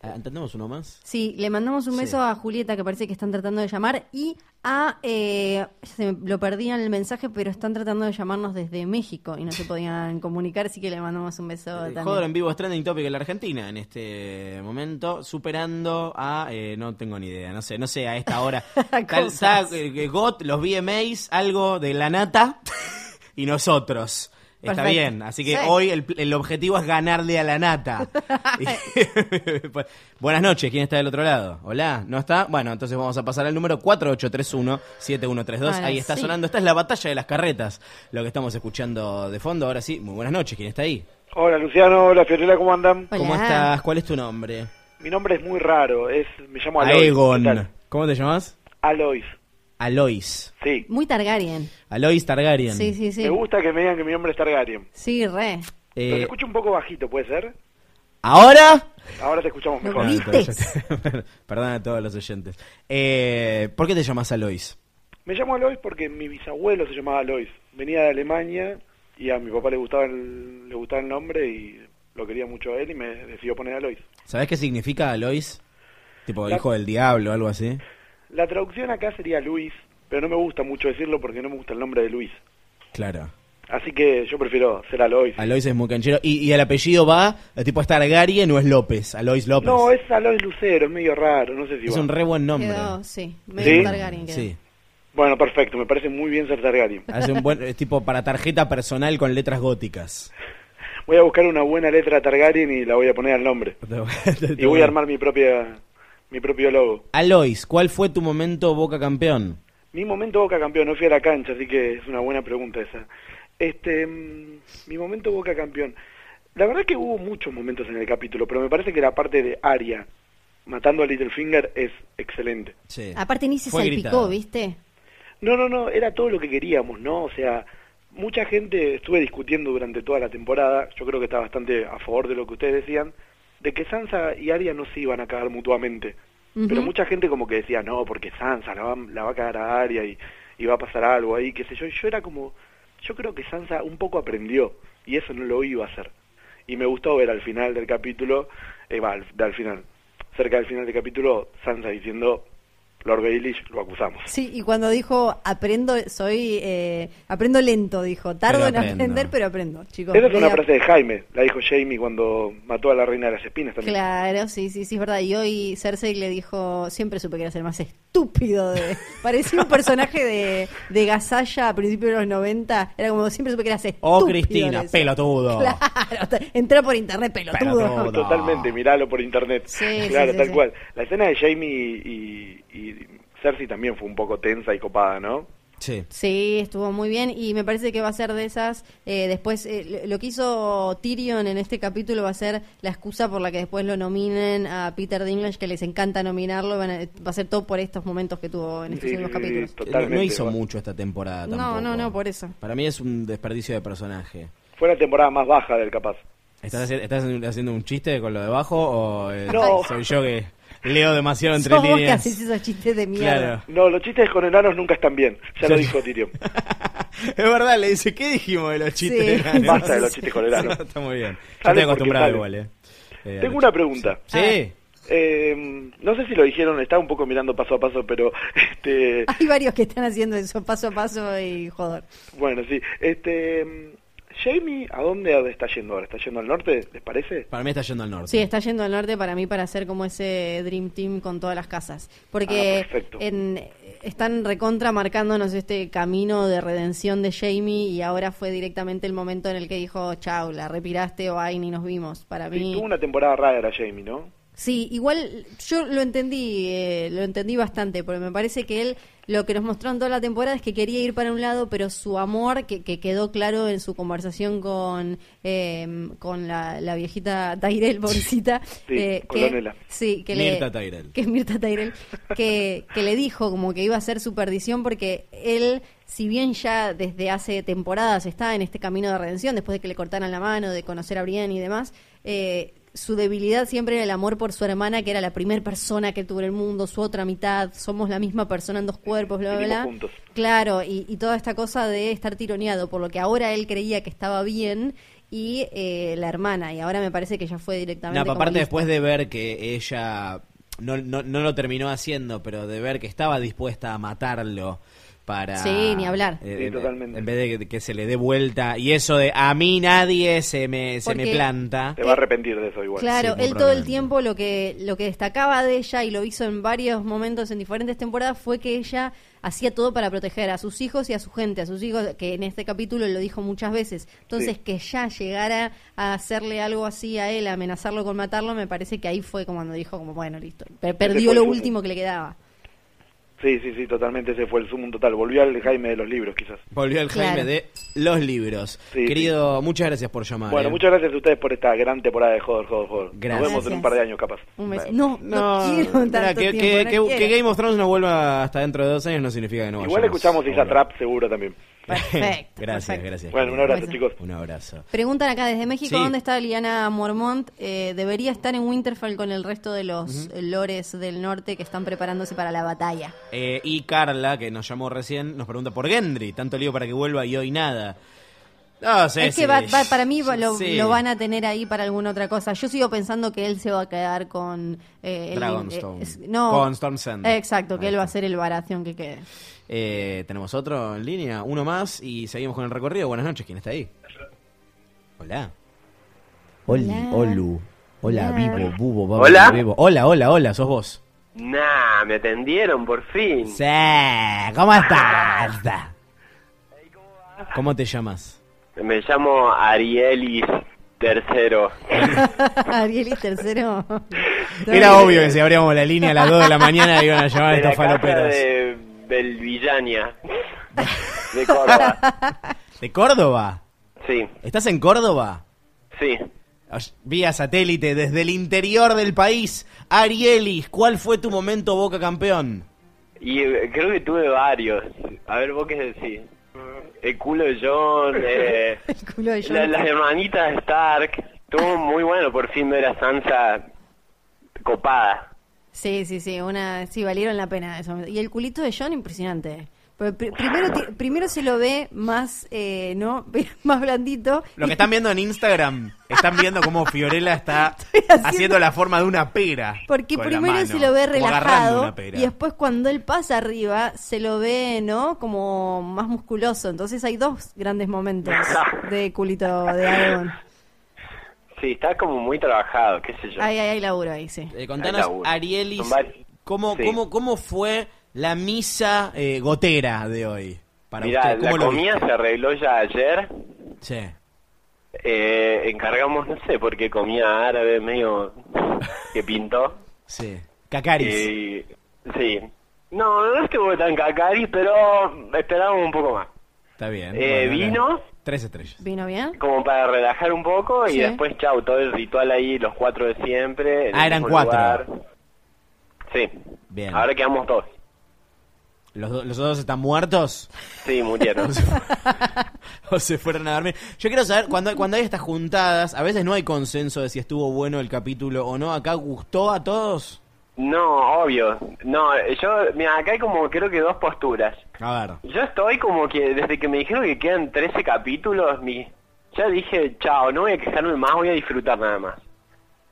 B: ¿Entendemos uno más?
C: Sí, le mandamos un
B: Sí.
C: beso a Julieta, que parece que están tratando de llamar, y a. Eh, se me- lo perdí en el mensaje, pero están tratando de llamarnos desde México y no se podían comunicar, así que le mandamos un beso
B: Eh,
C: también.
B: Joder en vivo es trending topic en la Argentina en este momento, superando a eh, no tengo ni idea, no sé, no sé a esta hora. Tal,
C: Cosas.
B: está, eh, GOT, los VMAs, algo de la nata y nosotros. Está
C: Perfecto.
B: bien, así que
C: Sí.
B: hoy el, el objetivo es ganarle a la nata. Pues, buenas noches, ¿quién está del otro lado? Hola, ¿no está? Bueno, entonces vamos a pasar al número 4831-7132.
C: Ahora
B: Ahí está
C: sí.
B: sonando, esta es la batalla de las carretas, lo que estamos escuchando de fondo. Ahora sí, muy buenas noches, ¿quién está ahí?
I: Hola Luciano, hola Fiorella, ¿cómo andan?
C: Hola.
B: ¿Cómo estás? ¿Cuál es tu nombre?
I: Mi nombre es muy raro, es me llamo Alois.
B: ¿Cómo te llamas?
I: Alois,
B: Alois.
I: sí.
C: Muy Targaryen.
B: Alois Targaryen.
C: Sí, sí, sí.
I: Me gusta que me digan que mi nombre es Targaryen.
C: Sí, re.
B: Eh,
I: Los escucho un poco bajito, ¿puede ser?
B: ¿Ahora?
I: Ahora te escuchamos mejor.
B: Perdón a todos los oyentes. Eh, ¿Por qué te llamas Alois?
I: Me llamo Alois porque mi bisabuelo se llamaba Alois. Venía de Alemania y a mi papá le gustaba el, le gustaba el nombre y lo quería mucho a él y me decidió poner Alois.
B: ¿Sabés qué significa Alois? Tipo
I: La-
B: hijo del diablo o algo así.
I: La traducción acá sería Luis, pero no me gusta mucho decirlo porque no me gusta el nombre de Luis.
B: Claro.
I: Así que yo prefiero ser Alois.
B: Alois es muy canchero. ¿Y, y el apellido va? ¿El tipo es Targaryen o es López? Alois López.
I: No, es Alois Lucero, es medio raro, no sé si
B: Es
I: va.
B: un re buen nombre.
C: Quedó, sí. Medio
I: ¿Sí?
C: Targaryen quedó.
B: Sí.
I: Bueno, perfecto, me parece muy bien ser Targaryen.
B: Hace un buen es tipo para tarjeta personal con letras góticas.
I: Voy a buscar una buena letra Targaryen y la voy a poner al nombre. Y voy a armar mi propia mi propio logo.
B: Alois, ¿cuál fue tu momento Boca campeón?
I: Mi momento Boca campeón, no fui a la cancha, así que es una buena pregunta esa. Este, mm, mi momento Boca campeón. La verdad que hubo muchos momentos en el capítulo, pero me parece que la parte de Arya matando a Littlefinger es excelente.
B: Sí.
C: Aparte ni se
B: Fue
C: salpicó,
B: gritado.
C: ¿viste?
I: No, no, no, era todo lo que queríamos, ¿no? O sea, mucha gente estuve discutiendo durante toda la temporada, yo creo que está bastante a favor de lo que ustedes decían, de que Sansa y Arya no se iban a cagar mutuamente. Pero mucha gente como que decía, no, porque Sansa la va, la va a cagar a Arya y, y va a pasar algo ahí, qué sé yo. Y yo era como, yo creo que Sansa un poco aprendió y eso no lo iba a hacer. Y me gustó ver al final del capítulo, eh, va, al, al final, cerca del final del capítulo, Sansa diciendo, Lord Baelish, lo acusamos.
C: Sí, y cuando dijo aprendo, soy, eh, aprendo lento, dijo, tardo en aprender, pero aprendo, chicos.
I: Esa es una frase de Jaime, la dijo Jamie cuando mató a la reina de las espinas también.
C: Claro, sí, sí, sí, es verdad. Y hoy Cersei le dijo, siempre supe que era el más estúpido de... Parecía un personaje de, de Gazalla a principios de los 90. Era como, siempre supe que eras estúpido.
B: Oh, Cristina, pelotudo.
C: Claro, entró por internet, pelotudo.
B: Pelotudo.
I: Totalmente, miralo por internet.
C: Sí,
I: claro,
C: sí, sí,
I: tal
C: sí.
I: cual. La escena de Jamie y, y Cersei también fue un poco tensa y copada, ¿no?
B: Sí.
C: Sí, estuvo muy bien y me parece que va a ser de esas. eh, después, eh, lo que hizo Tyrion en este capítulo va a ser la excusa por la que después lo nominen a Peter Dinklage, que les encanta nominarlo. van a- va a ser todo por estos momentos que tuvo en estos
I: Sí,
C: últimos
I: sí,
C: capítulos.
B: No,
I: totalmente.
B: no hizo mucho esta temporada
C: No,
B: tampoco.
C: no, no, por eso.
B: Para mí es un desperdicio de personaje.
I: Fue la temporada más baja del capaz.
B: ¿Estás, estás haciendo un chiste con lo de abajo o eh,
I: No.
B: soy yo que leo demasiado entre
C: vos que
B: líneas?
C: haces esos chistes de mierda.
B: Claro.
I: No, los chistes con enanos nunca están bien. Ya lo dijo Tyrion.
B: es verdad, le dice, ¿qué dijimos de los chistes?
C: Sí.
B: de enanos?"
I: Basta de los chistes con enanos.
B: Está muy bien. Yo estoy acostumbrado igual, eh. Eh, a
I: Tengo una pregunta.
B: Sí.
I: Eh, no sé si lo dijeron, estaba un poco mirando paso a paso, pero este,
C: Hay varios que están haciendo eso paso a paso y joder.
I: bueno, sí. Este, Jamie, ¿a dónde está yendo ahora? ¿Está yendo al norte? ¿Les parece?
B: Para mí está yendo al norte.
C: Sí, está yendo al norte para mí para hacer como ese Dream Team con todas las casas.
I: Ah,
C: Porque
I: perfecto.
C: en, están recontra marcándonos este camino de redención de Jamie y ahora fue directamente el momento en el que dijo, chau, la repiraste o ay, ni nos vimos. Para
I: Sí,
C: mí...
I: tuvo una temporada rara Jamie, ¿no?
C: Sí, igual yo lo entendí, eh, lo entendí bastante, porque me parece que él lo que nos mostró en toda la temporada es que quería ir para un lado, pero su amor, que, que quedó claro en su conversación con, eh, con la, la viejita Tyrell, pobrecita,
I: Sí,
C: eh,
I: con
C: que, sí, que
B: Mirta
C: le,
B: Tyrell.
C: que es Mirta Tyrell, que, que le dijo como que iba a ser su perdición porque él, si bien ya desde hace temporadas está en este camino de redención, después de que le cortaran la mano, de conocer a Brienne y demás, eh, su debilidad siempre era el amor por su hermana, que era la primera persona que tuvo en el mundo, su otra mitad, somos la misma persona en dos cuerpos, bla, bla, bla.
I: juntos.
C: Claro, y, y toda esta cosa de estar tironeado, por lo que ahora él creía que estaba bien, y eh, la hermana, y ahora me parece que ya fue directamente.
B: No, pero aparte después de ver que ella no, no, no lo terminó haciendo, pero de ver que estaba dispuesta a matarlo para...
C: Sí, ni hablar.
B: eh,
I: Sí,
B: en-
I: totalmente.
B: En vez de que, que se le dé vuelta. Y eso de a mí nadie se me, se me planta.
I: Se va a arrepentir de eso igual.
C: Claro,
B: Sí,
C: él todo el tiempo lo que lo que destacaba de ella y lo hizo en varios momentos en diferentes temporadas fue que ella hacía todo para proteger a sus hijos y a su gente, a sus hijos que en este capítulo lo dijo muchas veces. Entonces
I: Sí.
C: que ya llegara a hacerle algo así a él, a amenazarlo con matarlo, me parece que ahí fue como cuando dijo como bueno, listo, Per- perdió lo último que le quedaba.
I: Sí, sí, sí, totalmente. Ese fue el sumum total. Volvió al Jaime de los libros, quizás.
B: Volvió el
C: Claro.
B: Jaime de los libros.
I: Sí,
B: Querido, muchas gracias por llamar.
I: Bueno,
B: eh.
I: muchas gracias a ustedes por esta gran temporada de Joder, Joder, Joder.
B: Gracias.
I: Nos vemos en un par de años, capaz.
C: Un mes. No, no, quiero tanto
B: mira, que,
C: tiempo,
B: que-
C: no
B: que-
C: quiero.
B: que Game of Thrones no vuelva hasta dentro de dos años no significa que no
I: Igual
B: vayamos
I: escuchamos Isa. Trap seguro también.
C: Perfecto.
B: gracias,
C: perfecto.
B: gracias.
I: Bueno, un abrazo, chicos.
B: Un abrazo.
C: Preguntan acá desde México,
B: Sí.
C: ¿dónde está Liana Mormont? Eh, debería estar en Winterfell con el resto de los lores del norte que están preparándose para la batalla.
B: Eh, y Carla, que nos llamó recién, nos pregunta por Gendry. Tanto lío para que vuelva y hoy nada. No
C: es que va- va- para mí lo,
B: sí.
C: lo van a tener ahí para alguna otra cosa. Yo sigo pensando que él se va a quedar con... eh, el-
B: Dragonstone.
C: eh, no,
B: Con Storm's End.
C: Exacto, que él va a ser el Baratheon que quede.
B: Eh, Tenemos otro en línea, uno más y seguimos con el recorrido. Buenas noches, ¿quién está ahí? Hola. Oli,
C: Hola.
B: Olu. Hola, vivo, bubo, babo,
J: Hola.
B: vivo. Hola, hola, hola, sos vos.
J: Nah, me atendieron por fin.
B: Sí, ¿cómo estás? ¿Cómo te llamas?
J: Me llamo Arielis Tercero.
C: Arielis tercero.
B: Era obvio que si abríamos la línea a las 2 de la mañana iban a llamar a estos faloperos.
J: de Belvillaña. De Córdoba.
B: ¿De Córdoba?
J: Sí,
B: ¿Estás en Córdoba?
J: sí.
B: Vía satélite desde el interior del país. Arielis, ¿cuál fue tu momento Boca campeón?
J: Y eh, creo que tuve varios. A ver, vos qué decís. El culo de John, eh,
C: El culo de
J: la- las hermanitas Stark. Estuvo muy bueno por fin ver a Sansa copada.
C: Sí, sí, sí, una, sí, valieron la pena eso. Y el culito de John, impresionante. Porque pri- primero, ti- primero se lo ve más, eh, ¿no? Más blandito.
B: Lo que están viendo en Instagram, están viendo cómo Fiorella está
C: haciendo-
B: haciendo la forma de una pera.
C: Porque primero
B: mano,
C: se lo ve relajado y después cuando él pasa arriba se lo ve, ¿no? Como más musculoso. Entonces hay dos grandes momentos de culito de Aegon.
J: Sí, está como muy trabajado, qué sé yo.
C: Hay, hay, hay laburo ahí, sí.
B: Eh, contanos,
J: laburo.
B: Arielis, ¿cómo,
J: Sí.
B: cómo, ¿cómo fue la misa eh, gotera de hoy? Para
J: Mirá,
B: usted,
J: la
B: ¿cómo lo
J: comida
B: viste?
J: se arregló ya ayer.
B: Sí.
J: Eh, encargamos, no sé, porque comida árabe medio que pintó.
B: Sí. Cacaris.
J: Y, sí. No, no estuvo tan cacari, pero esperábamos un poco más.
B: Está bien.
J: Eh,
B: bueno,
J: vino,
B: Tres estrellas.
C: ¿Vino bien?
J: como para relajar un poco, y
C: Sí.
J: después, chau, todo el ritual ahí, los cuatro de siempre.
B: Ah, eran cuatro.
J: lugar. Sí.
B: Bien.
J: Ahora quedamos dos.
B: ¿Los, do- ¿Los dos están muertos?
J: Sí, murieron.
B: o se fueron a dormir. Yo quiero saber, cuando, cuando hay estas juntadas, a veces no hay consenso de si estuvo bueno el capítulo o no. ¿Acá gustó a todos?
J: No, obvio. No, yo, mira, acá hay como creo que dos posturas.
B: A ver.
J: Yo estoy como que desde que me dijeron que quedan 13 capítulos, mi, ya dije, chao, no voy a quejarme más, voy a disfrutar nada más.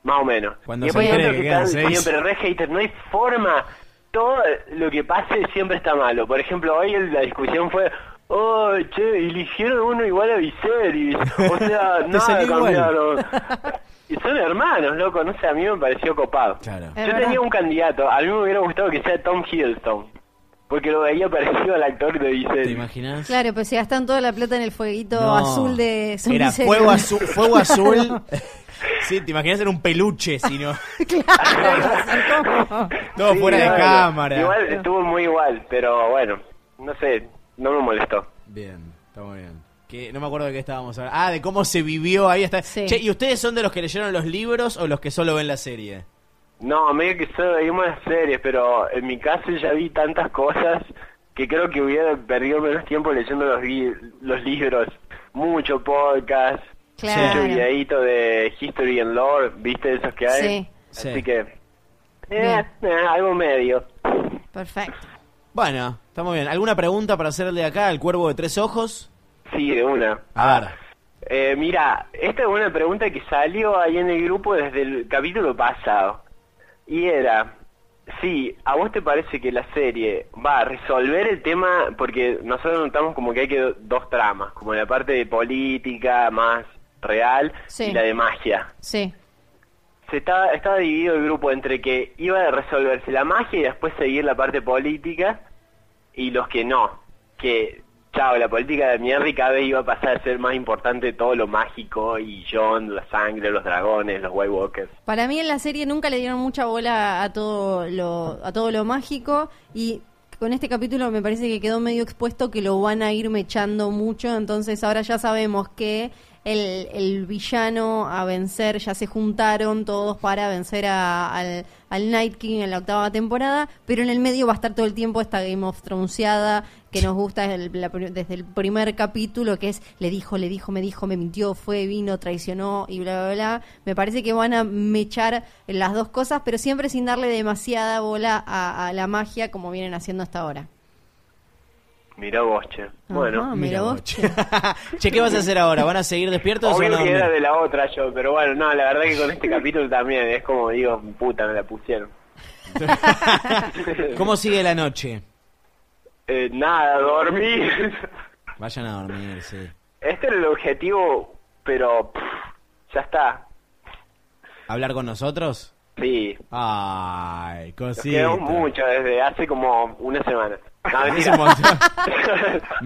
J: Más o menos.
B: Cuando
J: y
B: se
J: después
B: entere
J: otro
B: que quedan seis.
J: siempre re hater, no hay forma. Todo lo que pase siempre está malo. Por ejemplo, hoy la discusión fue, oh, che, eligieron uno igual a Viserys. O sea, nada cambiaron. Y son hermanos, loco, no sé, a mí me pareció copado.
B: Claro.
J: Yo
C: verdad.
J: tenía un candidato, a mí me hubiera gustado que sea Tom Hiddleston. Porque lo veía parecido al actor de
B: ¿Te
J: Viserys.
B: imaginas?
C: Claro, pues si gastan toda la plata en el fueguito
B: No.
C: azul de San
B: Era
C: Vicente.
B: fuego azul. Fuego azul. sí, te imaginas era un peluche, si no.
C: claro,
B: Todo
J: Sí,
B: fuera de cámara.
J: Igual estuvo muy igual, pero bueno, no sé, no me molestó.
B: Bien, está muy bien. Que no me acuerdo de qué estábamos hablando. Ah, de cómo se vivió ahí hasta.
C: Sí.
B: Che, ¿y ustedes son de los que leyeron los libros o los que solo ven la serie?
J: No, medio que solo veíamos las series, pero en mi caso ya vi tantas cosas que creo que hubiera perdido menos tiempo leyendo los, li- los libros. Mucho podcast,
C: Claro.
J: mucho videíto de History and Lore, ¿viste esos que hay?
C: Sí.
B: Sí.
J: Así que, eh, eh, algo medio.
C: Perfecto.
B: Bueno, está muy bien. ¿Alguna pregunta para hacerle acá al cuervo de tres ojos?
J: Sí, de una.
B: A ver.
J: Eh, mira, esta es una pregunta que salió ahí en el grupo desde el capítulo pasado. Y era, sí, ¿a vos te parece que la serie va a resolver el tema? Porque nosotros notamos como que hay que dos tramas, como la parte de política más real
C: Sí.
J: y la de magia.
C: Sí.
J: Se estaba, estaba dividido el grupo entre que iba a resolverse la magia y después seguir la parte política y los que no, que chao, la política de mierda y cada iba a pasar a ser más importante todo lo mágico y John, la sangre, los dragones, los White Walkers.
C: Para mí en la serie nunca le dieron mucha bola a todo lo, a todo lo mágico y con este capítulo me parece que quedó medio expuesto que lo van a ir mechando mucho, entonces ahora ya sabemos que el, el villano a vencer, ya se juntaron todos para vencer a- al, al Night King en la octava temporada, pero en el medio va a estar todo el tiempo esta Game of Throneseada que nos gusta desde el, la pr- desde el primer capítulo, que es le dijo, le dijo, me dijo, me mintió, fue, vino, traicionó y bla, bla, bla. Me parece que van a mechar las dos cosas, pero siempre sin darle demasiada bola a, a la magia como vienen haciendo hasta ahora.
J: Mirá vos, che. Bueno,
C: Ajá, mira vos, che.
B: che, ¿qué vas a hacer ahora? ¿Van a seguir despiertos o
J: obvio que era de la otra yo, pero bueno, no, la verdad que con este capítulo también es como digo, puta, me la pusieron.
B: ¿Cómo sigue la noche?
J: Eh, nada, dormir.
B: Vayan a dormir, sí.
J: Este era el objetivo, pero pff, ya está.
B: ¿Hablar con nosotros?
J: Sí,
B: Ay,
J: nos
B: cosita.
J: quedó mucho desde hace como una semana. No,
B: Es
J: mentira.
B: un montón.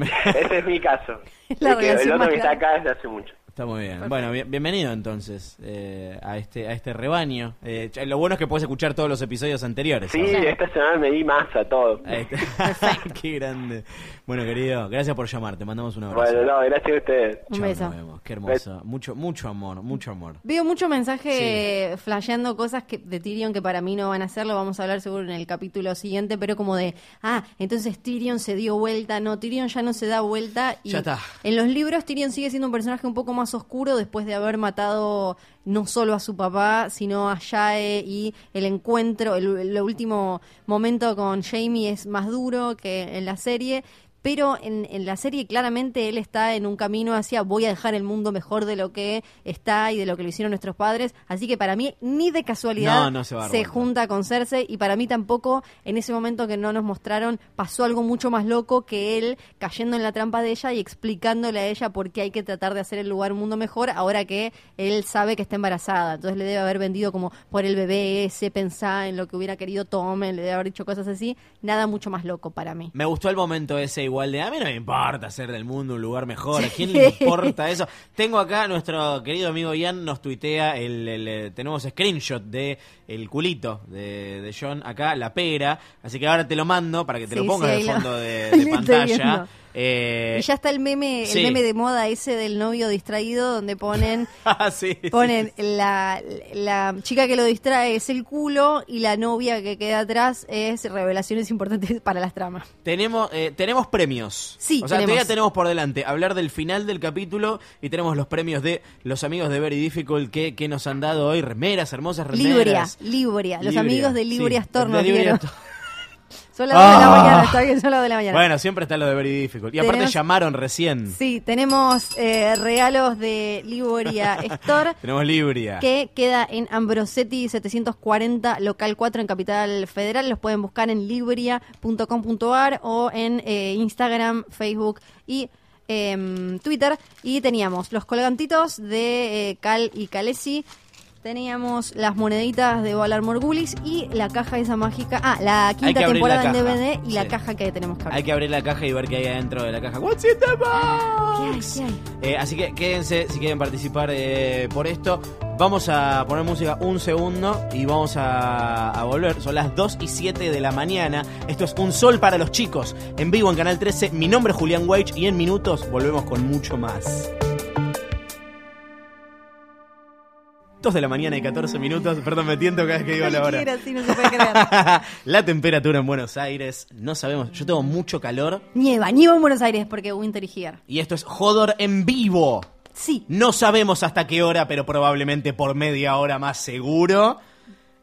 J: Ese es mi caso.
C: La
J: El, que- el
C: relación
J: otro que está acá desde hace mucho.
B: Está muy bien. Bueno, bien- bienvenido entonces eh, a este a este rebaño. Eh, lo bueno es que puedes escuchar todos los episodios anteriores.
J: Sí,
B: ahora.
J: esta semana me di masa todo.
B: Ahí está. Qué grande. Bueno, querido, gracias por llamar. Te mandamos un abrazo.
J: Bueno, no, gracias a ustedes.
C: Un beso.
B: nos vemos. Qué hermoso. Mucho, mucho amor, mucho amor.
C: Veo mucho mensaje flasheando cosas que, de Tyrion que para mí no van a ser, lo vamos a hablar seguro en el capítulo siguiente, pero como de, ah, entonces Tyrion se dio vuelta, no, Tyrion ya no se da vuelta y
B: Ya está.
C: en los libros Tyrion sigue siendo un personaje un poco más oscuro después de haber matado no solo a su papá, sino a Jae y el encuentro, el, el último momento con Jamie es más duro que en la serie. Pero en, en la serie claramente él está en un camino hacia voy a dejar el mundo mejor de lo que está y de lo que lo hicieron nuestros padres. Así que para mí ni de casualidad
B: No, no se vuelta.
C: junta con Cersei y para mí tampoco en ese momento que no nos mostraron pasó algo mucho más loco que él cayendo en la trampa de ella y explicándole a ella por qué hay que tratar de hacer el lugar un mundo mejor ahora que él sabe que está embarazada. Entonces le debe haber vendido como por el bebé ese, pensá en lo que hubiera querido Tom, le debe haber dicho cosas así. Nada mucho más loco para mí.
B: Me gustó el momento ese igual de, a mí no me importa hacer del mundo un lugar mejor, ¿a quién le importa eso? Tengo acá, nuestro querido amigo Ian nos tuitea, el, el, eh, tenemos screenshot de el culito de, de John acá, la pera, así que ahora te lo mando para que te
C: Sí,
B: lo pongas
C: sí,
B: de
C: lo-
B: fondo de, pantalla. Eh,
C: Y ya está el meme, el
B: sí.
C: meme de moda ese del novio distraído donde ponen
B: ah, sí, sí.
C: ponen la, la chica que lo distrae es el culo y la novia que queda atrás es revelaciones importantes para las tramas.
B: Tenemos, eh, tenemos premios.
C: Sí,
B: O sea,
C: tenemos.
B: todavía tenemos por delante hablar del final del capítulo y tenemos los premios de los amigos de Very Difficult que, que nos han dado hoy. Remeras, hermosas remeras.
C: Libria, los
B: Libria,
C: amigos de Libria Store Son las de la
B: Ah.
C: mañana, está bien, son las de la mañana.
B: Bueno, siempre está lo de Very Difficult. Y aparte
C: Tenemos-
B: llamaron recién.
C: Sí, tenemos eh, regalos de Libria Store.
B: Tenemos Libria.
C: que queda en Ambrosetti 740, local 4 en Capital Federal. Los pueden buscar en libria.com.ar o en eh, Instagram, Facebook y em, Twitter. Y teníamos los colgantitos de eh, Cal y Calesi. Teníamos las moneditas de Valar Morgulis y la caja esa mágica. Ah, la quinta temporada
B: la
C: en. DVD y la caja que tenemos que abrir.
B: Hay que abrir la caja y ver qué hay adentro de la caja. What's in the box?
C: ¿Qué hay? ¿Qué hay?
B: Eh, así que quédense si quieren participar eh, por esto. Vamos a poner música un segundo y vamos a, a volver. Son las 2 y 7 de la mañana. Esto es Un Sol para los Chicos. En vivo en Canal 13. Mi nombre es Julián Weich y en minutos volvemos con mucho más. 2 de la mañana y 14 minutos. Perdón, me tiento cada vez que digo la hora.
C: Cualquiera, sí, no se puede creer.
B: la temperatura en Buenos Aires, no sabemos. Yo tengo mucho calor
C: nieva, nieva en Buenos Aires porque Winter is here.
B: y esto es Jodor en vivo.
C: Sí.
B: No sabemos hasta qué hora, pero probablemente por media hora más seguro.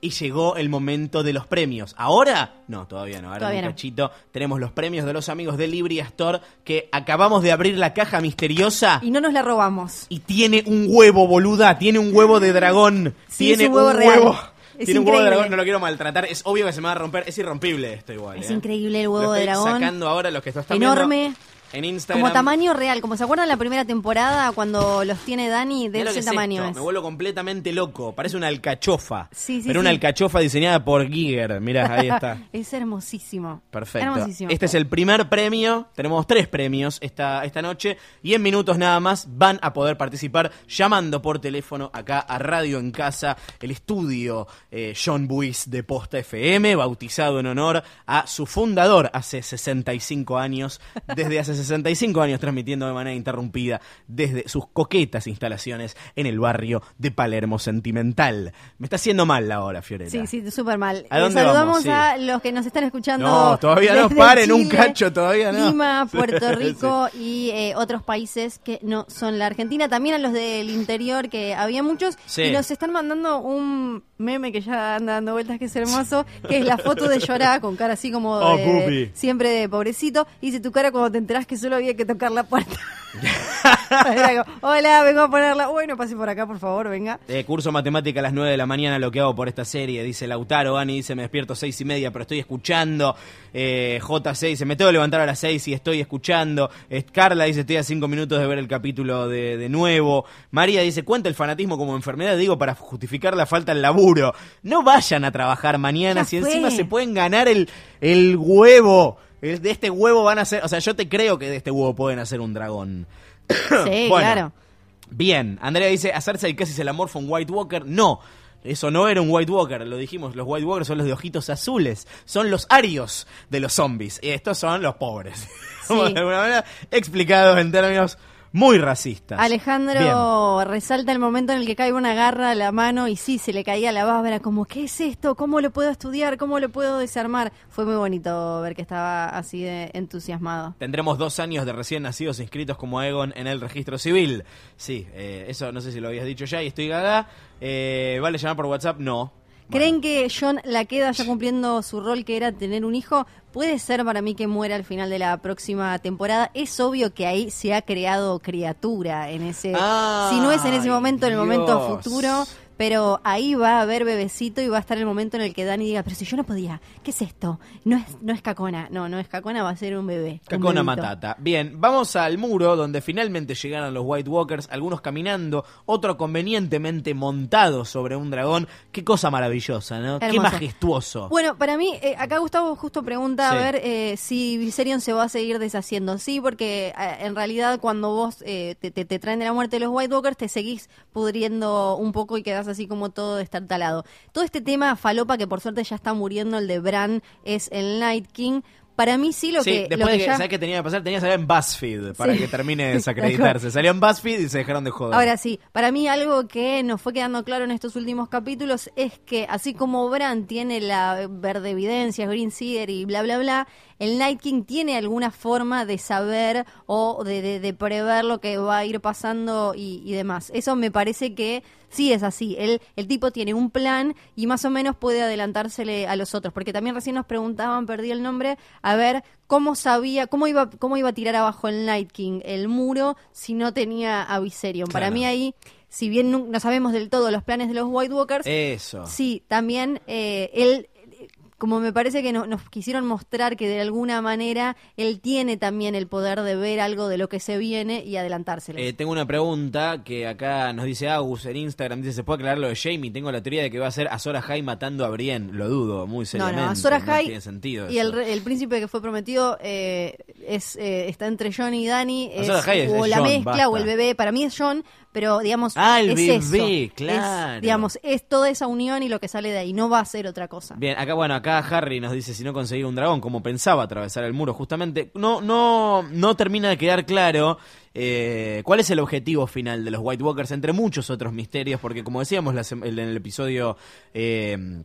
B: Y llegó el momento de los premios. ¿Ahora? No, todavía no. Ahora
C: Todavía
B: un
C: no.
B: cachito tenemos los premios de los amigos de Libria Store que acabamos de abrir la caja misteriosa
C: Y no nos la robamos.
B: y tiene un huevo, boluda. Tiene un huevo de dragón.
C: Sí,
B: tiene
C: es un huevo real.
B: huevo.
C: Es
B: tiene un huevo de
C: increíble.
B: dragón, no lo quiero maltratar. Es obvio que se me va a romper. Es irrompible esto igual.
C: Es
B: ¿eh?
C: increíble el
B: Lo
C: huevo de dragón.
B: sacando ahora los que están
C: Enorme.
B: viendo en Instagram.
C: Como tamaño real, como se acuerdan la primera temporada cuando los tiene Dani, de ese
B: es
C: tamaño
B: esto,
C: es.
B: Me vuelvo completamente loco. Parece una alcachofa.
C: Sí, sí,
B: pero una alcachofa diseñada por Giger. Mirá, ahí está.
C: es hermosísimo.
B: Perfecto.
C: Hermosísimo.
B: Este es el primer premio. Tenemos tres premios esta, esta noche. Y en minutos nada más van a poder participar llamando por teléfono acá a Radio en Casa, el estudio eh, John Buis de Posta FM, bautizado en honor a su fundador hace 65 años. Desde hace 65 años transmitiendo de manera interrumpida desde sus coquetas instalaciones en el barrio de Palermo Sentimental. Me está haciendo mal la hora, Fiorella.
C: Sí, sí, súper mal.
B: ¿A dónde
C: saludamos
B: vamos? Sí.
C: a los que nos están escuchando.
B: No, todavía no, paren, un cacho, todavía no.
C: Lima. Puerto Rico y eh, otros países que no son la Argentina. También a los del interior, que había muchos.
B: Sí.
C: Y nos están mandando un meme que ya anda dando vueltas, que es hermoso, que es la foto de llorar con cara así como
B: Oh,
C: de- siempre de pobrecito. Y dice tu cara cuando te enterás que solo había que tocar la puerta. Hola, vengo a ponerla. Bueno, pase por acá, por favor, venga.
B: Eh, curso matemática a las 9 de la mañana, lo que hago por esta serie, dice Lautaro. Ani dice, me despierto seis y media, pero estoy escuchando. Eh, J6 dice, me tengo que levantar a las 6 y estoy escuchando. Eh, Carla dice, estoy a 5 minutos de ver el capítulo de, de nuevo. María dice, cuenta el fanatismo como enfermedad, digo, para justificar la falta del laburo. No vayan a trabajar mañana
C: Ya
B: si
C: fue.
B: encima se pueden ganar el, el huevo. El- de este huevo van a hacer, o sea, yo te creo que de este huevo pueden hacer un dragón.
C: Sí,
B: Bueno.
C: claro.
B: Bien, Andrea dice, hacerse el casi se la morfa un White Walker. No, eso no era un White Walker, lo dijimos, los White Walkers son los de ojitos azules, son los arios de los zombies, y estos son los pobres. De alguna manera explicados en términos muy racistas.
C: Alejandro resalta el momento en el que cae una garra a la mano y sí, se le caía la baba, era como, ¿qué es esto? ¿Cómo lo puedo estudiar? ¿Cómo lo puedo desarmar? Fue muy bonito ver que estaba así de entusiasmado.
B: Tendremos dos años de recién nacidos inscritos como Egon en el registro civil. Sí, eh, eso no sé si lo habías dicho ya y estoy gaga. Eh, ¿Vale llamar por WhatsApp? No.
C: ¿Creen que John la queda ya cumpliendo su rol que era tener un hijo? Puede ser para mí que muera al final de la próxima temporada. Es obvio que ahí se ha creado criatura en ese... Si no es en ese momento, en el momento futuro. Pero ahí va a haber bebecito y va a estar el momento en el que Dani diga, pero si yo no podía, ¿qué es esto? No es, no es cacona, no, no es cacona, va a ser un bebé.
B: Cacona. Matata. Bien, vamos al muro donde finalmente llegaron los White Walkers, algunos caminando, otro convenientemente montado sobre un dragón. Qué cosa maravillosa, ¿no? Qué majestuoso.
C: Bueno, para mí, eh, acá Gustavo justo pregunta
B: Sí.
C: a ver eh, si Viserion se va a seguir deshaciendo. Sí, porque eh, en realidad cuando vos eh, te, te- te traen de la muerte de los White Walkers, te seguís pudriendo un poco y quedás así como todo destartalado. Todo este tema falopa, que por suerte ya está muriendo, el de Bran, es el Night King. Para mí sí lo
B: sí,
C: que...
B: después
C: lo que
B: de que,
C: ya-
B: ¿sabes qué tenía que pasar? Tenía que salir en BuzzFeed para
C: Sí.
B: que termine de desacreditarse. Salió en BuzzFeed y se dejaron de joder.
C: Ahora sí, para mí algo que nos fue quedando claro en estos últimos capítulos es que así como Bran tiene la verde evidencia, Green Seer y bla bla bla, el Night King tiene alguna forma de saber o de, de- de prever lo que va a ir pasando y, y demás. Eso me parece que sí es así. El, el tipo tiene un plan y más o menos puede adelantársele a los otros. Porque también recién nos preguntaban, perdí el nombre, a ver cómo sabía, cómo iba, cómo iba a tirar abajo el Night King el muro si no tenía a Viserion. Para mí ahí, si bien no, no sabemos del todo los planes de los White Walkers,
B: Eso.
C: sí, también eh, él como me parece que no- nos quisieron mostrar que de alguna manera él tiene también el poder de ver algo de lo que se viene y adelantárselo.
B: Eh, tengo una pregunta que acá nos dice Agus en Instagram. Dice, ¿se puede aclarar lo de Jamie? Tengo la teoría de que va a ser Azor Ahai matando a Brienne. Lo dudo, muy
C: no,
B: seriamente.
C: no, Azor Ahai
B: tiene sentido
C: y el, el príncipe que fue prometido eh, es eh, está entre John y Dani. Es, o
B: es
C: la mezcla
B: basta.
C: o el bebé. Para mí es John, pero digamos.
B: Ah, el
C: es
B: bebé,
C: eso. Es,
B: claro.
C: digamos, es toda esa unión y lo que sale de ahí. No va a ser otra cosa.
B: Bien, acá bueno, acá Harry nos dice si no conseguir un dragón, como pensaba atravesar el muro, justamente. No, no, no termina de quedar claro eh, cuál es el objetivo final de los White Walkers, entre muchos otros misterios, porque como decíamos en el episodio eh,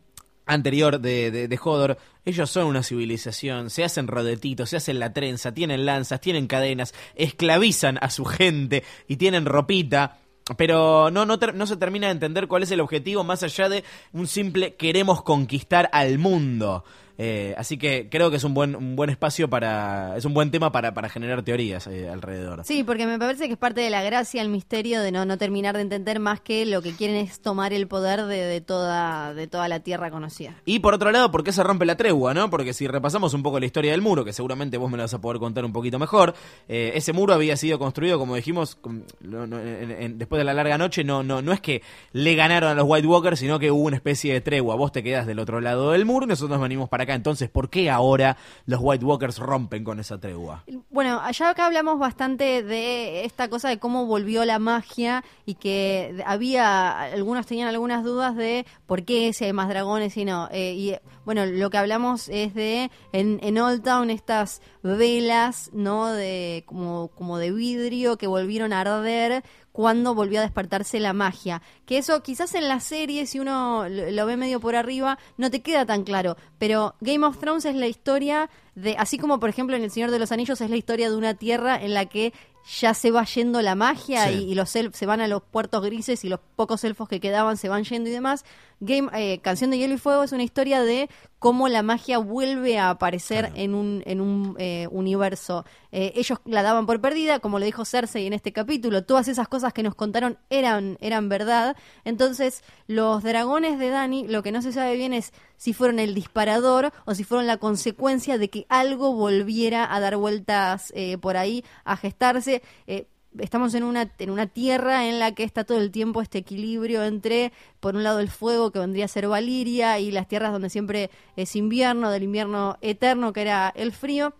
B: anterior de, de, de Hodor, ellos son una civilización, se hacen rodetitos, se hacen la trenza, tienen lanzas, tienen cadenas, esclavizan a su gente y tienen ropita. Pero no, no, no se termina de entender cuál es el objetivo más allá de un simple queremos conquistar al mundo. Eh, así que creo que es un buen, un buen espacio para. Es un buen tema para, para generar teorías eh, alrededor.
C: Sí, porque me parece que es parte de la gracia, el misterio de no, no terminar de entender más que lo que quieren es tomar el poder de, de toda, de toda la tierra conocida.
B: Y por otro lado, ¿por qué se rompe la tregua, no? Porque si repasamos un poco la historia del muro, que seguramente vos me la vas a poder contar un poquito mejor, eh, ese muro había sido construido, como dijimos, con- no- no- en- en- después de la larga noche, no, no, no es que le ganaron a los White Walkers, sino que hubo una especie de tregua. Vos te quedás del otro lado del muro y nosotros venimos para Entonces, ¿por qué ahora los White Walkers rompen con esa tregua?
C: Bueno, allá acá hablamos bastante de esta cosa de cómo volvió la magia y que había, algunos tenían algunas dudas de por qué si hay más dragones y no. Eh, y bueno, lo que hablamos es de en, en Old Town estas velas, ¿no? De como, como de vidrio que volvieron a arder cuando volvió a despertarse la magia. Que eso quizás en la serie, si uno lo, ve medio por arriba, no te queda tan claro. Pero Game of Thrones es la historia de, así como por ejemplo en El Señor de los Anillos es la historia de una tierra en la que ya se va yendo la magia
B: Sí.
C: y, y los elf- se van a los puertos grises y los pocos elfos que quedaban se van yendo y demás. Game, eh, Canción de Hielo y Fuego es una historia de cómo la magia vuelve a aparecer en un, en un eh, universo. Eh, ellos la daban por perdida, como lo dijo Cersei en este capítulo. Todas esas cosas que nos contaron eran, eran verdad. Entonces, los dragones de Dani, lo que no se sabe bien es si fueron el disparador o si fueron la consecuencia de que algo volviera a dar vueltas eh, por ahí, a gestarse. Eh, estamos en una, en una tierra en la que está todo el tiempo este equilibrio entre, por un lado, el fuego que vendría a ser Valiria y las tierras donde siempre es invierno, del invierno eterno que era el frío.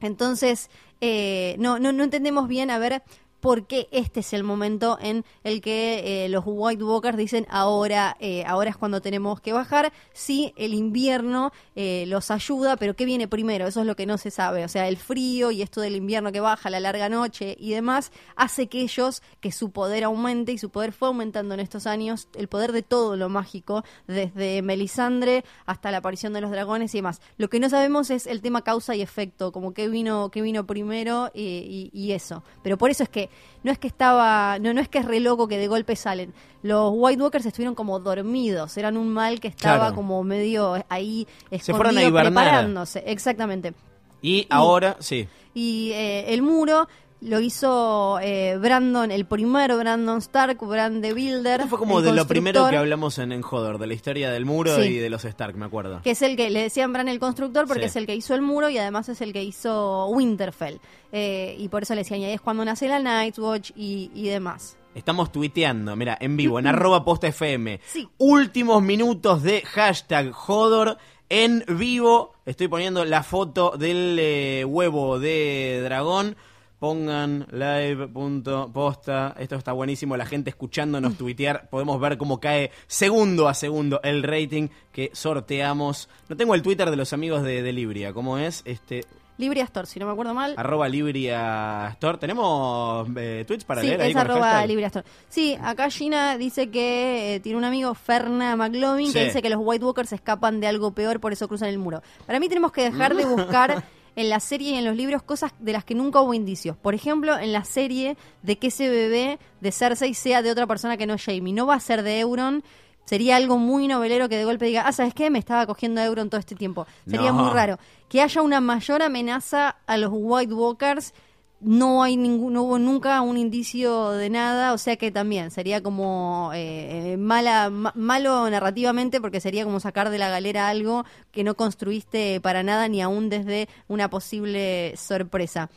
C: Entonces, eh, no, no, no entendemos bien, a ver, por qué este es el momento en el que eh, los White Walkers dicen ahora, eh, ahora es cuando tenemos que bajar. Sí, el invierno eh, los ayuda, pero ¿qué viene primero? Eso es lo que no se sabe. O sea, el frío y esto del invierno que baja, la larga noche y demás, hace que ellos, que su poder aumente y su poder fue aumentando en estos años, el poder de todo lo mágico, desde Melisandre hasta la aparición de los dragones y demás. Lo que no sabemos es el tema causa y efecto, como qué vino, qué vino primero y- y eso. Pero por eso es que no es que estaba, no, no es que es re loco que de golpe salen. Los White Walkers estuvieron como dormidos, eran un mal que estaba
B: Claro.
C: como medio ahí
B: Se
C: escondido,
B: hibernar.
C: preparándose, exactamente.
B: Y ahora, sí.
C: Y eh, el muro Lo hizo eh, Brandon, el primero Brandon Stark, Brand the Builder.
B: Esto fue como de lo primero que hablamos en, en Hodor, de la historia del muro
C: Sí.
B: y de los Stark, me acuerdo.
C: Que es el que le decían Bran el constructor porque
B: Sí.
C: es el que hizo el muro y además es el que hizo Winterfell. Eh, y por eso le decían, y ahí es cuando nace la Nightwatch y, y demás.
B: Estamos tuiteando, mira, en vivo, en arroba posta FM.
C: Sí.
B: Últimos minutos de hashtag Hodor en vivo. Estoy poniendo la foto del eh, huevo de dragón. Pongan live.posta. Esto está buenísimo. La gente escuchándonos tuitear. Podemos ver cómo cae segundo a segundo el rating que sorteamos. No tengo el Twitter de los amigos de, de Libria. ¿Cómo es? Este.
C: Libria Store, si no me acuerdo mal.
B: Arroba Libria Store. ¿Tenemos eh, tweets para
C: sí,
B: leer ahí
C: es arroba? Libria Store. Sí, acá Gina dice que eh, tiene un amigo, Ferna McLovin, que dice que los White Walkers escapan de algo peor, por eso cruzan el muro. Para mí tenemos que dejar de buscar en la serie y en los libros cosas de las que nunca hubo indicios. Por ejemplo, en la serie de que ese bebé de Cersei sea de otra persona que no Jamie. No va a ser de Euron. Sería algo muy novelero que de golpe diga, ah, ¿sabes qué? Me estaba cogiendo a Euron todo este tiempo. Sería
B: No.
C: muy raro. Que haya una mayor amenaza a los White Walkers no hay ningún, no hubo nunca un indicio de nada, o sea que también sería como eh, mala, ma- malo narrativamente porque sería como sacar de la galera algo que no construiste para nada ni aún desde una posible sorpresa.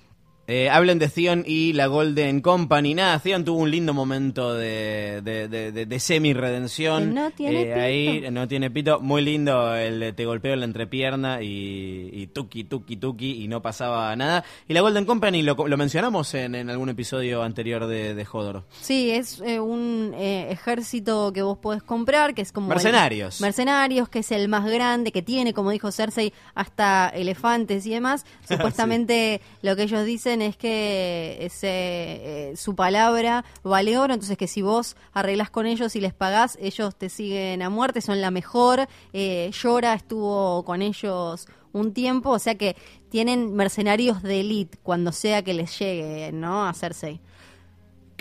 B: Eh, hablen de Theon y la Golden Company. Nada, Theon tuvo un lindo momento de, de, de- de- de semi-redención.
C: No tiene
B: Eh,
C: pito.
B: Ahí no tiene pito. Muy lindo el de te golpeo en la entrepierna y, y tuki, tuki, tuki y no pasaba nada. Y la Golden Company lo, lo mencionamos en, en algún episodio anterior de, de Hodor.
C: Sí, es eh, un eh, ejército que vos podés comprar, que es como... el-
B: Mercenarios.
C: mercenarios, que es el más grande, que tiene, como dijo Cersei, hasta elefantes y demás. Supuestamente lo que ellos dicen es que ese, eh, su palabra vale oro, entonces que si vos arreglás con ellos y les pagás, ellos te siguen a muerte, son la mejor. Eh, Llora estuvo con ellos un tiempo, o sea que tienen mercenarios de elite cuando sea que les llegue, ¿no? A Cersei.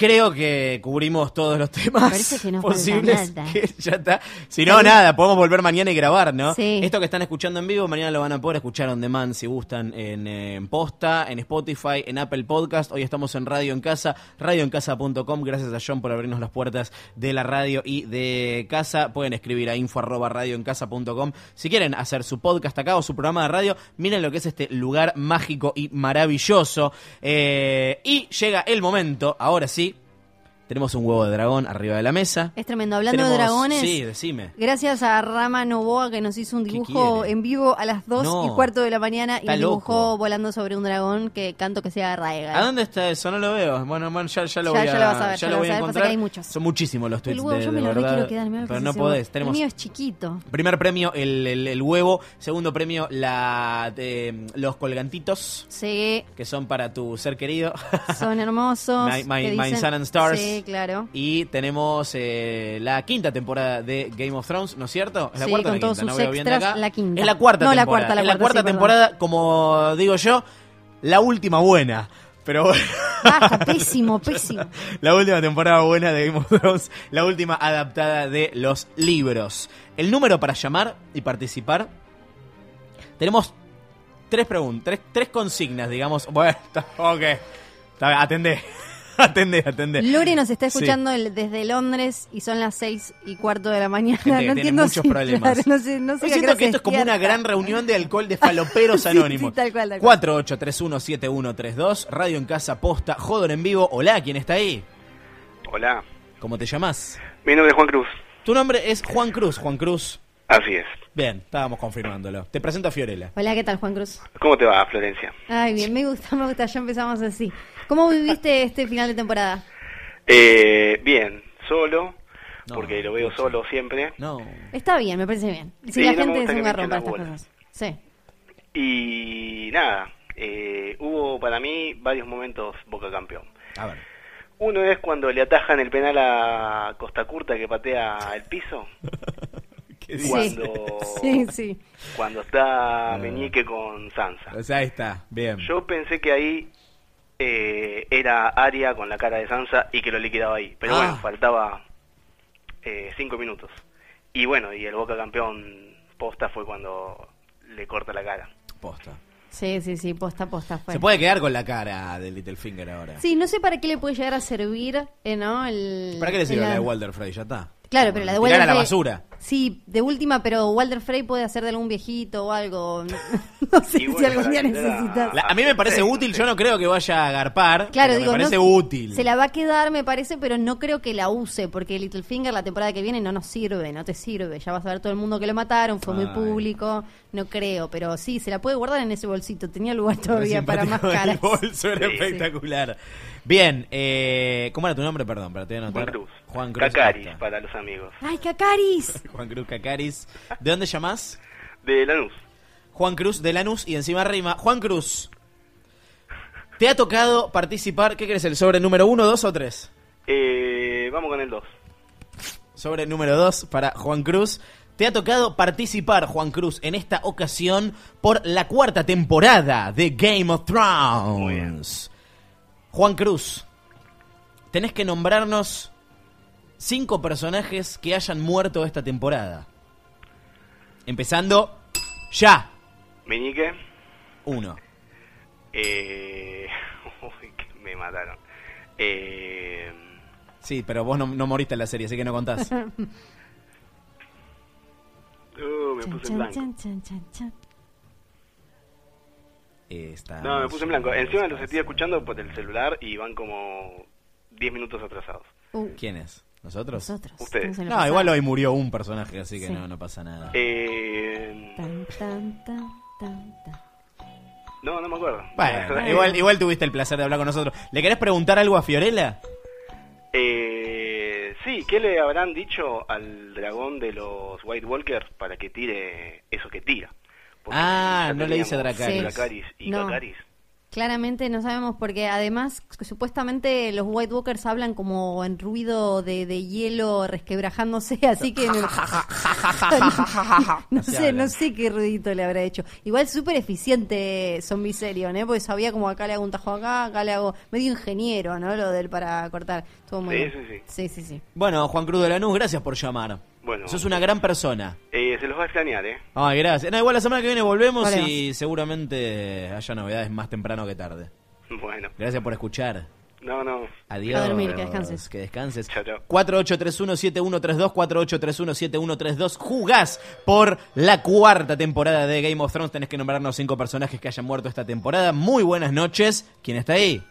B: Creo que cubrimos todos los temas
C: que no
B: posibles. que ya está. Si no, nada, podemos volver mañana y grabar, ¿no?
C: Sí.
B: Esto que están escuchando en vivo, mañana lo van a poder escuchar on demand si gustan en, en Posta, en Spotify, en Apple Podcast. Hoy estamos en Radio en Casa, radioencasa.com. Gracias a John por abrirnos las puertas de la radio y de casa. Pueden escribir a info arroba radioencasa.com. Si quieren hacer su podcast acá o su programa de radio, miren lo que es este lugar mágico y maravilloso. Eh, y llega el momento, ahora sí. Tenemos un huevo de dragón arriba de la mesa.
C: Es tremendo. Hablando de dragones,
B: Sí, decime.
C: gracias a Rama Novoa que nos hizo un dibujo en vivo a las 2
B: No.
C: y cuarto de la mañana y dibujó
B: loco.
C: volando sobre un dragón que canto que sea Raegal.
B: ¿A dónde está eso? No lo veo. Bueno, bueno ya, ya lo
C: Ya-
B: voy a,
C: ya lo vas a ver, ya
B: lo voy a
C: a
B: encontrar.
C: hay muchos.
B: Son muchísimos los
C: El
B: tweets
C: huevo,
B: de,
C: yo me lo quiero quedar, que
B: pero no podés.
C: huevo.
B: Tenemos
C: El mío es chiquito.
B: primer premio el, el- el huevo, segundo premio la de, los colgantitos
C: Sí,
B: que son para tu ser querido.
C: son hermosos.
B: My- my- my Sun and Stars.
C: Sí, claro.
B: Y tenemos eh, la quinta temporada de Game of Thrones, ¿no es cierto? ¿Es la
C: Sí,
B: cuarta
C: con
B: la
C: todos
B: quinta? No
C: sus
B: de
C: extras,
B: acá.
C: la quinta.
B: Es la cuarta
C: No, la
B: temporada.
C: cuarta, la
B: es la
C: cuarta,
B: cuarta
C: sí, perdón.
B: temporada, como digo yo, la última buena. Pero bueno.
C: Baja, pésimo, pésimo.
B: La última temporada buena de Game of Thrones, la última adaptada de los libros. El número para llamar y participar. Tenemos tres preguntas, tres, tres consignas, digamos. Bueno, ok. Atendé. Atendé, atendé.
C: Lore nos está
B: Sí.
C: escuchando el- desde Londres y son las seis y cuarto de la mañana.
B: Gente
C: no entiendo
B: muchos
C: si-
B: problemas.
C: claro, no sé, no sé
B: Yo siento que esto es como una gran reunión de alcohol de faloperos
C: Sí,
B: anónimos.
C: sí, tal cual, tal cual.
B: 48317132, Radio en Casa Posta, Jodor en vivo. Hola, ¿quién está ahí?
I: Hola,
B: ¿Cómo te llamas?
I: mi nombre es Juan Cruz.
B: Tu nombre es Juan Cruz, Juan Cruz.
I: Así es.
B: Bien, estábamos confirmándolo. Te presento a Fiorella.
C: Hola, ¿qué tal, Juan Cruz?
I: ¿Cómo te va, Florencia?
C: Ay, bien, me gusta, me gusta, ya empezamos así. ¿Cómo viviste este final de temporada?
I: Eh, bien, solo,
B: No,
I: porque lo veo solo siempre.
B: No.
C: Está bien, me parece bien. Si
I: Sí,
C: la
I: no
C: gente es un garrón para estas cosas. Sí.
I: Y nada, eh, hubo para mí varios momentos Boca campeón.
B: A ver.
I: Uno es cuando le atajan el penal a Costa Curta que patea el piso.
B: ¿Qué
C: Sí.
I: Cuando,
C: Sí, sí.
I: cuando está Meñique con Sansa.
B: O sea, ahí está. Bien.
I: Yo pensé que ahí eh, era Aria con la cara de Sansa y que lo liquidaba ahí. Pero
B: Ah.
I: bueno, faltaba eh, cinco minutos. Y bueno, y el Boca campeón posta fue cuando le corta la cara.
B: Posta.
C: Sí, sí, sí, posta, posta fue.
B: Se puede quedar con la cara de Littlefinger ahora.
C: Sí, no sé para qué le puede llegar a servir, eh, ¿no? El,
B: ¿Para qué le sirve la de Walter Frey? Ya está.
C: Claro, pero la de Walter
B: a la
C: Frey-
B: basura.
C: Sí, de última, pero Walter Frey puede hacer de algún viejito o algo. No sé si algún día necesitas.
B: La- a mí me parece útil, yo no creo que vaya a agarpar.
C: Claro, digo,
B: me parece
C: no-
B: útil.
C: Se la va a quedar, me parece, pero no creo que la use, porque Littlefinger la temporada que viene no nos sirve, no te sirve. Ya vas a ver todo el mundo que lo mataron, fue muy público, no creo, pero sí, se la puede guardar en ese bolsito, tenía lugar todavía para más caras.
B: El bolso era
C: Sí.
B: espectacular. Bien, eh, ¿cómo era tu nombre? Perdón, para te voy a anotar.
K: Juan Cruz.
B: Juan Cruz.
K: Cacaris para los amigos.
C: ¡Ay, Cacaris!
B: Juan Cruz Cacaris. ¿De dónde llamás?
K: De Lanús.
B: Juan Cruz de Lanús y encima rima. Juan Cruz, ¿te ha tocado participar? ¿Qué crees? ¿El sobre número uno, dos o tres?
K: Eh, vamos con el 2.
B: Sobre número 2 para Juan Cruz. Te ha tocado participar, Juan Cruz, en esta ocasión por la cuarta temporada de Game of Thrones. Juan Cruz, tenés que nombrarnos cinco personajes que hayan muerto esta temporada. Empezando ya.
K: Meñique.
B: Uno.
K: Eh... Uy, que me mataron. Eh...
B: Sí, pero vos no, no moriste en la serie, así que no contás.
K: Uh, me puse en blanco.
C: Chan, chan, chan, chan.
B: Está
K: No, me puse en blanco. Encima los estoy escuchando por el celular y van como 10 minutos atrasados.
B: ¿Quién es? ¿Nosotros?
C: Nosotros.
K: Ustedes.
B: No,
C: pasado.
B: igual hoy murió un personaje, así que
C: Sí.
B: no, no pasa nada.
K: Eh...
C: Tan, tan, tan, tan, tan.
K: No, no me acuerdo.
B: Bueno, igual, igual tuviste el placer de hablar con nosotros. ¿Le querés preguntar algo a Fiorella?
K: Eh, sí, ¿qué le habrán dicho al dragón de los White Walkers para que tire eso que tira? Porque
B: Ah, no le dice
K: teníamos
B: Dracarys.
K: Dracarys y
C: No.
K: Cacaris.
C: Claramente no sabemos porque además supuestamente los White Walkers hablan como en ruido de, de hielo resquebrajándose, así que no sé, no sé qué ruidito le habrá hecho. Igual súper eficiente Zombie Serion, ¿eh? porque sabía como acá le hago un tajo acá, acá le hago medio ingeniero, ¿no? Lo del para cortar. Estuvo muy
K: Sí,
C: bien.
K: sí, sí.
C: Sí, sí, sí.
B: Bueno, Juan Cruz de Lanús, gracias por llamar.
K: Bueno.
B: Sos una gran persona.
K: Eh, se los va a extrañar, ¿eh?
B: Ay, gracias. No, igual la semana que viene volvemos
K: Volvemos.
B: y seguramente haya novedades más temprano que tarde.
K: Bueno.
B: Gracias por escuchar.
K: No, no.
B: Adiós.
C: A dormir, que descanses.
B: Que descanses.
K: Chao, chao.
B: 4831-7132, 4831-7132. Jugás por la cuarta temporada de Game of Thrones. Tenés que nombrarnos cinco personajes que hayan muerto esta temporada. Muy buenas noches. ¿Quién está ahí?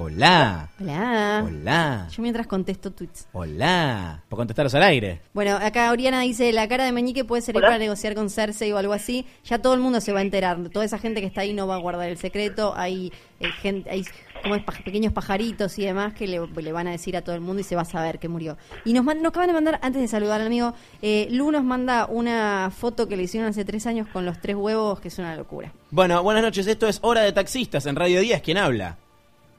B: Hola.
C: Hola.
B: Hola.
C: Yo mientras contesto tweets.
B: Hola. ¿Por contestaros al aire?
C: Bueno, acá Oriana dice, la cara de Meñique puede servir
E: Hola.
C: para negociar con Cersei o algo así. Ya todo el mundo se va a enterar. Toda esa gente que está ahí no va a guardar el secreto. Hay eh, gente, hay como es, pequeños pajaritos y demás que le, le van a decir a todo el mundo y se va a saber que murió. Y nos, man- nos acaban de mandar, antes de saludar al amigo, eh, Lu nos manda una foto que le hicieron hace tres años con los tres huevos, que es una locura.
B: Bueno, buenas noches. Esto es Hora de Taxistas en Radio 10. ¿Quién habla?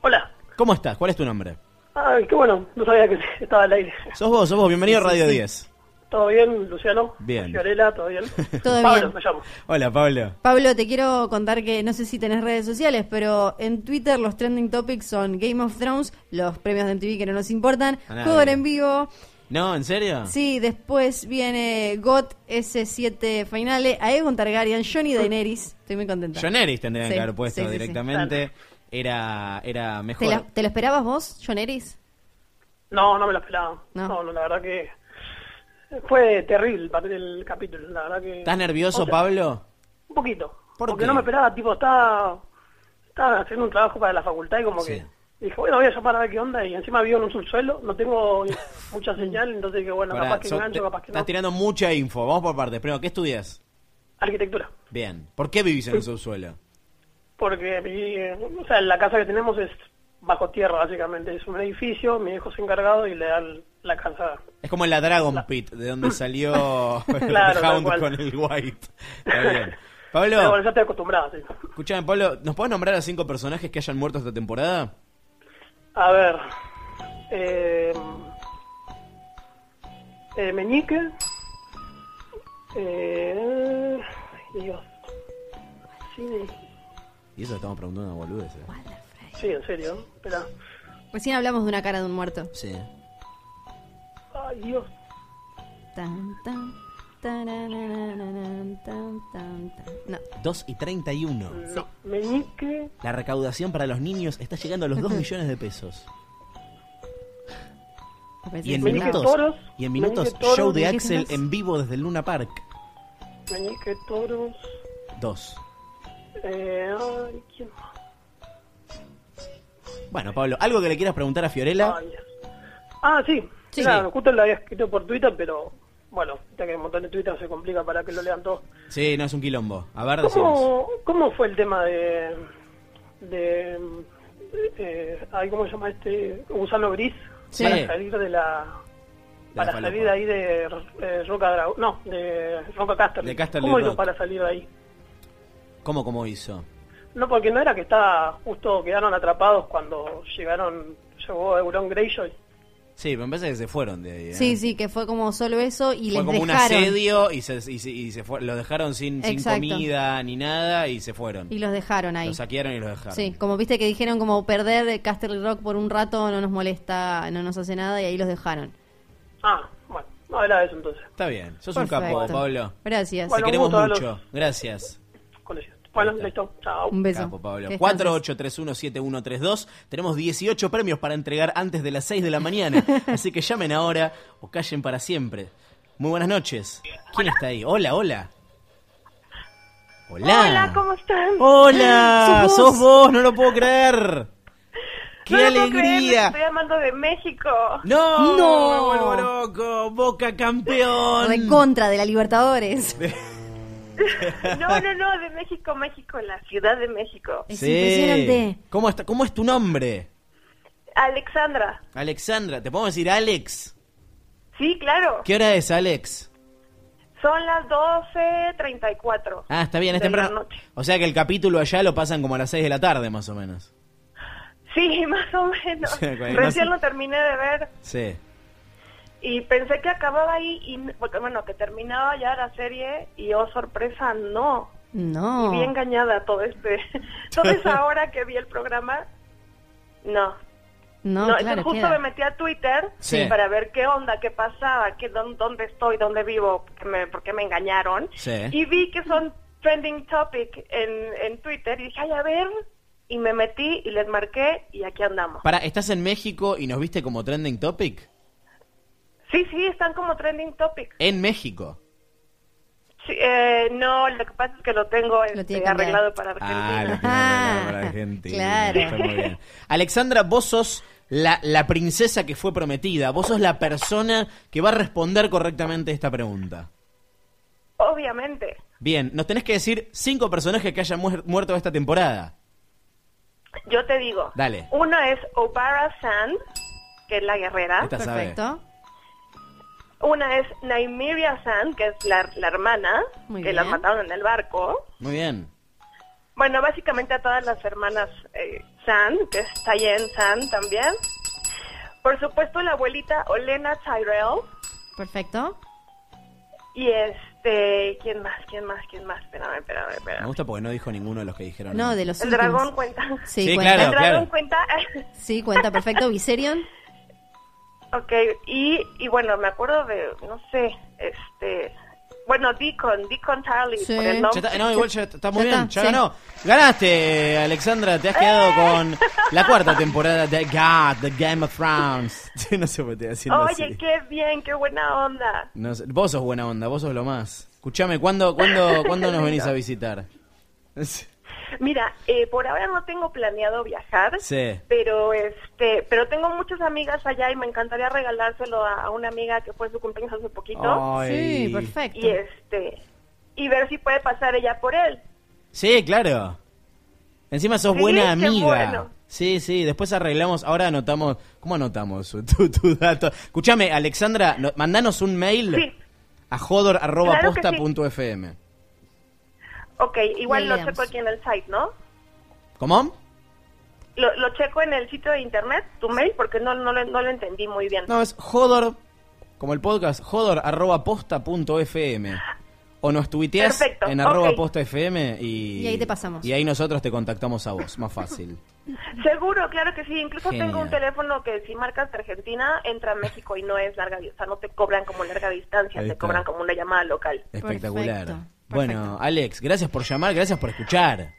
E: Hola.
B: ¿Cómo estás? ¿Cuál es tu nombre?
E: Ay, qué bueno, no sabía que estaba al aire.
B: Sos vos, sos vos. Bienvenido a Radio
C: sí.
B: 10.
E: ¿Todo bien, Luciano?
B: Bien.
E: Fiorella, ¿todo bien?
C: Todo
E: Pablo,
C: bien.
E: me llamo.
B: Hola, Pablo.
C: Pablo, te quiero contar que no sé si tenés redes sociales, pero en Twitter los trending topics son Game of Thrones, los premios de MTV que no nos importan,
B: A nadie.
C: juego en vivo,
B: No, ¿en serio?
C: sí, después viene GOT S7 Finale, Aegon Targaryen, Johnny Daenerys, estoy muy contenta.
B: John Eris tendrían
C: Sí,
B: que haber puesto
C: sí, sí, sí.
B: directamente. Era, era mejor.
C: ¿Te, la- te lo esperabas vos, John Eris?
E: No, no me lo esperaba.
C: No.
E: No, no, la verdad que fue terrible el del capítulo, la verdad que...
B: ¿Estás nervioso,
E: O sea,
B: Pablo?
E: Un poquito.
B: ¿Por
E: porque
B: qué?
E: no me esperaba, tipo, estaba, estaba haciendo un trabajo para la facultad y como
B: Sí.
E: que dije, bueno, voy a llamar a ver qué onda y encima vivo en un subsuelo, no tengo mucha señal, entonces que bueno,
B: Pará,
E: capaz que engancho, capaz que
B: Estás
E: no.
B: tirando mucha info. Vamos por partes. Primero, ¿qué estudias?
E: Arquitectura.
B: Bien. ¿Por qué vivís en el subsuelo?
E: Porque o sea, la casa que tenemos es bajo tierra, básicamente. Es un edificio, mi hijo es encargado y le dan la casa.
B: Es como en la Dragon Pit, de donde salió
E: Claro,
B: Hound con el White. Está bien.
E: Pero bueno,
B: Pablo,
E: ya estoy acostumbrado, sí.
B: escuchame, Pablo, ¿nos puedes nombrar a cinco personajes que hayan muerto esta temporada?
E: A ver. Eh, eh, Meñique. Eh, Dios. Sí,
B: Y eso estamos preguntando una boludez. eh.
E: sí, en serio. Espera.
C: Recién hablamos de una cara de un muerto.
B: Sí.
E: Ay, Dios.
C: Tan, tan. Tararararán, tan, tan, tan. No.
B: 2 y 31.
E: No. Meñique.
B: La recaudación para los niños está llegando a los 2 millones de pesos. Y en
E: Meñique
B: minutos,
E: toros.
B: y en minutos
E: toros.
B: show de Axel en vivo desde el Luna Park.
E: Meñique toros.
B: 2.
E: Eh.
B: Bueno, Pablo, ¿algo que le quieras preguntar a Fiorella?
E: Ay, Ah, sí.
C: Sí.
E: Claro, justo lo había escrito por Twitter, pero bueno, ya que hay un montón de Twitter se complica para que lo lean todos.
B: Sí, no es un quilombo. A ver.
E: ¿Cómo, ¿Cómo fue el tema de. de. eh, ¿Cómo se llama este? Gusano Gris.
B: Sí.
E: Para salir de la.
B: De
E: Para
B: la
E: salir de ahí de eh, Roca Dragón. No, de Roca.
B: De Casterly
E: ¿Cómo hizo para salir de ahí?
B: ¿Cómo, cómo hizo?
E: No, porque no era que estaba justo quedaron atrapados cuando llegaron. Llegó Euron Greyjoy.
B: Sí, me parece que se fueron de ahí. ¿eh?
C: Sí, sí, que fue como solo eso y
B: Fue
C: les
B: como un asedio y se, y se, y se fue- lo dejaron sin, comida ni nada y se fueron.
C: Y los dejaron ahí.
B: Lo saquearon y lo dejaron.
C: Sí, como viste que dijeron como perder Castle Rock por un rato no nos molesta, no nos hace nada y ahí los dejaron.
E: Ah, bueno, no era eso entonces.
B: Está bien. Sos un capo, Pablo.
C: Gracias.
B: Te queremos mucho.
E: los-
B: Gracias.
E: Con. Bueno, listo. Chao.
C: Un beso.
B: Capo, Pablo.
C: Que descanses.
B: 48317132. Tenemos 18 premios para entregar antes de las 6 de la mañana. Así que llamen ahora o callen para siempre. Muy buenas noches. ¿Quién está ahí? Hola, hola. Hola.
L: Hola, ¿cómo están?
B: Hola,
C: ¿Sos
B: sos
C: vos?
B: vos? no lo puedo creer. ¡Qué
L: No lo puedo creer, les
B: alegría!
L: estoy llamando de México.
B: ¡No!
C: No.
B: ¡Me vuelvo loco! ¡Boca campeón!
C: Recontra de la Libertadores.
L: No, no, no, de México, México, la Ciudad de México.
C: Es
B: Sí.
C: impresionante.
B: ¿Cómo, está, ¿Cómo es tu nombre?
L: Alexandra.
B: Alexandra. ¿Te podemos decir Alex?
L: Sí, claro.
B: ¿Qué hora es, Alex?
L: Son las 12.34.
B: Ah, está bien, es
L: la
B: temprano.
L: noche.
B: O sea que el capítulo allá lo pasan como a las 6 de la tarde, más o menos.
L: Sí, más o menos. Recién
B: no
L: lo terminé de ver
B: Sí.
L: Y pensé que acababa ahí y, porque, bueno, que terminaba ya la serie y, oh, sorpresa, no.
C: No.
L: Y vi engañada todo este, toda esa hora que vi el programa. No,
C: No,
L: No,
C: claro,
L: justo
C: queda.
L: me metí a Twitter
B: Sí.
L: para ver qué onda, qué pasaba, qué, dónde, dónde estoy, dónde vivo, por qué me, por qué me engañaron.
B: Sí.
L: Y vi que son trending topic en, en Twitter y dije, ay, a ver. Y me metí y les marqué y aquí andamos.
B: Para, ¿estás en México y nos viste como trending topic?
L: Sí, sí, están como trending topic.
B: En México.
L: Sí, eh, no, lo que pasa es que lo tengo este,
C: tiene que cambiar.
L: arreglado para Argentina.
B: Ah, lo tiene
C: Ah,
B: arreglado para Argentina.
C: claro.
B: Está muy bien. Alexandra, vos sos la, la princesa que fue prometida. Vos sos la persona que va a responder correctamente esta pregunta.
L: Obviamente.
B: Bien, nos tenés que decir cinco personajes que hayan muer- muerto esta temporada.
L: Yo te digo.
B: Dale.
L: Uno es Obara Sand, que es la guerrera.
B: Esta sabe.
L: Una es Nymeria Sand, que es la, la hermana,
C: Muy
L: que
C: bien.
L: las mataron en el barco.
B: Muy bien.
L: Bueno, básicamente a todas las hermanas eh, Sand, que es Tayen Sand también. Por supuesto, la abuelita Olena Tyrell.
C: Perfecto.
L: Y este, ¿quién más? ¿Quién más? ¿Quién más? Espérame, espérame,
B: Me
L: espérame.
B: gusta porque no dijo ninguno de los que dijeron.
C: No, de los
L: El
C: últimos.
L: dragón cuenta.
C: Sí,
B: Sí,
C: cuenta.
B: claro.
L: El dragón cuenta.
C: Sí, cuenta perfecto. Viserion.
L: Ok, y, y bueno, me acuerdo de, no sé, este, bueno, Deacon, Deacon Tarly,
C: Sí.
L: por el
B: Ya
L: nombre.
B: está, no, igual ya está muy
C: Ya
B: bien,
C: está,
B: ya
C: sí.
B: ganó. Ganaste, Alexandra, te has quedado con la cuarta temporada de God, The Game of Thrones. no sé por qué estoy haciendo
L: Oye,
B: así.
L: qué bien, qué buena onda.
B: No sé, vos sos buena onda, vos sos lo más. Escuchame, ¿cuándo, cuándo, ¿cuándo nos venís a visitar?
L: Mira, eh, por ahora no tengo planeado viajar,
B: Sí.
L: pero este, pero tengo muchas amigas allá y me encantaría regalárselo a, a una amiga que fue su cumpleaños hace poquito
B: Ay.
C: Sí, perfecto.
L: y este y ver si puede pasar ella por él.
B: Sí, claro. Encima sos
L: Sí,
B: buena amiga.
L: bueno.
B: Sí, sí, después arreglamos, ahora anotamos, ¿cómo anotamos tu, tu dato? Escuchame, Alexandra, no- mandanos un mail
L: Sí,
B: a jodor.posta.fm.
L: Claro ok, igual lo checo aquí en el site, ¿no?
B: ¿Cómo?
L: Lo, lo checo en el sitio de internet, tu mail, porque no, no, lo, no lo entendí muy bien.
B: No, es jodor, como el podcast, jodor.posta.fm. O nos tuiteas
L: Perfecto,
B: en arroba posta FM y...
C: Y ahí te pasamos.
B: Y ahí nosotros te contactamos a vos, más fácil.
L: Seguro, claro que sí. Incluso
B: Genial.
L: tengo un teléfono que si marcas de Argentina, entra a México y no es larga distancia. O sea, no te cobran como larga distancia, te cobran como una llamada local.
B: Espectacular.
C: Perfecto,
B: Bueno, Alex, gracias por llamar, gracias por escuchar.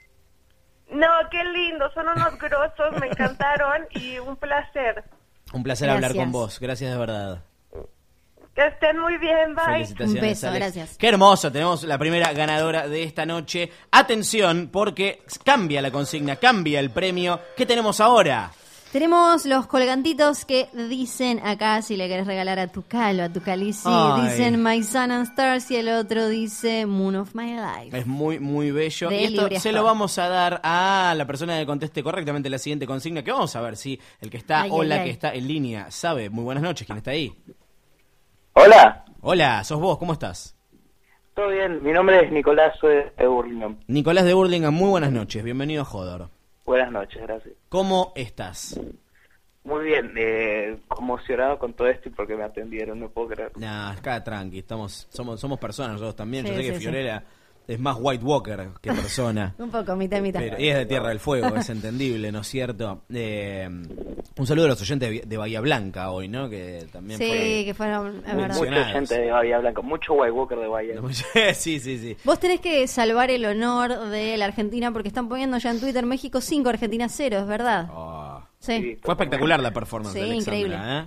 L: No, qué lindo, son unos grosos, me encantaron y un placer.
B: Un placer hablar con vos, gracias de verdad.
L: Que estén muy bien, bye.
B: Felicitaciones,
C: Un beso,
B: Alex.
C: gracias.
B: Qué hermoso, tenemos la primera ganadora de esta noche. Atención, porque cambia la consigna, cambia el premio. ¿Qué tenemos ahora?
C: Tenemos los colgantitos que dicen acá, si le querés regalar a tu calo, a tu calici,
B: Ay.
C: dicen My Sun and Stars y el otro dice Moon of My Life.
B: Es muy, muy bello.
C: De
B: y esto
C: Libre
B: se lo vamos a dar a la persona que conteste correctamente la siguiente consigna, que vamos a ver si el que está
C: Ay,
B: o la que está en línea sabe. Muy buenas noches, ¿quién está ahí?
G: Hola,
B: Hola, sos vos, ¿cómo estás?
G: todo bien. Mi nombre es Nicolás, soy de Burlingame.
B: Nicolás de Burlingame, muy buenas noches, bienvenido a Jodor.
G: Buenas noches, gracias.
B: ¿Cómo estás?
G: Muy bien, eh, conmocionado con todo esto y porque me atendieron, no puedo creer.
B: Nah, acá tranqui, estamos, somos, somos personas nosotros también. Yo
C: Sí,
B: sé que
C: sí.
B: Es más White Walker que persona.
C: Un poco, mitad, mitad.
B: Pero, y es de Tierra del Fuego, es entendible, ¿no es cierto? Eh, un saludo a los oyentes de, de Bahía Blanca hoy, ¿no? Que también
C: Sí,
B: fueron-
C: que fueron, es
B: Muy
C: verdad.
G: Mucha gente de Bahía Blanca, mucho White Walker de Bahía.
B: sí, sí, sí.
C: Vos tenés que salvar el honor de la Argentina porque están poniendo ya en Twitter México 5, Argentina 0, es verdad.
B: Oh,
C: Sí.
B: Fue espectacular la performance
C: Sí,
B: de Alexandra,
C: increíble.
B: ¿eh?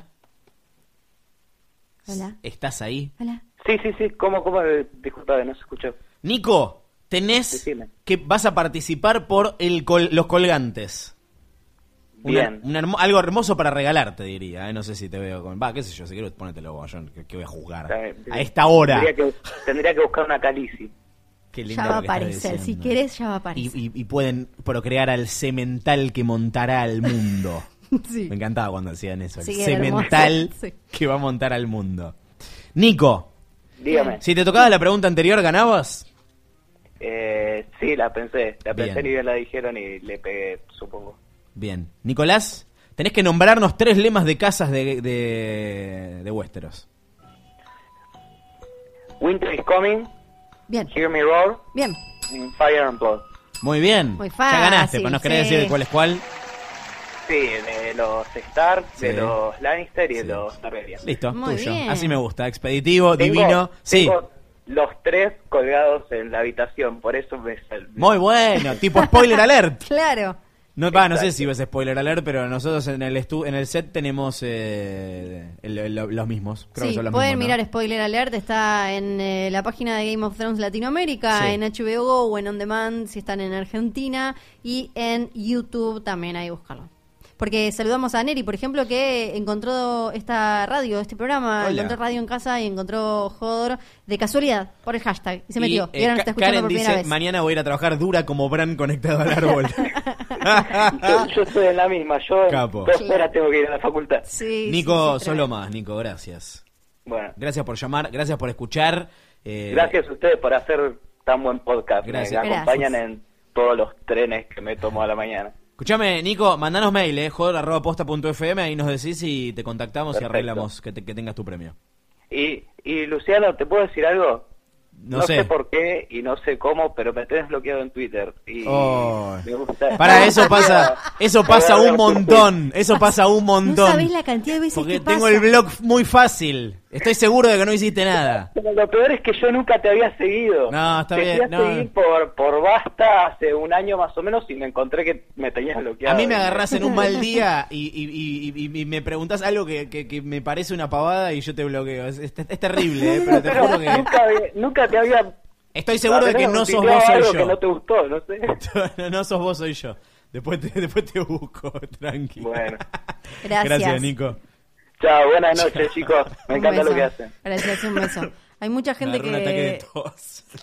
C: Hola.
B: ¿Estás ahí?
C: Hola.
G: Sí, sí, sí, ¿cómo, cómo? Eh, Disculpa, no se escuchó.
B: Nico, tenés
G: Decime.
B: que vas a participar por el col- los colgantes. Una-
G: Bien.
B: un hermo- algo hermoso para regalarte, diría. ¿eh? No sé si te veo con. Va, qué sé yo, si quieres ponértelo vos, yo, que, que voy a jugar.
G: Está bien.
B: A esta hora.
G: Tendría que, tendría que buscar una calici.
B: Qué lindo
C: Ya va a aparecer. Si querés, ya va a
B: Y,
C: aparecer.
B: y- y pueden procrear al cemental que montará al mundo.
C: Sí.
B: Me encantaba cuando decían eso. El
C: Sí. Sí.
B: que va a montar al mundo. Nico,
G: Dígame.
B: si te tocaba la pregunta anterior, ¿ganabas?
G: Eh, sí, la pensé. La pensé
B: Bien.
G: ni bien la dijeron y le pegué, supongo.
B: Bien. Nicolás, tenés que nombrarnos tres lemas de casas de, de, de Westeros.
G: Winter is coming,
C: Bien,
G: Hear Me Roar,
C: bien.
G: Fire and Blood.
B: Muy bien.
C: Muy
B: Ya
C: fácil,
B: ganaste, pero no querés
C: sí.
B: decir cuál es cuál.
G: Sí, de los Stark,
B: Sí.
G: de los Lannister y de los Targaryen.
B: Listo,
C: Muy
B: tuyo.
C: bien.
B: Así me gusta. Expeditivo,
G: Tengo-
B: divino. Sí.
G: tengo los tres colgados en la habitación, por eso me sal-
B: Muy bueno. tipo spoiler alert.
C: Claro.
B: No, va, no sé si ves spoiler alert, pero nosotros en el estu en el set tenemos eh, el- el- los mismos. Creo que
C: Sí,
B: son los
C: pueden
B: mismos, ¿no?
C: mirar Spoiler Alert, está en eh, la página de Game of Thrones Latinoamérica,
B: Sí.
C: en HBO Go o en On Demand si están en Argentina y en YouTube también ahí buscarlo. Porque saludamos a Neri, por ejemplo, que encontró esta radio, este programa,
B: Hola.
C: encontró radio en casa y encontró Jodor de casualidad por el hashtag y se metió. Y,
B: eh,
C: ahora nos está escuchando
B: Karen
C: por primera
B: dice,
C: vez.
B: mañana voy a ir a trabajar dura como Bran conectado al árbol.
G: yo, yo estoy en la misma, yo
B: Capo.
G: dos horas tengo que ir a la facultad.
C: Sí,
B: Nico,
C: sí, sí,
B: solo más, Nico, gracias.
G: Bueno,
B: Gracias por llamar, gracias por escuchar. eh,
G: gracias a ustedes por hacer tan buen podcast.
B: Gracias.
G: Me acompañan
C: Gracias.
G: en todos los trenes que me tomo a la mañana.
B: Escuchame, Nico, mandanos mail, eh, joder.posta.fm, ahí nos decís y te contactamos y arreglamos que, te- que tengas tu premio.
G: Y, y Luciano, ¿te puedo decir algo?
B: No sé.
G: por qué y no sé cómo, pero me tenés bloqueado en Twitter. Y
B: Oh.
G: me gusta.
B: Para eso pasa, eso pasa un montón, eso pasa un
C: No
B: montón.
C: sabés la cantidad de veces
B: Porque
C: que
B: tengo
C: pasa.
B: el blog muy fácil. Estoy seguro de que no hiciste nada.
G: Pero lo peor es que yo nunca te había seguido.
B: No, está
G: te
B: bien, no.
G: seguir por, por Basta hace un año más o menos y me encontré que me tenías bloqueado.
B: A mí me agarrás en un mal día y, y- y- y- y me preguntás algo que, que- que me parece una pavada y yo te bloqueo. Es, es- es terrible, eh, pero te
G: Pero
B: juro que...
G: nunca, te había...
B: Estoy seguro de que no sos vos, soy yo.
G: que no te gustó, no sé.
B: no, no sos vos, soy yo. Después te, después te busco, tranqui.
G: Bueno.
C: Gracias.
B: Gracias, Nico.
G: Chao, buenas noches, chicos. Me
C: Un
G: encanta lo que hacen.
C: Gracias, un beso. Hay mucha gente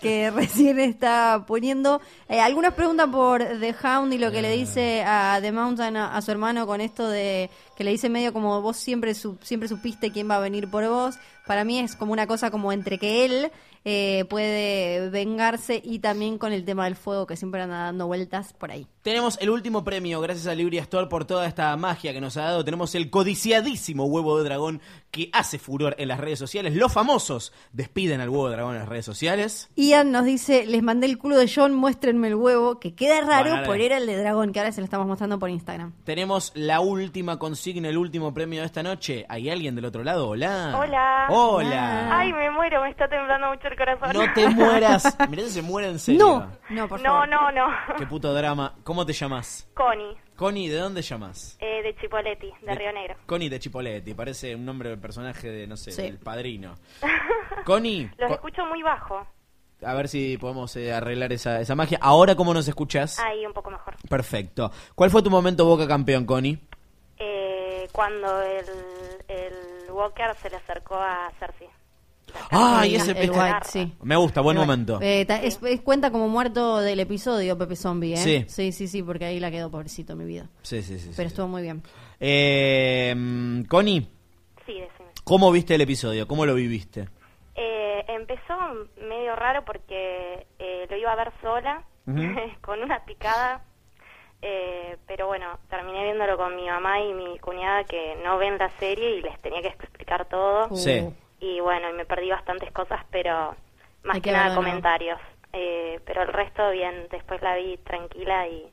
C: que, recién está poniendo. eh, algunas preguntan por The Hound y lo que le dice a The Mountain a, a su hermano con esto de que le dice medio como vos siempre su- siempre supiste quién va a venir por vos. Para mí es como una cosa como entre que él eh, puede vengarse y también con el tema del fuego que siempre anda dando vueltas por ahí.
B: Tenemos el último premio, gracias a Libria Store por toda esta magia que nos ha dado. Tenemos el codiciadísimo huevo de dragón que hace furor en las redes sociales. Los famosos despiden al huevo de dragón en las redes sociales.
C: Ian nos dice, les mandé el culo de John, muéstrenme el huevo, que queda raro
B: Bueno,
C: por era el de dragón, que ahora se lo estamos mostrando por Instagram.
B: Tenemos la última consigna, el último premio de esta noche. ¿Hay alguien del otro lado? Hola.
M: Hola.
B: Hola.
M: Ay, me muero, me está temblando mucho el corazón.
B: No te mueras. Mirá si se muere en serio.
C: no, por
M: No, no, no.
B: Qué puto drama. ¿Cómo te llamas?
M: Connie,
B: Connie, ¿de dónde llamas?
M: eh, de Chipoletti, de Río Negro.
B: Connie de Chipoletti. Parece un nombre de personaje de, no sé,
M: Sí.
B: del padrino. Connie,
M: Los
B: co-
M: escucho muy bajo.
B: a ver si podemos eh, arreglar esa, esa magia. Ahora, ¿cómo nos escuchas?
M: Ahí un poco mejor.
B: Perfecto. ¿Cuál fue tu momento Boca campeón, Connie?
M: Eh, cuando el, el Walker se le acercó a Cersei.
B: Ay, ese
C: el White, sí.
B: Me gusta, buen momento.
C: Eh, ta- es, es- cuenta como muerto del episodio Pepe Zombie, ¿eh?
B: Sí.
C: Sí, sí, sí, porque ahí la quedó pobrecito mi vida.
B: Sí, sí, sí. sí.
C: Pero estuvo muy bien.
B: Eh, mm, Connie,
M: Sí, decime.
B: ¿cómo viste el episodio? ¿Cómo lo viviste?
M: Eh, empezó medio raro porque eh, lo iba a ver sola,
B: Ujú.
M: con una picada. eh, pero bueno, terminé viéndolo con mi mamá y mi cuñada que no ven la serie y les tenía que explicar todo.
B: Sí.
M: Y bueno, y me perdí bastantes cosas, pero más
C: Hay
M: que,
C: que
M: nada comentarios. Eh, pero el resto bien, después la vi tranquila y,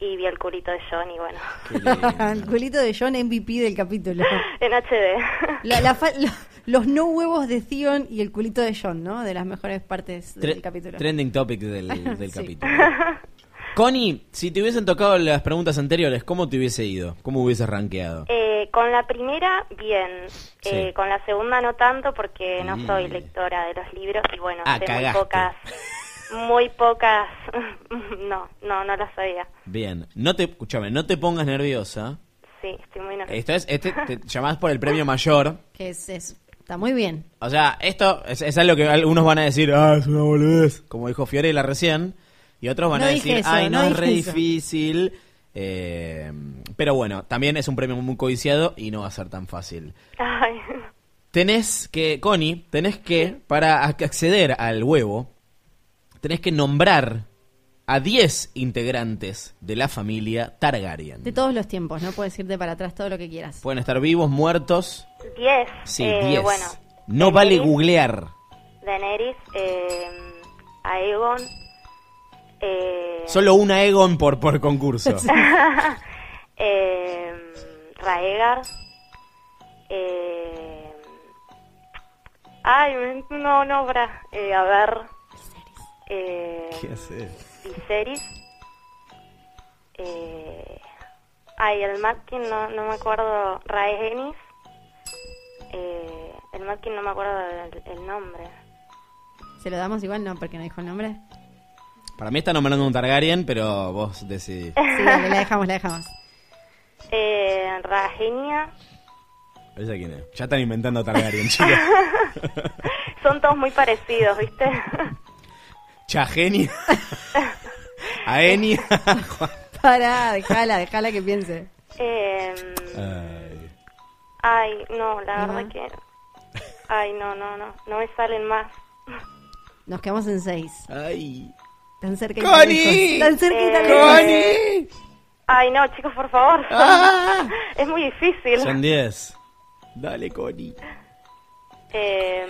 M: y vi el culito de John y bueno,
C: el culito de John MVP del capítulo.
M: en HD.
C: La- la fa- lo- los no huevos de Theon y el culito de John, ¿no? De las mejores partes del capítulo.
B: Trending topic del, del
C: Sí.
B: capítulo. Connie, si te hubiesen tocado las preguntas anteriores, ¿cómo te hubiese ido? ¿Cómo hubieses rankeado?
M: Eh, con la primera, bien. Eh,
B: Sí.
M: con la segunda no tanto porque no
B: Mm.
M: soy lectora de los libros y bueno,
B: Ah,
M: sé muy pocas, muy pocas, no, no, no las sabía.
B: Bien, no te, escúchame, no te pongas nerviosa.
M: Sí, estoy muy nerviosa.
B: Esto es, este, te llamás por el premio mayor.
C: Que es, es- está muy bien.
B: O sea, esto es, es algo que algunos van a decir, ah, es una boludez, como dijo Fiorella recién, y otros van
C: No
B: a decir,
C: eso,
B: ay, no,
C: no
B: es re
C: dije eso".
B: difícil. Eh, pero bueno, también es un premio muy codiciado y no va a ser tan fácil.
M: Ay,
B: Tenés que, Connie, tenés que, para ac- acceder al huevo, tenés que nombrar a 10 integrantes de la familia Targaryen.
C: De todos los tiempos, ¿no? Puedes irte para atrás todo lo que quieras.
B: Pueden estar vivos, muertos.
M: diez.
B: Sí,
M: Eh,
B: 10.
M: Bueno,
B: no vale googlear.
M: Daenerys, eh, Aegon, eh,
B: Solo una Egon por, por concurso.
M: eh, Raegar, eh, ay, no, no, bra, eh, a ver, eh,
B: ¿Qué haces?
M: Viserys, eh, ay, el Matkin no, no me acuerdo, Rhaenys, eh, el Matkin no me acuerdo el, el nombre.
C: ¿Se lo damos igual? No, porque no dijo el nombre.
B: Para mí está nombrando un Targaryen, pero vos decidís.
C: Sí, dale, la dejamos, la dejamos.
M: Eh, Rhaenyra,
B: ¿Esa quién es? Ya están inventando Targaryen, chicos.
M: son todos muy parecidos, ¿viste?
B: Chagenia. Aenia.
C: Pará, dejala, dejala que piense.
M: Eh,
B: Ay.
M: ay, no, la
C: No.
M: verdad que... Ay, no, no, no, no me salen más.
C: Nos quedamos en seis.
B: Ay.
C: Tan cerca y
B: ¡Connie!
C: tan lejos. Tan cerca y tan
M: Eh,
C: lejos.
B: ¡Connie!
M: Ay, no, chicos, por favor.
B: Ah.
M: es muy difícil.
B: Son 10. Dale, Connie.
M: Eh,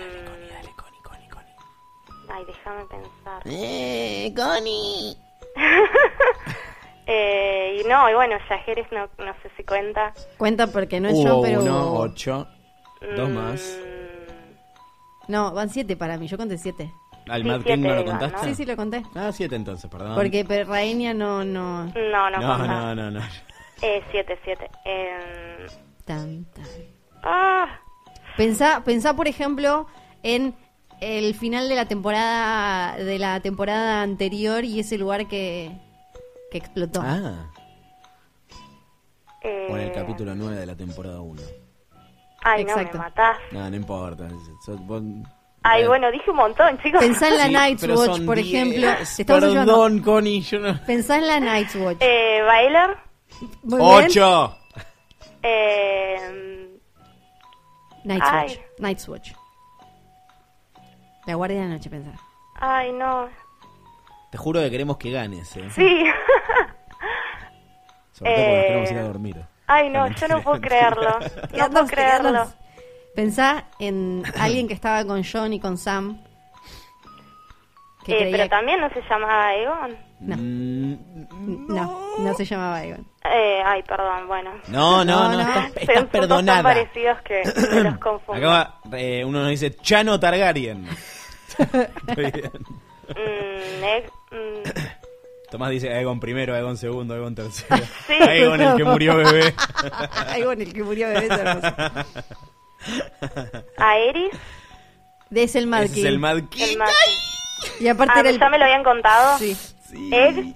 B: Dale, Connie, Connie, Connie.
M: ay, déjame pensar.
B: Eh, Connie.
M: Eh, y no, y bueno, Yajeres no, no sé si cuenta.
C: Cuenta porque no es
B: Hubo
C: yo, pero...
B: uno, ocho. Dos
M: Mm,
B: más.
C: No, van siete para mí, yo conté siete.
B: ¿Al
M: Sí,
B: Mad King no lo contaste?
C: Sí, sí, lo conté.
B: Ah, siete entonces, perdón.
C: Porque Raenia no, no...
M: No, no,
B: No, no, no, no.
M: Eh, siete, siete. Eh,
C: Tan, tan.
M: ah,
C: Pensá, pensá, por ejemplo, en el final de la temporada de la temporada anterior y ese lugar que, que explotó.
B: Ah,
M: eh,
B: o en el capítulo 9 de la temporada 1.
M: Ay, no,
C: Exacto.
M: me matás.
B: No, no importa. Sos- vos-
M: Ay,
B: Eh,
M: bueno, dije un montón, chicos.
C: Pensá en la
B: sí,
C: Night's Watch, por
B: 10.
C: ejemplo.
B: Perdón, Connie, yo no...
C: Pensá en la Night's Watch.
M: Eh, Bailer,
C: Muy bien.
B: ¡Ocho!
M: Eh,
C: Night's
M: Ay.
C: Watch. Night's Watch. La guardia de la noche, pensar.
M: ay, no.
B: Te juro que queremos que ganes, ¿eh?
M: Sí.
B: Sobre todo porque nos
M: Eh,
B: queremos ir a dormir.
M: Ay, no, yo no puedo creerlo. No puedo creerlo.
C: Pensá en alguien que estaba con John y con Sam. Que
M: Eh,
C: creía
M: pero
C: que-
M: también no se llamaba Egon.
C: No.
B: Mm,
C: No, no se llamaba Egon.
M: Eh, ay, perdón, bueno.
B: No, no, no,
C: No, no.
B: estás,
M: son
B: perdonada.
M: parecidos que los confundo.
B: Acá eh, uno nos dice Chano Targaryen. Bien.
M: Mm, Eg- mm,
B: Tomás dice Aegon primero, Aegon segundo, Aegon tercero.
M: Sí.
B: Aegon el que murió bebé.
C: Egon, el que murió bebé, es hermoso.
M: Aeris.
C: De ese el Mad
B: es
C: King.
B: el Mad King.
M: El Mad
C: Y aparte
M: Ah,
C: era el...
M: ya me lo habían contado.
C: Sí.
M: Egg.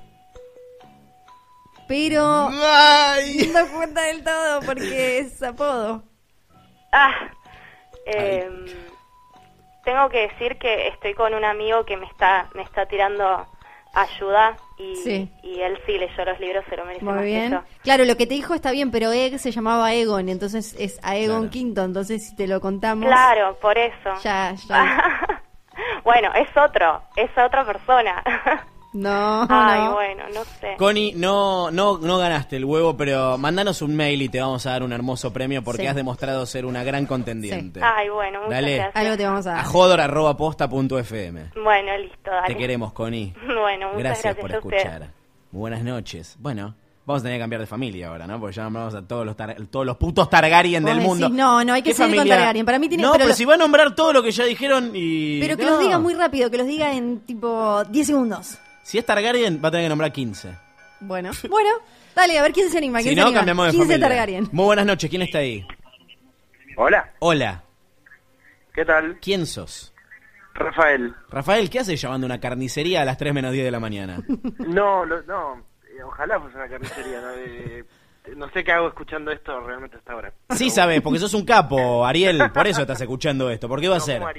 C: Pero
B: Ay.
C: no cuenta del todo porque es apodo.
M: Ah. em, tengo que decir que estoy con un amigo que me está me está tirando ayuda y,
C: Sí.
M: y él sí leyó los libros, se lo merece más
C: Muy
M: que
C: bien.
M: yo.
C: Claro, lo que te dijo está bien, pero Egg se llamaba Egon, entonces es Aegon
B: Claro.
C: V, entonces si te lo contamos...
M: Claro, por eso.
C: Ya, ya.
M: bueno, es otro, es otra persona.
C: No,
M: Ay,
C: no.
M: bueno, no sé.
B: Connie, no, no, no ganaste el huevo, pero mandanos un mail y te vamos a dar un hermoso premio porque
C: Sí.
B: has demostrado ser una gran contendiente.
M: Ay, bueno, muchas
B: Dale.
M: gracias.
C: Algo te vamos a
B: A
C: dar.
B: jodor.posta.fm.
M: Bueno, listo, dale.
B: Te queremos, Connie.
M: Bueno, muchas
B: Gracias,
M: gracias,
B: por
M: a
B: escuchar. Muy buenas noches. Bueno, vamos a tener que cambiar de familia ahora, ¿no? Porque ya nombramos a todos los, tar- todos los putos Targaryen del
C: decís,
B: mundo.
C: no, no, hay que
B: ¿Qué
C: seguir con
B: familia?
C: Targaryen. Para mí tiene-
B: No,
C: pero
B: pero,
C: lo-
B: si va a nombrar todo lo que ya dijeron y...
C: Pero que
B: No.
C: los diga muy rápido, que los diga en tipo 10 segundos.
B: Si es Targaryen, va a tener que nombrar 15.
C: Bueno, bueno, dale, a ver quién se anima.
B: Si
C: ¿Quién
B: no,
C: se anima?
B: cambiamos de
C: 15
B: familia.
C: Targaryen.
B: Muy buenas noches. ¿Quién está ahí?
N: Hola,
B: Hola.
N: ¿qué tal?
B: ¿Quién sos?
N: Rafael.
B: Rafael, ¿qué haces llamando a una carnicería a las 3 menos 10 de la mañana?
N: No, lo- no, eh, ojalá fuese una carnicería. ¿no? Eh, no sé qué hago escuchando esto realmente hasta ahora.
B: Sí, sabes, porque sos un capo, Ariel. Por eso estás escuchando esto. ¿por qué va a
N: No,
B: ser?
N: como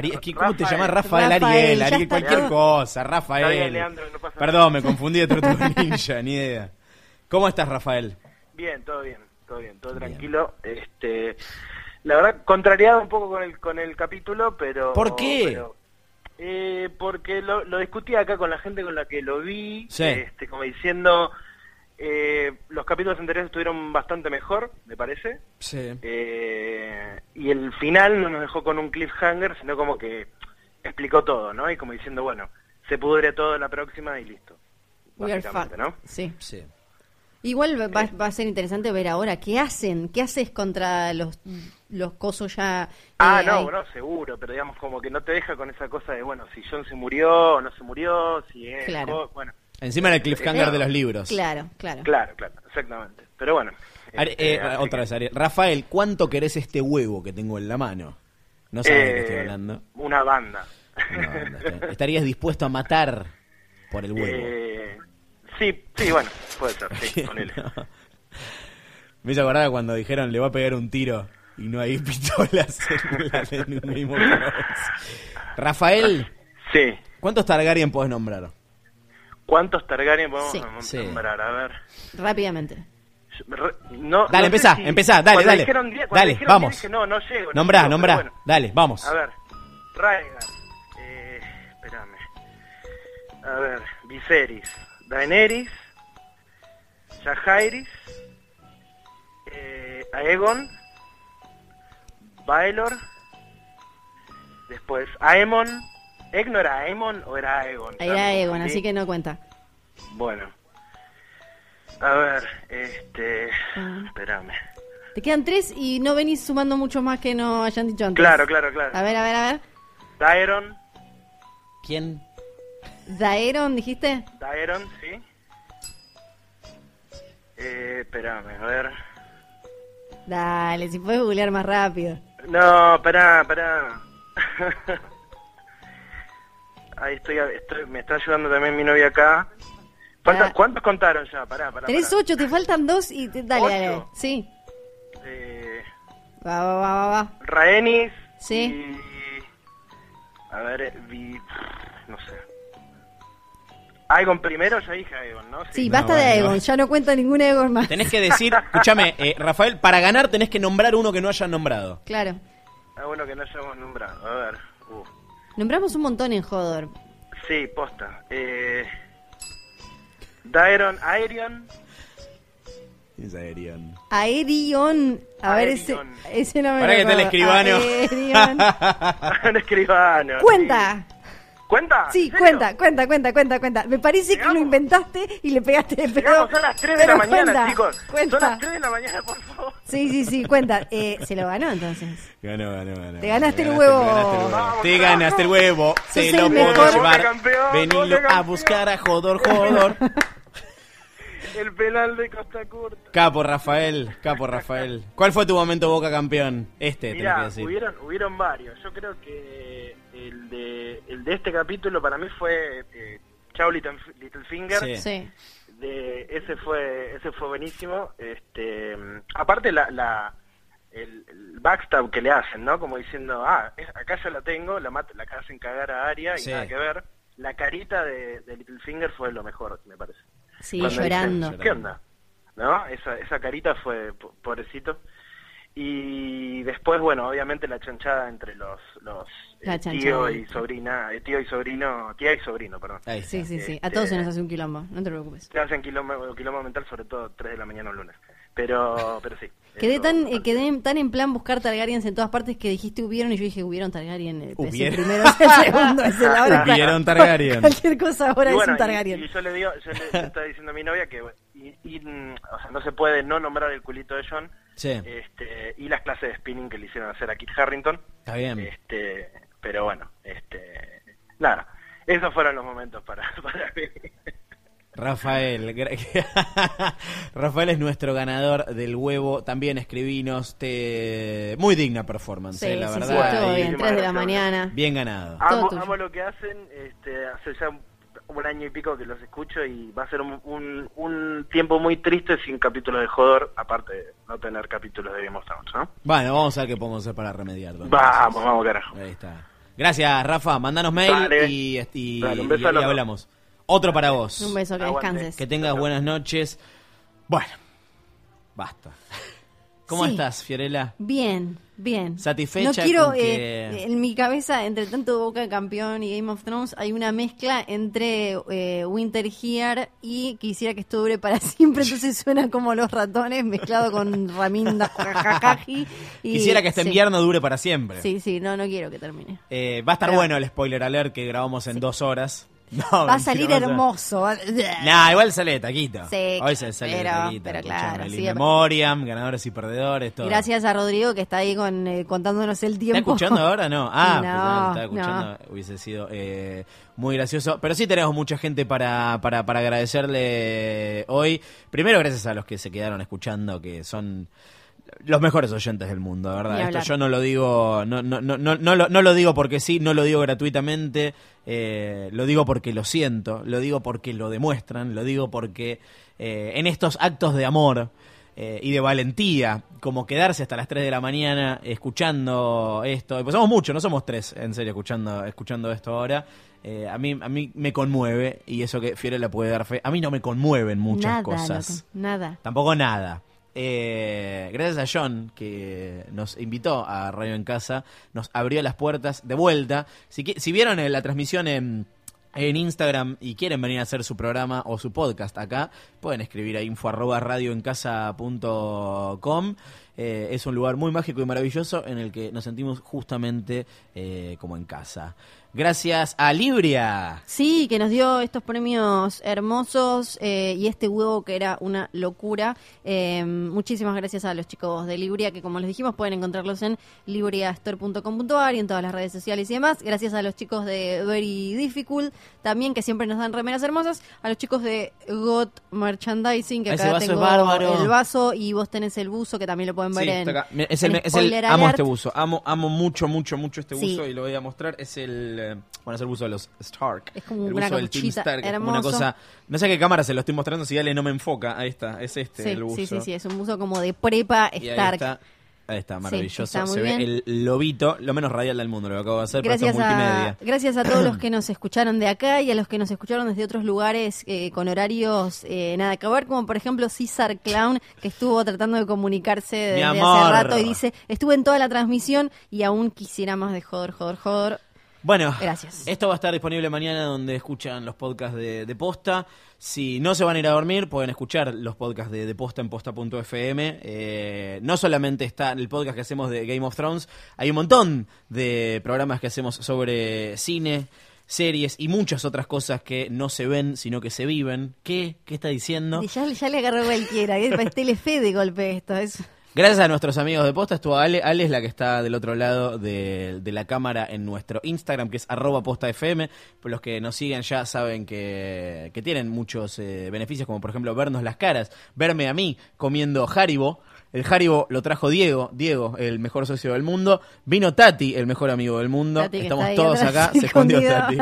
B: ¿qué- ¿Cómo te
N: Rafael.
B: llamas? Rafael,
C: Rafael,
B: Ariel, Ariel, cualquier cosa, Rafael.
N: bien, Leandro, no pasa
B: Perdón, me confundí de Tortuga Ninja, ni idea. ¿Cómo estás, Rafael?
N: Bien, todo bien, todo bien, todo tranquilo. Este, la verdad, contrariado un poco con el con el capítulo, pero.
B: ¿Por qué?
N: pero, eh, porque lo, lo discutí acá con la gente con la que lo vi,
B: Sí.
N: este, como diciendo, eh, los capítulos anteriores estuvieron bastante mejor, me parece.
B: Sí.
N: Eh, y el final no nos dejó con un cliffhanger, sino como que explicó todo, ¿no? Y como diciendo, bueno, se pudre todo en la próxima y listo.
C: We are
N: Básicamente,
C: fucked.
N: ¿no?
C: Sí.
B: Sí.
C: Igual va, va a ser interesante ver ahora qué hacen, qué haces contra los, los cosos ya.
N: Ah,
C: eh,
N: no,
C: ahí.
N: bueno, seguro, pero digamos como que no te deja con esa cosa de, bueno, si John se murió o no se murió, si es...
C: Claro.
N: Bueno,
B: Encima en el cliffhanger de los libros.
C: Claro, claro.
N: claro, claro, exactamente. Pero bueno.
B: Ari-
N: este,
B: eh,
N: así
B: otra vez, Ariel. Rafael, ¿cuánto querés este huevo que tengo en la mano? No sabes de qué estoy
N: eh,
B: hablando.
N: Una banda.
B: No, está- ¿Estarías dispuesto a matar por el huevo?
N: Eh, sí, sí, bueno, puede ser, sí, ponele.
B: No. Me hizo acordar cuando dijeron le va a pegar un tiro y no hay pistolas en la en of Thrones. Rafael,
N: Sí.
B: ¿cuántos Targaryen podés nombrar?
N: ¿Cuántos Targaryen podemos
C: Sí.
N: nom-
B: Sí.
N: nombrar? A ver.
C: Rápidamente.
N: Re- No,
B: Dale,
N: no
B: empezá,
N: si-
B: empezá, dale,
N: cuando
B: dale.
N: dijeron diez- cuando
B: Dale,
N: dijeron
B: vamos.
N: diez dije, no, no llego. no
B: Nombrá,
N: llego,
B: nombrá.
N: bueno.
B: Dale, vamos.
N: A ver, Rhaegar. Eh, espérame. A ver, Viserys. Daenerys. Jaehaerys. Eh, Aegon. Baelor. Después Aemon. ¿Egg no era Aemon o era Aegon?
C: Era
N: Ya me
C: Egon,
N: confundí.
C: así que no cuenta.
N: Bueno. A ver, este...
C: Ah.
N: Espérame.
C: Te quedan tres y no venís sumando mucho más que no hayan dicho antes.
N: Claro, claro, claro.
C: A ver, a ver, a ver.
N: Daeron.
B: ¿Quién?
C: Daeron, dijiste.
N: Daeron, sí. Eh, espérame, a ver.
C: Dale, si puedes googlear más rápido.
N: No, pará, pará. Ahí estoy, estoy, me está ayudando también mi novia acá. Faltan-
C: Ah.
N: ¿Cuántos contaron ya? Pará, pará.
C: Tenés
N: pará.
C: ocho, te faltan dos y te- dale,
N: ¿Ocho?
C: dale. Sí.
N: Eh,
C: Va, va, va, va, va.
N: Rhaenys.
C: Sí.
N: y- A ver, vi... No sé. Aegon primero, ya dije Aegon, ¿no?
C: Sí, basta de Aegon, ya no cuenta ningún Aegon más.
B: Tenés que decir, escúchame, eh, Rafael, para ganar tenés que nombrar uno que no hayan nombrado.
C: Claro.
N: Ah, bueno, que no hayamos nombrado. A ver.
C: Nombramos un montón en Hodor.
N: Sí, posta. Eh... Daeron, Aerion.
B: Es Aerion.
C: Aerion. A ver, ese, ese no me
B: Pará
C: lo
B: que está el escribano.
C: Aerion.
N: Un escribano.
C: Cuenta.
N: ¿Cuenta?
C: Sí, cuenta, cuenta, cuenta, cuenta, cuenta. Me parece que lo inventaste y le pegaste de pedo.
N: Llegamos a las 3 de la
C: Pero
N: mañana,
C: cuenta,
N: chicos.
C: Cuenta.
N: Son las 3 de la mañana, por favor.
C: Sí, sí, sí, cuenta. Eh, se lo ganó entonces.
B: Ganó, ganó, ganó.
C: Te ganaste el
B: Te
C: huevo.
B: ganaste el huevo. Te ganaste el huevo. Te
C: el
B: lo puedo llevar. Venilo a buscar a Jodor, Jodor.
N: El penal de Costa Curta.
B: Capo Rafael, capo Rafael. ¿Cuál fue tu momento Boca campeón? Este, tenés que
N: Mirá,
B: decir.
N: hubieron, hubieron varios. Yo creo que el de, el de este capítulo para mí fue eh, Chao Little, Littlefinger.
B: Sí.
C: Sí.
N: De, ese fue ese fue buenísimo. Este, aparte la, la el, el backstab que le hacen, ¿no? Como diciendo, ah, es- acá ya la tengo, la, mat- la hacen cagar a Aria y
B: Sí.
N: nada que ver. La carita de, de Littlefinger fue lo mejor, me parece.
C: Sí,
N: Cuando
C: llorando.
N: ¿Qué onda? ¿No? Esa, esa carita fue po- pobrecito. Y después, bueno, obviamente la chanchada entre los, los eh, tío y sobrina, eh, tío y sobrino, tía y sobrino, perdón.
B: Ahí.
C: Sí, sí, sí. A
N: Este,
C: todos se nos hace un quilombo, no te preocupes.
N: Se hacen quilombo, quilombo mental, sobre todo 3 de la mañana un lunes. Pero, pero sí.
C: Quedé tan, eh, quedé tan en plan buscar Targaryens en todas partes que dijiste hubieron y yo dije hubieron Targaryen. eh, Es el
B: ¿Hubieron?
C: primero, es el segundo, es el ahora.
B: Hubieron Targaryen.
C: Cualquier cosa ahora
N: Y
C: es
N: bueno,
C: un Targaryen.
N: Y, y yo le digo, yo le, le estaba diciendo a mi novia que y, y, o sea, no se puede no nombrar el culito de John
B: Sí,
N: este, y las clases de spinning que le hicieron hacer a Kit Harrington.
B: está bien.
N: Este, pero bueno, este, nada, esos fueron los momentos para, para mí.
B: Rafael, Rafael es nuestro ganador del huevo. También escribinos. Te... Muy digna performance,
C: Sí,
B: eh, la
C: sí, sí,
B: verdad.
C: estuvo
B: Y-
C: bien, 3 de la mañana.
B: Bien ganado.
C: Todo
N: Amo, amo lo que hacen, este, hace ya un, un año y pico que los escucho y va a ser un, un, un tiempo muy triste sin capítulos de Jodor, aparte de no tener capítulos de Game of Thrones, ¿no?
B: Bueno, vamos a ver qué podemos hacer para remediarlo.
N: Vamos, vamos, carajo.
B: Ahí está. Gracias, Rafa. Mandanos mail
N: Dale.
B: y, y-
N: Dale, un
B: y-
N: a los
B: hablamos. Otro para vos.
C: Un beso, que
N: Aguante.
C: descanses.
B: Que tengas buenas noches. Bueno, basta. ¿Cómo
C: Sí.
B: estás, Fiorella?
C: Bien, bien.
B: Satisfecha
C: No quiero,
B: con que-
C: eh, en mi cabeza, entre tanto Boca Campeón y Game of Thrones, hay una mezcla entre eh, Winter Here y quisiera que esto dure para siempre, entonces suena como los ratones mezclado con Raminda y-
B: Quisiera que este
C: sí.
B: invierno dure para siempre.
C: Sí, sí, no, no quiero que termine.
B: Eh, va a estar
C: Pero-
B: bueno el spoiler alert que grabamos en dos horas. No,
C: Va a salir hermoso.
B: Nah, igual sale de taquito.
C: Sí,
B: Hoy se sale
C: pero-
B: de taquito.
C: pero claro, sí,
B: Memoriam, ganadores y perdedores, todo.
C: Gracias a Rodrigo que está ahí con eh, contándonos el
B: ¿Está
C: tiempo.
B: escuchando ahora? No. Ah,
C: No,
B: pues no, estaba escuchando. Hubiese sido eh, muy gracioso. Pero sí tenemos mucha gente para, para, para agradecerle hoy. Primero, gracias a los que se quedaron escuchando, que son los mejores oyentes del mundo, de ¿verdad? Esto yo no lo digo, no, no, no, no, no, lo, no lo digo porque sí, no lo digo gratuitamente, eh, lo digo porque lo siento, lo digo porque lo demuestran, lo digo porque eh, en estos actos de amor eh, y de valentía, como quedarse hasta las 3 de la mañana escuchando esto, pues somos muchos, no somos tres, en serio, escuchando, escuchando esto ahora. a mí a mí me conmueve y eso que Fiorella puede dar fe. A mí no me conmueven muchas
C: nada,
B: cosas.
C: loco, nada.
B: Tampoco nada. Eh, gracias a John, que nos invitó a Radio en Casa, nos abrió las puertas de vuelta. Si, si vieron eh, la transmisión en, en Instagram y quieren venir a hacer su programa o su podcast acá, pueden escribir a info arroba. Eh, es un lugar muy mágico y maravilloso en el que nos sentimos justamente eh, como en casa. Gracias a Libria.
C: Sí, que nos dio estos premios hermosos eh, y este huevo que era una locura. Eh, muchísimas gracias a los chicos de Libria, que como les dijimos pueden encontrarlos en libriastore.com.ar y en todas las redes sociales y demás. Gracias a los chicos de Very Difficult, también que siempre nos dan remeras hermosas. A los chicos de Got Merchandising, que
B: Ese
C: acá
B: es
C: tengo
B: bárbaro.
C: el vaso y vos tenés el buzo, que también lo pueden ver
B: Sí,
C: en,
B: está acá. Mira, es el,
C: en
B: es el-
C: Spoiler
B: amo
C: Alert.
B: este buzo, amo, amo mucho, mucho, mucho este
C: Sí.
B: buzo y lo voy a mostrar. Es el, eh, bueno, es el buzo de los Stark.
C: Es como
B: el
C: una
B: buzo del Team Stark, una cosa, no sé a qué cámara se lo estoy mostrando, si Ale no me enfoca, ahí está, es este
C: Sí,
B: el buzo.
C: sí, sí, sí, es un buzo como de prepa
B: Y ahí
C: Stark.
B: está. Ahí está, maravilloso.
C: está
B: Se ve el lobito, lo menos radial del mundo, lo que acabo de hacer,
C: Gracias
B: es
C: a,
B: multimedia.
C: gracias a todos los que nos escucharon de acá y a los que nos escucharon desde otros lugares eh, con horarios eh, nada que ver, como por ejemplo César Clown, que estuvo tratando de comunicarse desde hace rato y dice, estuve en toda la transmisión y aún quisiera más de joder, joder, joder.
B: Bueno,
C: Gracias.
B: esto va a estar disponible mañana donde escuchan los podcasts de, de Posta. Si no se van a ir a dormir, pueden escuchar los podcasts de, de Posta en posta.fm. Eh, no solamente está el podcast que hacemos de Game of Thrones, hay un montón de programas que hacemos sobre cine, series y muchas otras cosas que no se ven, sino que se viven. ¿Qué? ¿Qué está diciendo?
C: Y Ya, ya le agarró cualquiera, es es Telefe de golpe esto. Es...
B: Gracias a nuestros amigos de Posta, estuvo Ale. Ale es la que está del otro lado de, de la cámara en nuestro Instagram, que es arroba postafm. Por los que nos siguen ya saben que, que tienen muchos eh, beneficios, como por ejemplo vernos las caras, verme a mí comiendo Haribo. El Haribo lo trajo Diego, Diego, el mejor socio del mundo. Vino Tati, el mejor amigo del mundo.
C: Tati,
B: Estamos todos acá, se escondió. Tati.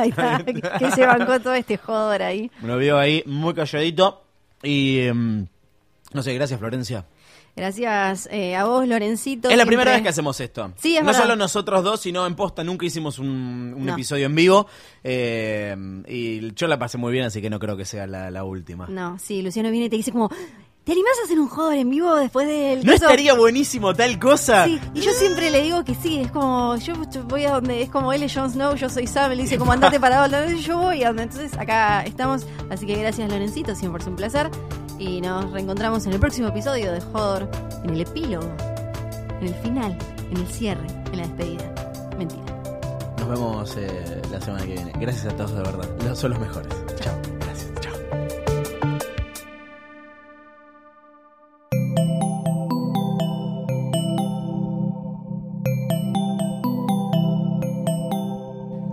C: Que se bancó todo este joder ahí.
B: Me lo vio ahí muy calladito. Y em, no sé, gracias Florencia.
C: Gracias eh, a vos, Lorencito.
B: Es la primera vez que hacemos esto.
C: Sí, es
B: no
C: verdad.
B: solo nosotros dos, sino en posta. Nunca hicimos un, un
C: No.
B: episodio en vivo. eh, y yo la pasé muy bien, así que no creo que sea la, la última.
C: No, sí, Luciano viene y te dice como, ¿te animás a hacer un joder en vivo después del...
B: ¿No
C: coso?"
B: estaría buenísimo tal cosa?
C: Sí, y yo siempre le digo que sí, es como, yo voy a donde, es como él es Jon Snow, yo soy Sam, él dice como andate para donde yo voy a donde, entonces acá estamos, así que gracias Lorencito, siempre es un placer, y nos reencontramos en el próximo episodio de Joder, en el epílogo, en el final, en el cierre, en la despedida. Mentira.
B: Nos vemos eh, la semana que viene. Gracias a todos, de verdad. Los- Son los mejores. Chao.